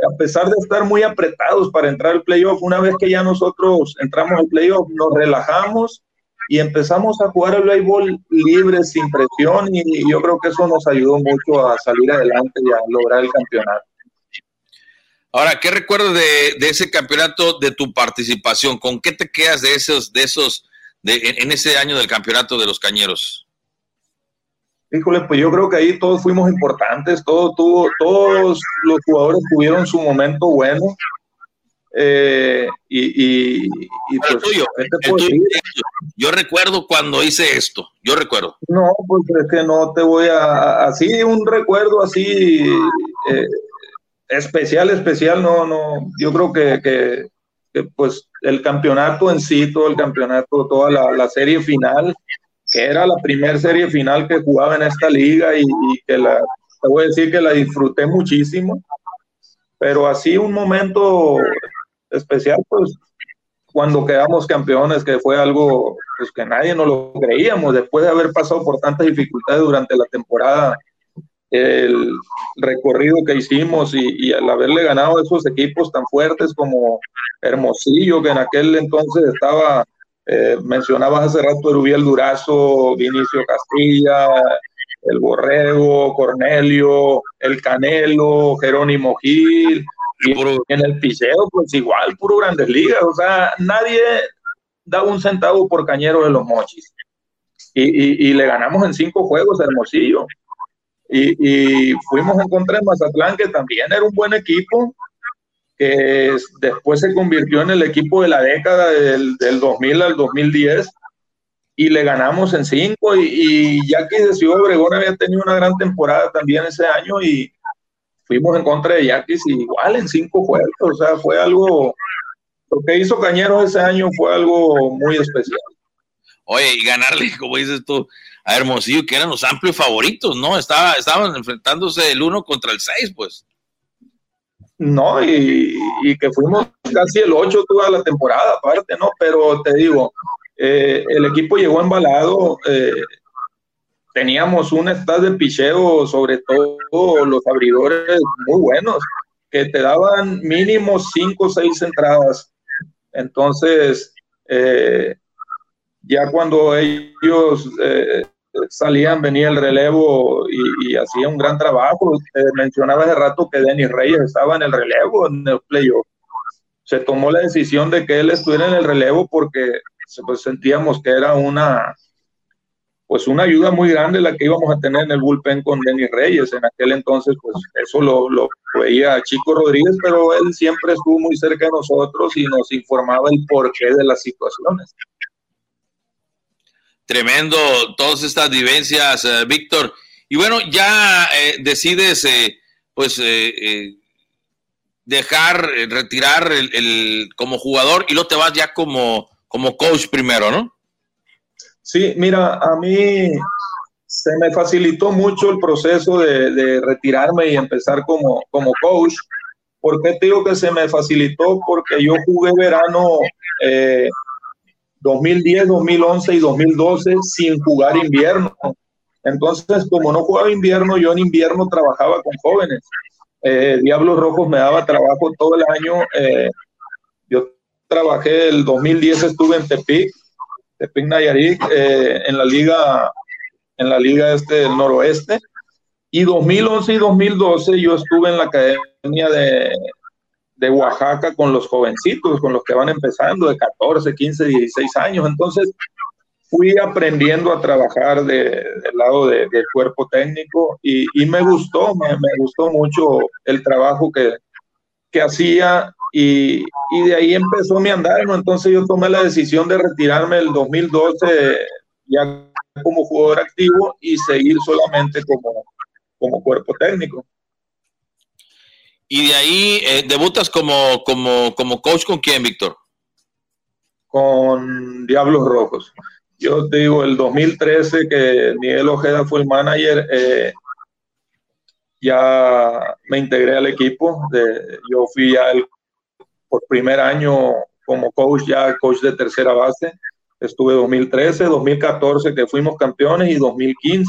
A pesar de estar muy apretados para entrar al playoff, una vez que ya nosotros entramos al playoff, nos relajamos y empezamos a jugar el béisbol libre, sin presión, y yo creo que eso nos ayudó mucho a salir adelante y a lograr el campeonato. Ahora, ¿qué recuerdas de, ese campeonato, de tu participación? ¿Con qué te quedas de esos, de esos, de, en, ese año del campeonato de los Cañeros? Híjole, pues yo creo que ahí todos fuimos importantes, todo tuvo, todos los jugadores tuvieron su momento bueno. Eh, y, y, pues, yo recuerdo cuando hice esto, yo recuerdo. No, pues es que no te voy a, así un recuerdo así eh, especial, especial, no, no, yo creo que, que, pues el campeonato en sí, todo el campeonato, toda la, serie final, que era la primera serie final que jugaba en esta liga y, que la, te voy a decir que la disfruté muchísimo, pero así un momento especial, pues cuando quedamos campeones, que fue algo pues, que nadie nos lo creíamos, después de haber pasado por tantas dificultades durante la temporada el recorrido que hicimos y, al haberle ganado a esos equipos tan fuertes como Hermosillo, que en aquel entonces estaba, eh, mencionabas hace rato Erubiel Durazo, Vinicio Castilla, el Borrego, Cornelio, el Canelo, Jerónimo Gil, y en el piseo, pues igual, puro grandes ligas, o sea, nadie da un centavo por cañero de los mochis. Y, y le ganamos en cinco juegos a Hermosillo. Y, fuimos en contra de Mazatlán, que también era un buen equipo, que después se convirtió en el equipo de la década del, 2000 al 2010 y le ganamos en cinco y, ya que de Ciudad Obregón había tenido una gran temporada también ese año y fuimos en contra de Yaquis igual en cinco juegos, o sea, fue algo, lo que hizo Cañeros ese año fue algo muy especial. Oye, y ganarle, como dices tú, a Hermosillo, que eran los amplios favoritos, ¿no? Estaba, estaban enfrentándose el uno contra el seis, pues. No, y, que fuimos casi el ocho toda la temporada, aparte, ¿no? Pero te digo, eh, el equipo llegó embalado, eh, teníamos un estado de picheo, sobre todo los abridores muy buenos, que te daban mínimo cinco o seis entradas. Entonces, eh, ya cuando ellos salían, venía el relevo y, hacía un gran trabajo. mencionaba hace rato que Denis Reyes estaba en el relevo en el playoff. Se tomó la decisión de que él estuviera en el relevo porque pues, sentíamos que era una pues una ayuda muy grande la que íbamos a tener en el bullpen con Denis Reyes. En aquel entonces, pues eso lo, lo veía Chico Rodríguez, pero él siempre estuvo muy cerca de nosotros y nos informaba el porqué de las situaciones. Tremendo todas estas vivencias, eh, Víctor. Y bueno, ya eh, decides, eh, pues, dejar, retirar el, como jugador y luego te vas ya como, como coach primero, ¿no? Sí, mira, a mí se me facilitó mucho el proceso de, retirarme y empezar como, como coach. ¿Por qué te digo que se me facilitó? Porque yo jugué verano 2010, 2011 y 2012 sin jugar invierno. Entonces, como no jugaba invierno, yo en invierno trabajaba con jóvenes. Eh, Diablos Rojos me daba trabajo todo el año. Eh, yo trabajé el 2010, estuve en Tepic, Tepic Nayarit, eh, en la liga en la liga este del noroeste. Y 2011 y 2012 yo estuve en la academia de, de Oaxaca con los jovencitos, con los que van empezando de 14, 15, 16 años. Entonces fui aprendiendo a trabajar de, del lado de, del cuerpo técnico y, y me gustó, me, me, gustó mucho el trabajo que, que hacía y, y, de ahí empezó mi andar. Entonces yo tomé la decisión de retirarme el 2012 ya como jugador activo y seguir solamente como, como cuerpo técnico. Y de ahí eh, debutas como, como, como coach con quién, Víctor? Con Diablos Rojos. Yo te digo, el 2013 que Miguel Ojeda fue el manager, eh, ya me integré al equipo. Yo fui ya el, por primer año como coach, ya coach de tercera base. Estuve 2013, 2014 que fuimos campeones y 2015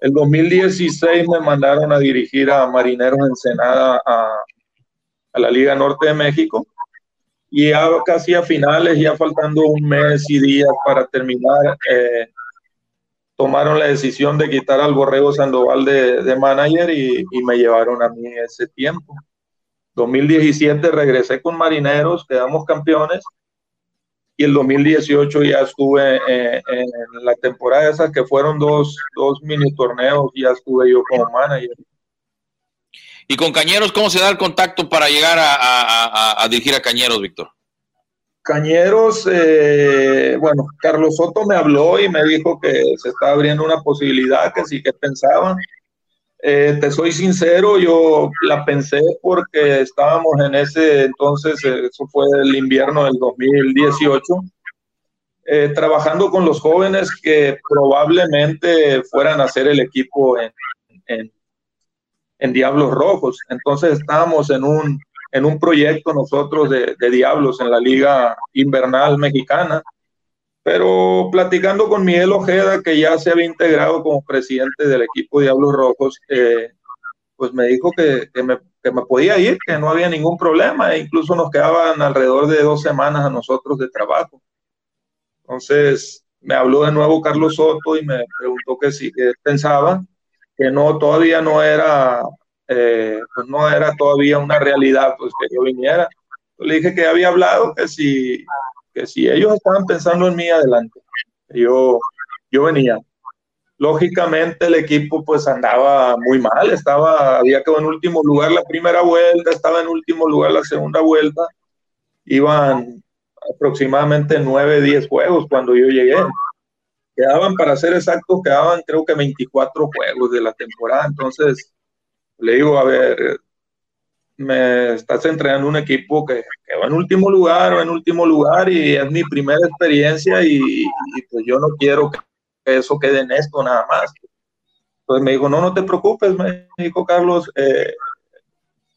el 2016 me mandaron a dirigir a Marineros Ensenada a, a la Liga Norte de México y ya casi a finales, ya faltando un mes y días para terminar, eh, tomaron la decisión de quitar al Borrego Sandoval de, de manager y, y, me llevaron a mí ese tiempo. 2017 regresé con Marineros, quedamos campeones y el 2018 ya estuve eh, en la temporada esa que fueron dos, dos mini torneos, ya estuve yo como manager. ¿Y con Cañeros cómo se da el contacto para llegar a, a, a dirigir a Cañeros, Víctor? Cañeros, eh, bueno, Carlos Soto me habló y me dijo que se estaba abriendo una posibilidad, que sí que pensaban. Eh, te soy sincero, yo la pensé porque estábamos en ese entonces, eh, eso fue el invierno del 2018, eh, trabajando con los jóvenes que probablemente fueran a hacer el equipo en, en, en Diablos Rojos. Entonces estábamos en un, en un proyecto nosotros de, de Diablos en la Liga Invernal Mexicana pero platicando con Miguel Ojeda, que ya se había integrado como presidente del equipo Diablos Rojos, eh, pues me dijo que, que, me, que, me, podía ir, que no había ningún problema, e incluso nos quedaban alrededor de dos semanas a nosotros de trabajo. Entonces me habló de nuevo Carlos Soto y me preguntó que si que pensaba que no, todavía no era, eh, pues no era todavía una realidad, pues que yo viniera. Yo le dije que había hablado, que si que si ellos estaban pensando en mí adelante, yo, yo venía. Lógicamente el equipo pues andaba muy mal, estaba, había quedado en último lugar la primera vuelta, estaba en último lugar la segunda vuelta, iban aproximadamente 9, 10 juegos cuando yo llegué. Quedaban, para ser exactos, quedaban creo que 24 juegos de la temporada, entonces le digo, a ver, me estás entrenando un equipo que, que, va en último lugar o en último lugar y es mi primera experiencia y, y, pues yo no quiero que eso quede en esto nada más. Entonces me dijo, no, no te preocupes, me dijo Carlos, eh,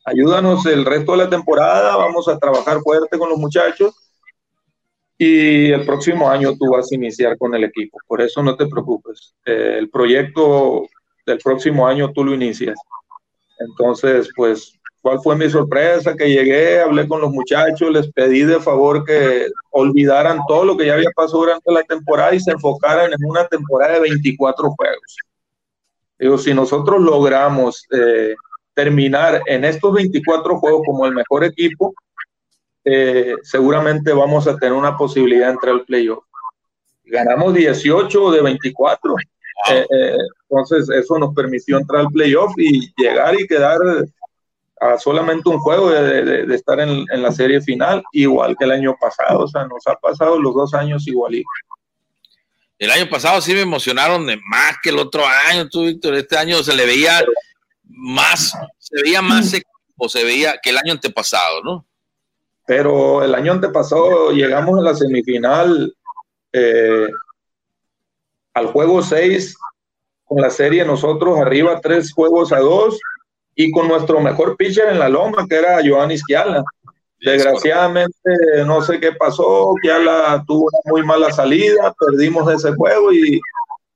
ayúdanos el resto de la temporada, vamos a trabajar fuerte con los muchachos y el próximo año tú vas a iniciar con el equipo, por eso no te preocupes. Eh, el proyecto del próximo año tú lo inicias. Entonces, pues ¿Cuál fue mi sorpresa? Que llegué, hablé con los muchachos, les pedí de favor que olvidaran todo lo que ya había pasado durante la temporada y se enfocaran en una temporada de 24 juegos. Digo, si nosotros logramos eh, terminar en estos 24 juegos como el mejor equipo, eh, seguramente vamos a tener una posibilidad de entrar al playoff. Ganamos 18 de 24. Eh, eh, entonces, eso nos permitió entrar al playoff y llegar y quedar a solamente un juego de, de, de estar en, en, la serie final, igual que el año pasado. O sea, nos ha pasado los dos años igualito. El año pasado sí me emocionaron de más que el otro año, tú, Víctor. Este año se le veía más, se veía más o se veía que el año antepasado, ¿no? Pero el año antepasado llegamos a la semifinal eh, al juego 6 con la serie nosotros arriba tres juegos a dos y con nuestro mejor pitcher en la loma, que era Joan Isquiala. Desgraciadamente, no sé qué pasó, Isquiala tuvo una muy mala salida, perdimos ese juego y,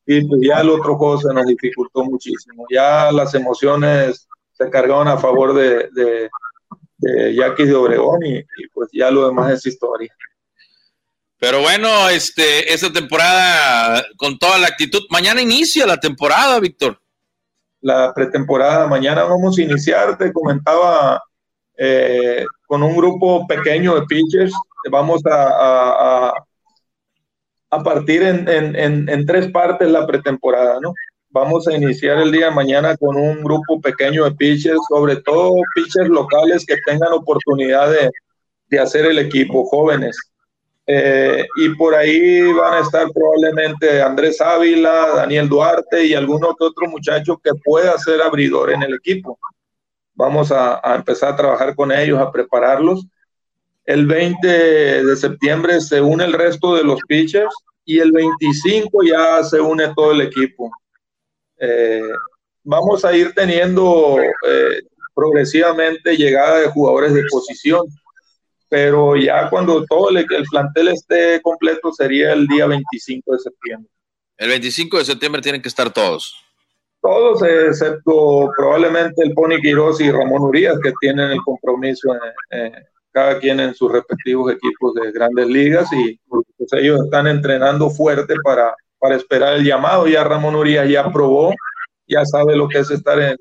y pues ya el otro juego se nos dificultó muchísimo. Ya las emociones se cargaron a favor de, de, de de Obregón y, y, pues ya lo demás es historia. Pero bueno, este, esta temporada con toda la actitud. Mañana inicia la temporada, Víctor. La pretemporada, mañana vamos a iniciar, te comentaba, eh, con un grupo pequeño de pitchers. Vamos a, a, partir en, en, en, tres partes la pretemporada, ¿no? Vamos a iniciar el día de mañana con un grupo pequeño de pitchers, sobre todo pitchers locales que tengan oportunidad de hacer el equipo, jóvenes eh, y por ahí van a estar probablemente Andrés Ávila, Daniel Duarte y alguno que otro muchacho que pueda ser abridor en el equipo. Vamos a, empezar a trabajar con ellos, a prepararlos. El 20 de septiembre se une el resto de los pitchers y el 25 ya se une todo el equipo. Eh, vamos a ir teniendo eh, progresivamente llegada de jugadores de posición pero ya cuando todo el, plantel esté completo sería el día 25 de septiembre. El 25 de septiembre tienen que estar todos. Todos, excepto probablemente el Pony Quiroz y Ramón Urias, que tienen el compromiso, cada quien en sus respectivos equipos de grandes ligas, y pues, ellos están entrenando fuerte para, para esperar el llamado. Ya Ramón Urias ya probó, ya sabe lo que es estar en,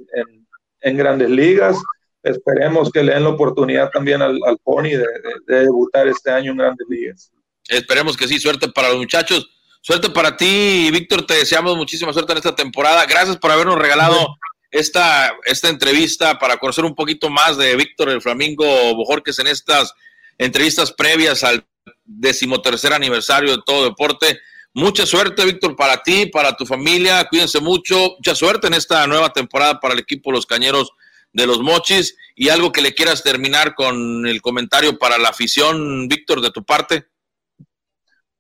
en grandes ligas esperemos que le den la oportunidad también al, Pony de, debutar este año en Grandes Ligas. Esperemos que sí, suerte para los muchachos. Suerte para ti, Víctor, te deseamos muchísima suerte en esta temporada. Gracias por habernos regalado esta, esta entrevista para conocer un poquito más de Víctor el Flamingo Bojorques en estas entrevistas previas al decimotercer aniversario de todo deporte. Mucha suerte, Víctor, para ti, para tu familia. Cuídense mucho. Mucha suerte en esta nueva temporada para el equipo Los Cañeros de los Mochis y algo que le quieras terminar con el comentario para la afición, Víctor, de tu parte.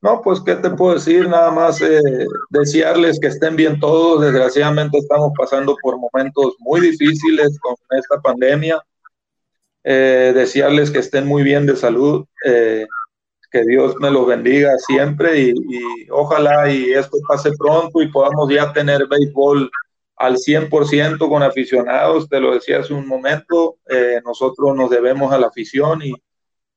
No, pues qué te puedo decir, nada más eh, desearles que estén bien todos. Desgraciadamente estamos pasando por momentos muy difíciles con esta pandemia. Eh, desearles que estén muy bien de salud, eh, que Dios me los bendiga siempre y, y, ojalá y esto pase pronto y podamos ya tener béisbol al 100% con aficionados, te lo decía hace un momento, eh, nosotros nos debemos a la afición y,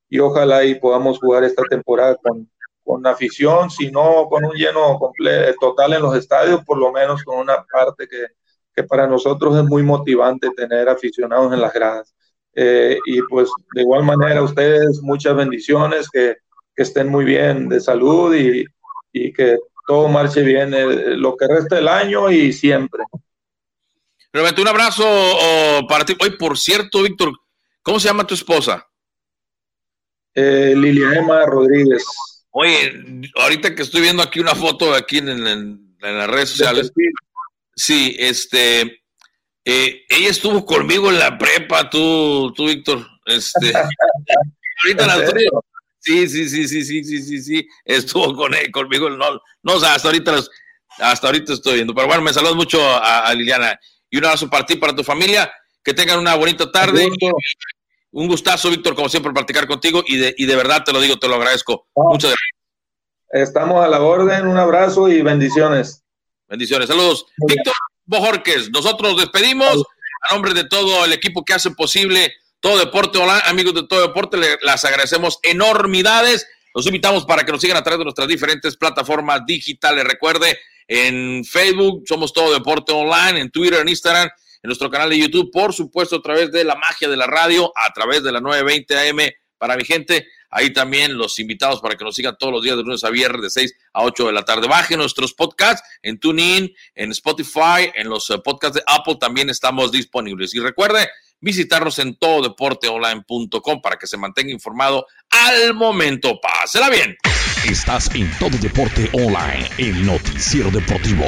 y ojalá y podamos jugar esta temporada con, con afición, si no con un lleno total en los estadios, por lo menos con una parte que, que para nosotros es muy motivante tener aficionados en las gradas. Eh, y pues de igual manera ustedes muchas bendiciones, que, que estén muy bien de salud y, y que todo marche bien eh, lo que resta del año y siempre. Realmente un abrazo para ti. Hoy, por cierto, Víctor, ¿cómo se llama tu esposa? Eh, Emma Rodríguez. Oye, ahorita que estoy viendo aquí una foto aquí en, las redes sociales. Sí, este, eh, ella estuvo conmigo en la prepa, tú, tú Víctor. Este, ahorita la Sí, sí, sí, sí, sí, sí, sí, sí, estuvo con él, conmigo, no, no, o sea, hasta ahorita, hasta ahorita estoy viendo, pero bueno, me saludas mucho a Liliana y un abrazo para ti, para tu familia. Que tengan una bonita tarde. Un gustazo, Víctor, como siempre, practicar contigo y de, y de verdad te lo digo, te lo agradezco. Muchas gracias. Estamos a la orden, un abrazo y bendiciones. Bendiciones, saludos. Víctor Bojorques, nosotros nos despedimos a nombre de todo el equipo que hace posible todo deporte. Amigos de todo deporte, les agradecemos enormidades. Los invitamos para que nos sigan a través de nuestras diferentes plataformas digitales. Recuerde, en Facebook somos Todo Deporte Online, en Twitter, en Instagram, en nuestro canal de YouTube, por supuesto, a través de la magia de la radio, a través de la 920 AM para mi gente. Ahí también los invitados para que nos sigan todos los días de lunes a viernes de 6 a 8 de la tarde. Baje nuestros podcasts en TuneIn, en Spotify, en los eh, podcasts de Apple también estamos disponibles. Y recuerde, visitarnos en tododeporteonline.com para que se mantenga informado al momento. Pásela bien. Estás en Todo Deporte Online, el noticiero deportivo.